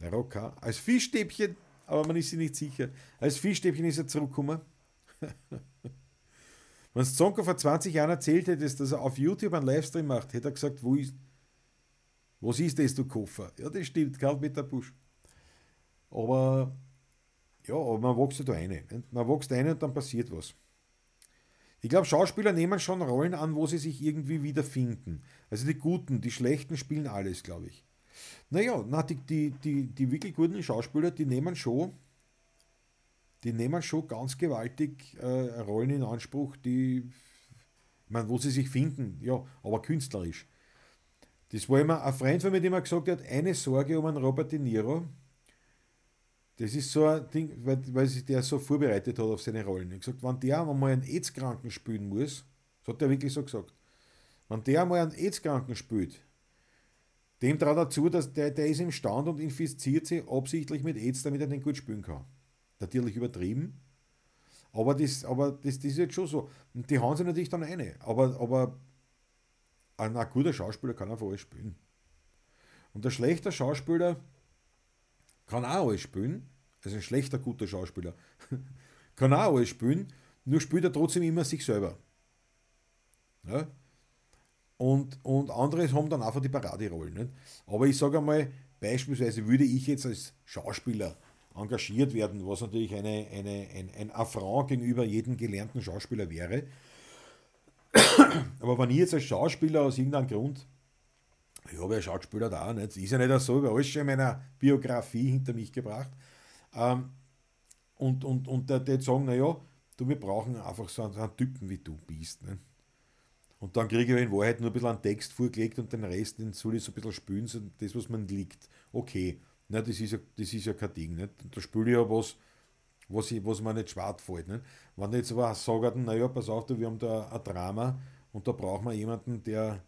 Der Rocker als Fischstäbchen, aber man ist sich nicht sicher. Als Fischstäbchen ist er zurückgekommen. Wenn Zonko vor 20 Jahren erzählt hätte, dass er auf YouTube einen Livestream macht, hätte er gesagt, wo ist, was ist das, du Koffer? Ja, das stimmt, Karl Peter Busch. Aber ja, aber man wächst da eine. Man wächst eine und dann passiert was. Ich glaube, Schauspieler nehmen schon Rollen an, wo sie sich irgendwie wiederfinden. Also die Guten, die Schlechten spielen alles, glaube ich. Naja, na, die, die, die, die wirklich guten Schauspieler, die nehmen schon, die nehmen schon ganz gewaltig äh, Rollen in Anspruch, die, ich meine, wo sie sich finden, ja, aber künstlerisch. Das war immer ein Freund von mir, der mir gesagt hat, eine Sorge um einen Robert De Niro, das ist so ein Ding, weil, weil sich der so vorbereitet hat auf seine Rollen. Ich gesagt, wenn der einmal einen AIDS-Kranken spielen muss, das hat er wirklich so gesagt, wenn der einmal einen AIDS-Kranken spielt, dem traut er zu, dass der, der ist im Stand und infiziert sich absichtlich mit AIDS, damit er den gut spielen kann. Natürlich übertrieben, aber das, aber das, das ist jetzt schon so. Und die hauen sich natürlich dann eine. Aber, aber ein, ein guter Schauspieler kann einfach alles spielen. Und ein schlechter Schauspieler, kann auch alles spielen, also ein schlechter, guter Schauspieler, kann auch alles spielen, nur spielt er trotzdem immer sich selber. Ja? Und, und andere haben dann einfach die Paraderollen. Nicht? Aber ich sage einmal, beispielsweise würde ich jetzt als Schauspieler engagiert werden, was natürlich eine, eine, ein, ein Affront gegenüber jedem gelernten Schauspieler wäre. Aber wenn ich jetzt als Schauspieler aus irgendeinem Grund ich habe ja Schauspieler da, nicht? ist ja nicht so, ich habe alles schon in meiner Biografie hinter mich gebracht. Ähm, und, und, und der, der sagen, naja, du, wir brauchen einfach so einen, einen Typen wie du bist. Ne? Und dann kriege ich in Wahrheit nur ein bisschen einen Text vorgelegt und den Rest, den soll ich so ein bisschen spülen, so das, was man liegt. Okay, ne, das, ist ja, das ist ja kein Ding. Nicht? Da spüle ich ja was, was, ich, was mir nicht schwarz fällt. Nicht? Wenn ich jetzt aber sage, naja, pass auf, wir haben da ein Drama und da brauchen wir jemanden, der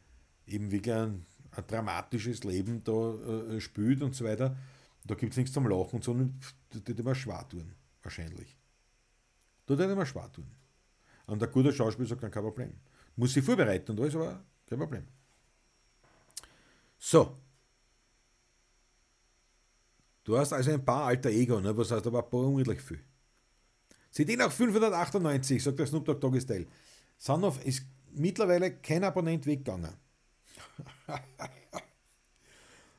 eben wirklich ein ein dramatisches Leben da äh, spielt und so weiter. Da gibt es nichts zum Lachen, sondern das wird immer schwer wahrscheinlich. Tut er nicht mehr schwer tun. Und der gute Schauspieler sagt dann kein Problem. Muss sich vorbereiten und alles, aber kein Problem. So. Du hast also ein paar alter Ego, ne? was heißt aber ein paar unendlich viel. CD nach 598, sagt der Snoop Dogg Doggy Style. Ist mittlerweile kein Abonnent weggegangen.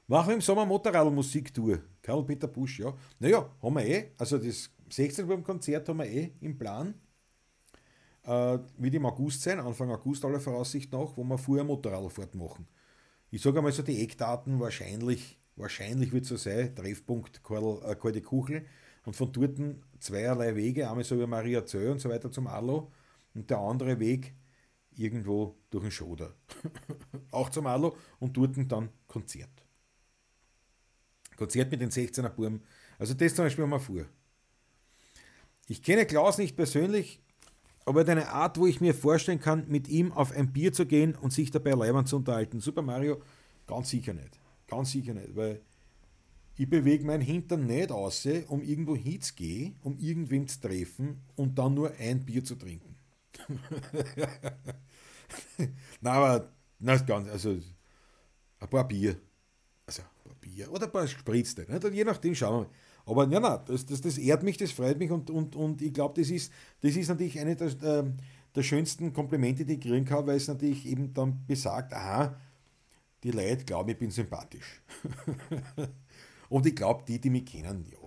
Machen wir im Sommer Motorradmusik-Tour. Karl-Peter Busch, ja. Naja, haben wir eh. Also das 16. beim Konzert haben wir eh im Plan. Äh, wird im August sein, Anfang August aller Voraussicht nach, wo wir vorher Motorradfahrt machen. Ich sage einmal so die Eckdaten, wahrscheinlich, wahrscheinlich wird es so sein, Treffpunkt Karl, äh, Kuchel und von dort zweierlei Wege, einmal so wie Maria Zöll und so weiter zum Arlo und der andere Weg irgendwo durch den Schoder. Auch zum Arlo und dort dann Konzert. Konzert mit den 16er Burm. Also das zum Beispiel haben wir vor. Ich kenne Klaus nicht persönlich, aber deine Art, wo ich mir vorstellen kann, mit ihm auf ein Bier zu gehen und sich dabei leibend zu unterhalten. Super Mario, ganz sicher nicht. Ganz sicher nicht, weil ich bewege meinen Hintern nicht aus, um irgendwo hinzugehen, um irgendwen zu treffen und dann nur ein Bier zu trinken. na, aber, na, ganz, also, ein paar Bier. Bier oder ein paar Spritzte. Nicht? Und je nachdem schauen wir mal. Aber ja, na, das, das, das ehrt mich, das freut mich und, und, und ich glaube, das ist, das ist natürlich eine der, äh, der schönsten Komplimente, die ich kriegen kann, weil es natürlich eben dann besagt, aha, die Leute glauben, ich bin sympathisch. und ich glaube, die, die mich kennen, ja,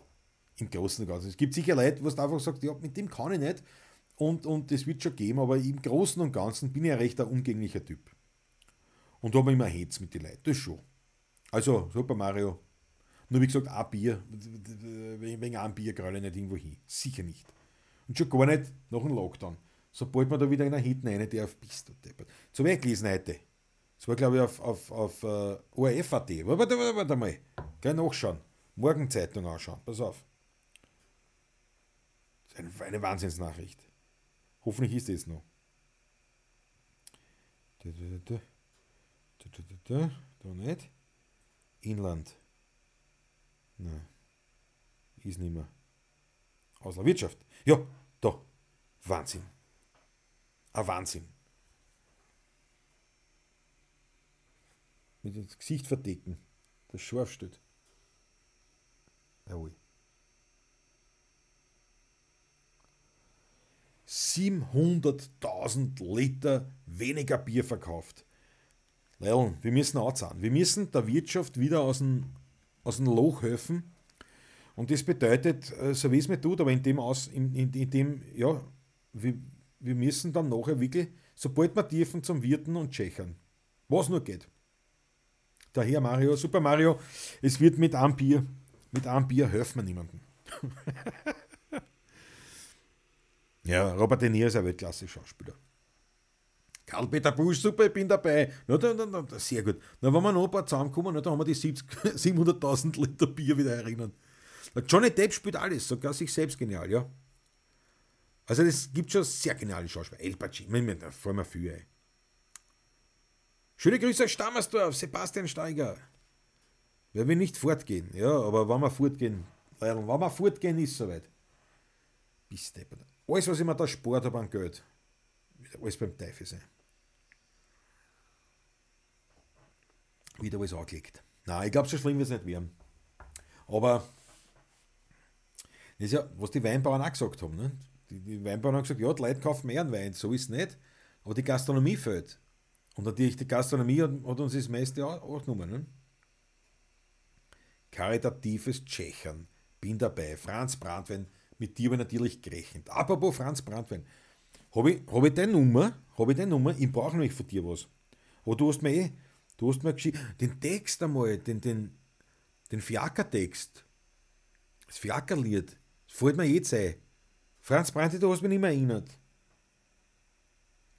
im Großen und Ganzen. Es gibt sicher Leute, wo du einfach sagst, ja, mit dem kann ich nicht und, und das wird schon geben, aber im Großen und Ganzen bin ich ein recht umgänglicher Typ. Und da habe ich immer Hetz mit den Leuten, das schon. Also, Super Mario. Nur wie gesagt, ein Bier, wegen einem Bier gerade nicht irgendwo hin. Sicher nicht. Und schon gar nicht nach dem Lockdown. Sobald man da wieder in einer Hit rein darf, bist du deppert. So habe ich gelesen heute. Das war, glaube ich, auf, auf, auf uh, ORF.at. Warte, warte, warte mal. Gleich nachschauen. Morgenzeitung anschauen. Pass auf. Das ist eine, Wahnsinnsnachricht. Hoffentlich ist es noch. Da, da, da, da, da, da, da nicht. Inland. Nein. Ist nicht mehr. Aus der Wirtschaft. Ja, da. Wahnsinn. Ein Wahnsinn. Mit dem Gesicht verdecken. Das scharf steht. Jawohl. 700.000 Liter weniger Bier verkauft. Leil, wir müssen anzahlen. Wir müssen der Wirtschaft wieder aus dem, aus dem Loch helfen. Und das bedeutet, äh, so wie es mir tut, aber in dem, aus, in, in, in dem ja, wir, wir müssen dann nachher wirklich, sobald wir dürfen, zum Wirten und Tschechern. Was nur geht. Daher Mario, Super Mario, es wird mit einem Bier, mit einem Bier helfen wir niemandem. ja, Robert De Niro ist ein Weltklasse-Schauspieler. Karl-Peter Busch, super, ich bin dabei. Na, na, na, sehr gut. Na, wenn wir noch ein paar zusammenkommen, na, dann haben wir die 700.000 Liter Bier wieder erinnern. Na, Johnny Depp spielt alles, sogar sich selbst genial, ja. Also es gibt schon sehr geniale Schauspieler. El Pacino, da freuen wir viel, ey. Schöne Grüße aus Stammersdorf, Sebastian Steiger. Wer will nicht fortgehen? Ja, aber wenn wir fortgehen, wenn wir fortgehen, ist soweit. Bis. Alles, was ich mir da spart habe an Geld, wird alles beim Teufel sein. Wieder alles angelegt. Nein, ich glaube, so schlimm wird es nicht werden. Aber das ist ja, was die Weinbauern auch gesagt haben. Ne? Die, die Weinbauern haben gesagt, ja, die Leute kaufen mehr Wein, so ist es nicht. Aber die Gastronomie fehlt. Und natürlich, die Gastronomie hat, hat uns das meiste auch, genommen. Ne? Karitatives Tschechern, bin dabei. Franz Brandwein, mit dir ich natürlich gerechnet. Apropos Franz Brandwein, habe ich, hab ich deine Nummer? Habe ich deine Nummer? Ich brauche nämlich von dir was. Aber du hast mir eh Du hast mir geschrieben, den Text einmal, den, den, den Fiaker-Text, das Fiakerlied, das fällt mir jetzt ein. Franz Brandt, du hast mich nicht mehr erinnert.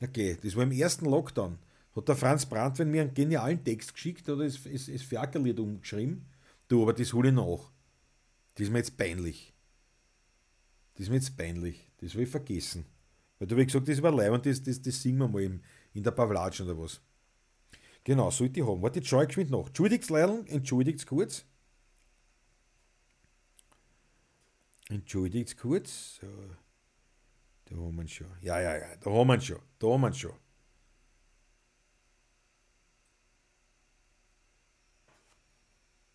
Okay, das war im ersten Lockdown. Hat der Franz Brandt, wenn mir einen genialen Text geschickt oder das, das, Fiakerlied umgeschrieben? Du, aber das hole ich nach. Das ist mir jetzt peinlich. Das ist mir jetzt peinlich. Das will ich vergessen. Weil du hast gesagt, das war leibend, das, das, das singen wir mal in, in der Pavlatsch oder was. Genau, sollte ich haben. Warte, jetzt schaue ich geschwind nach. Entschuldigt Leilung, entschuldigt kurz. Entschuldigt kurz. So. Da haben wir schon. Ja, ja, ja, da haben wir schon. Da haben wir schon.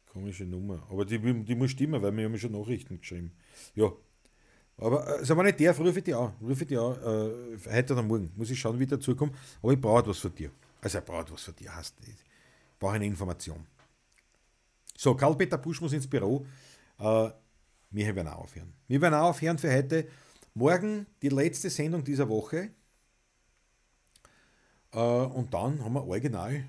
Komische Nummer. Aber die, die muss stimmen, weil wir haben schon Nachrichten geschrieben. Ja. Aber äh, also wenn ich der rufe ich die an. Rufe ich die an, äh, heute oder morgen. Muss ich schauen, wie der zukommt. Aber ich brauche etwas von dir. Also er braucht was von dir. Hast, ich brauche eine Information. So, Karl-Peter Busch muss ins Büro. Äh, wir werden auch aufhören. Wir werden auch aufhören für heute. Morgen die letzte Sendung dieser Woche. Äh, und dann haben wir original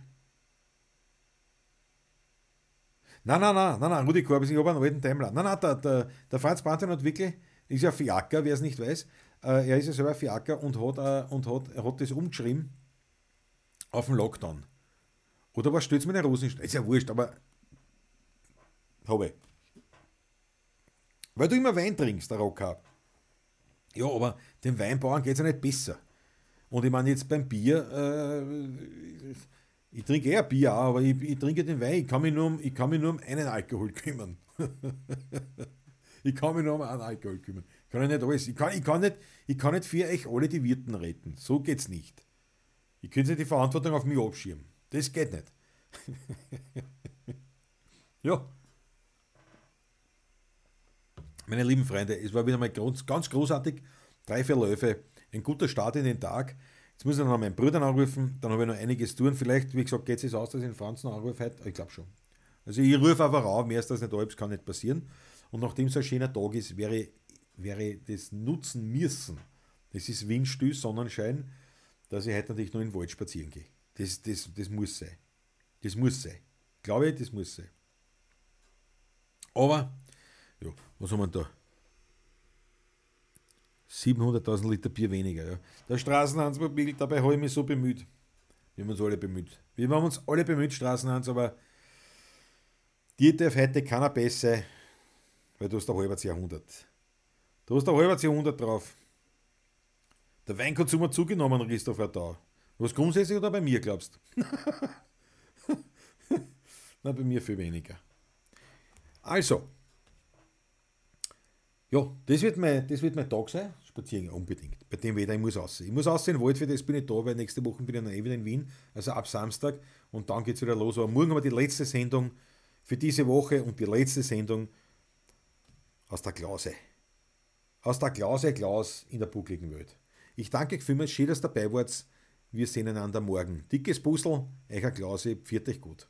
Nein, nein, nein, nein, nein, Rudi Korbis, ich habe einen alten Timeline. Nein, nein, der, der, der Franz Brandner hat wirklich, ist ja Fiaker, wer es nicht weiß, äh, er ist ja selber Fiaker und hat, äh, und hat, hat das umgeschrieben auf den Lockdown. Oder was stützt mit den Rosen? Ist ja wurscht, aber habe ich. Weil du immer Wein trinkst, der Rocker. Ja, aber den Weinbauern geht es ja nicht besser. Und ich meine jetzt beim Bier, äh, ich trinke eher Bier, aber ich, ich, trinke den Wein. Ich kann, mich nur um, ich kann mich nur um einen Alkohol kümmern. ich kann mich nur um einen Alkohol kümmern. Ich kann nicht alles. Ich kann, ich kann, nicht, ich kann nicht für euch alle die Wirten retten. So geht's nicht. Ich könnte nicht die Verantwortung auf mich abschirmen. Das geht nicht. ja. Meine lieben Freunde, es war wieder mal ganz, großartig. Drei, vier Läufe. Ein guter Start in den Tag. Jetzt muss ich noch meinen Bruder anrufen, dann habe ich noch einiges tun. Vielleicht, wie gesagt, geht es aus, dass ich den Franz noch anrufe heute? Ich glaube schon. Also ich rufe einfach auf, mehr ist das nicht alles, kann nicht passieren. Und nachdem es ein schöner Tag ist, wäre, wäre das nutzen müssen. Es ist windstill, Sonnenschein, dass ich heute natürlich noch in den Wald spazieren gehe. Das, das, das muss sein. Das muss sein. Glaube ich, das muss sein. Aber, ja, was haben wir da? 700.000 Liter Bier weniger. Ja. Der Straßenhansmobil, dabei habe ich mich so bemüht. Wir haben uns alle bemüht. Wir haben uns alle bemüht, Straßenhans, aber dir darf heute keiner besser, weil du hast ein halbes Jahrhundert. Du hast ein halbes Jahrhundert drauf. Der Weinkonsum hat zugenommen, Christopher da. Was grundsätzlich oder bei mir glaubst? Na, bei mir viel weniger. Also, ja, das wird mein, das wird mein Tag sein. Spazieren unbedingt. Bei dem Wetter, ich muss aussehen. Ich muss aussehen, Wald, für das bin ich da, weil nächste Woche bin ich dann eh wieder in Wien, also ab Samstag und dann geht es wieder los. Aber morgen haben wir die letzte Sendung für diese Woche und die letzte Sendung aus der Klause. Aus der Klause Klaus in der buckligen Welt. Ich danke euch vielmals, schön, dass ihr dabei wart. Wir sehen einander morgen. Dickes Puzzle, euer Klause, pfiat euch gut.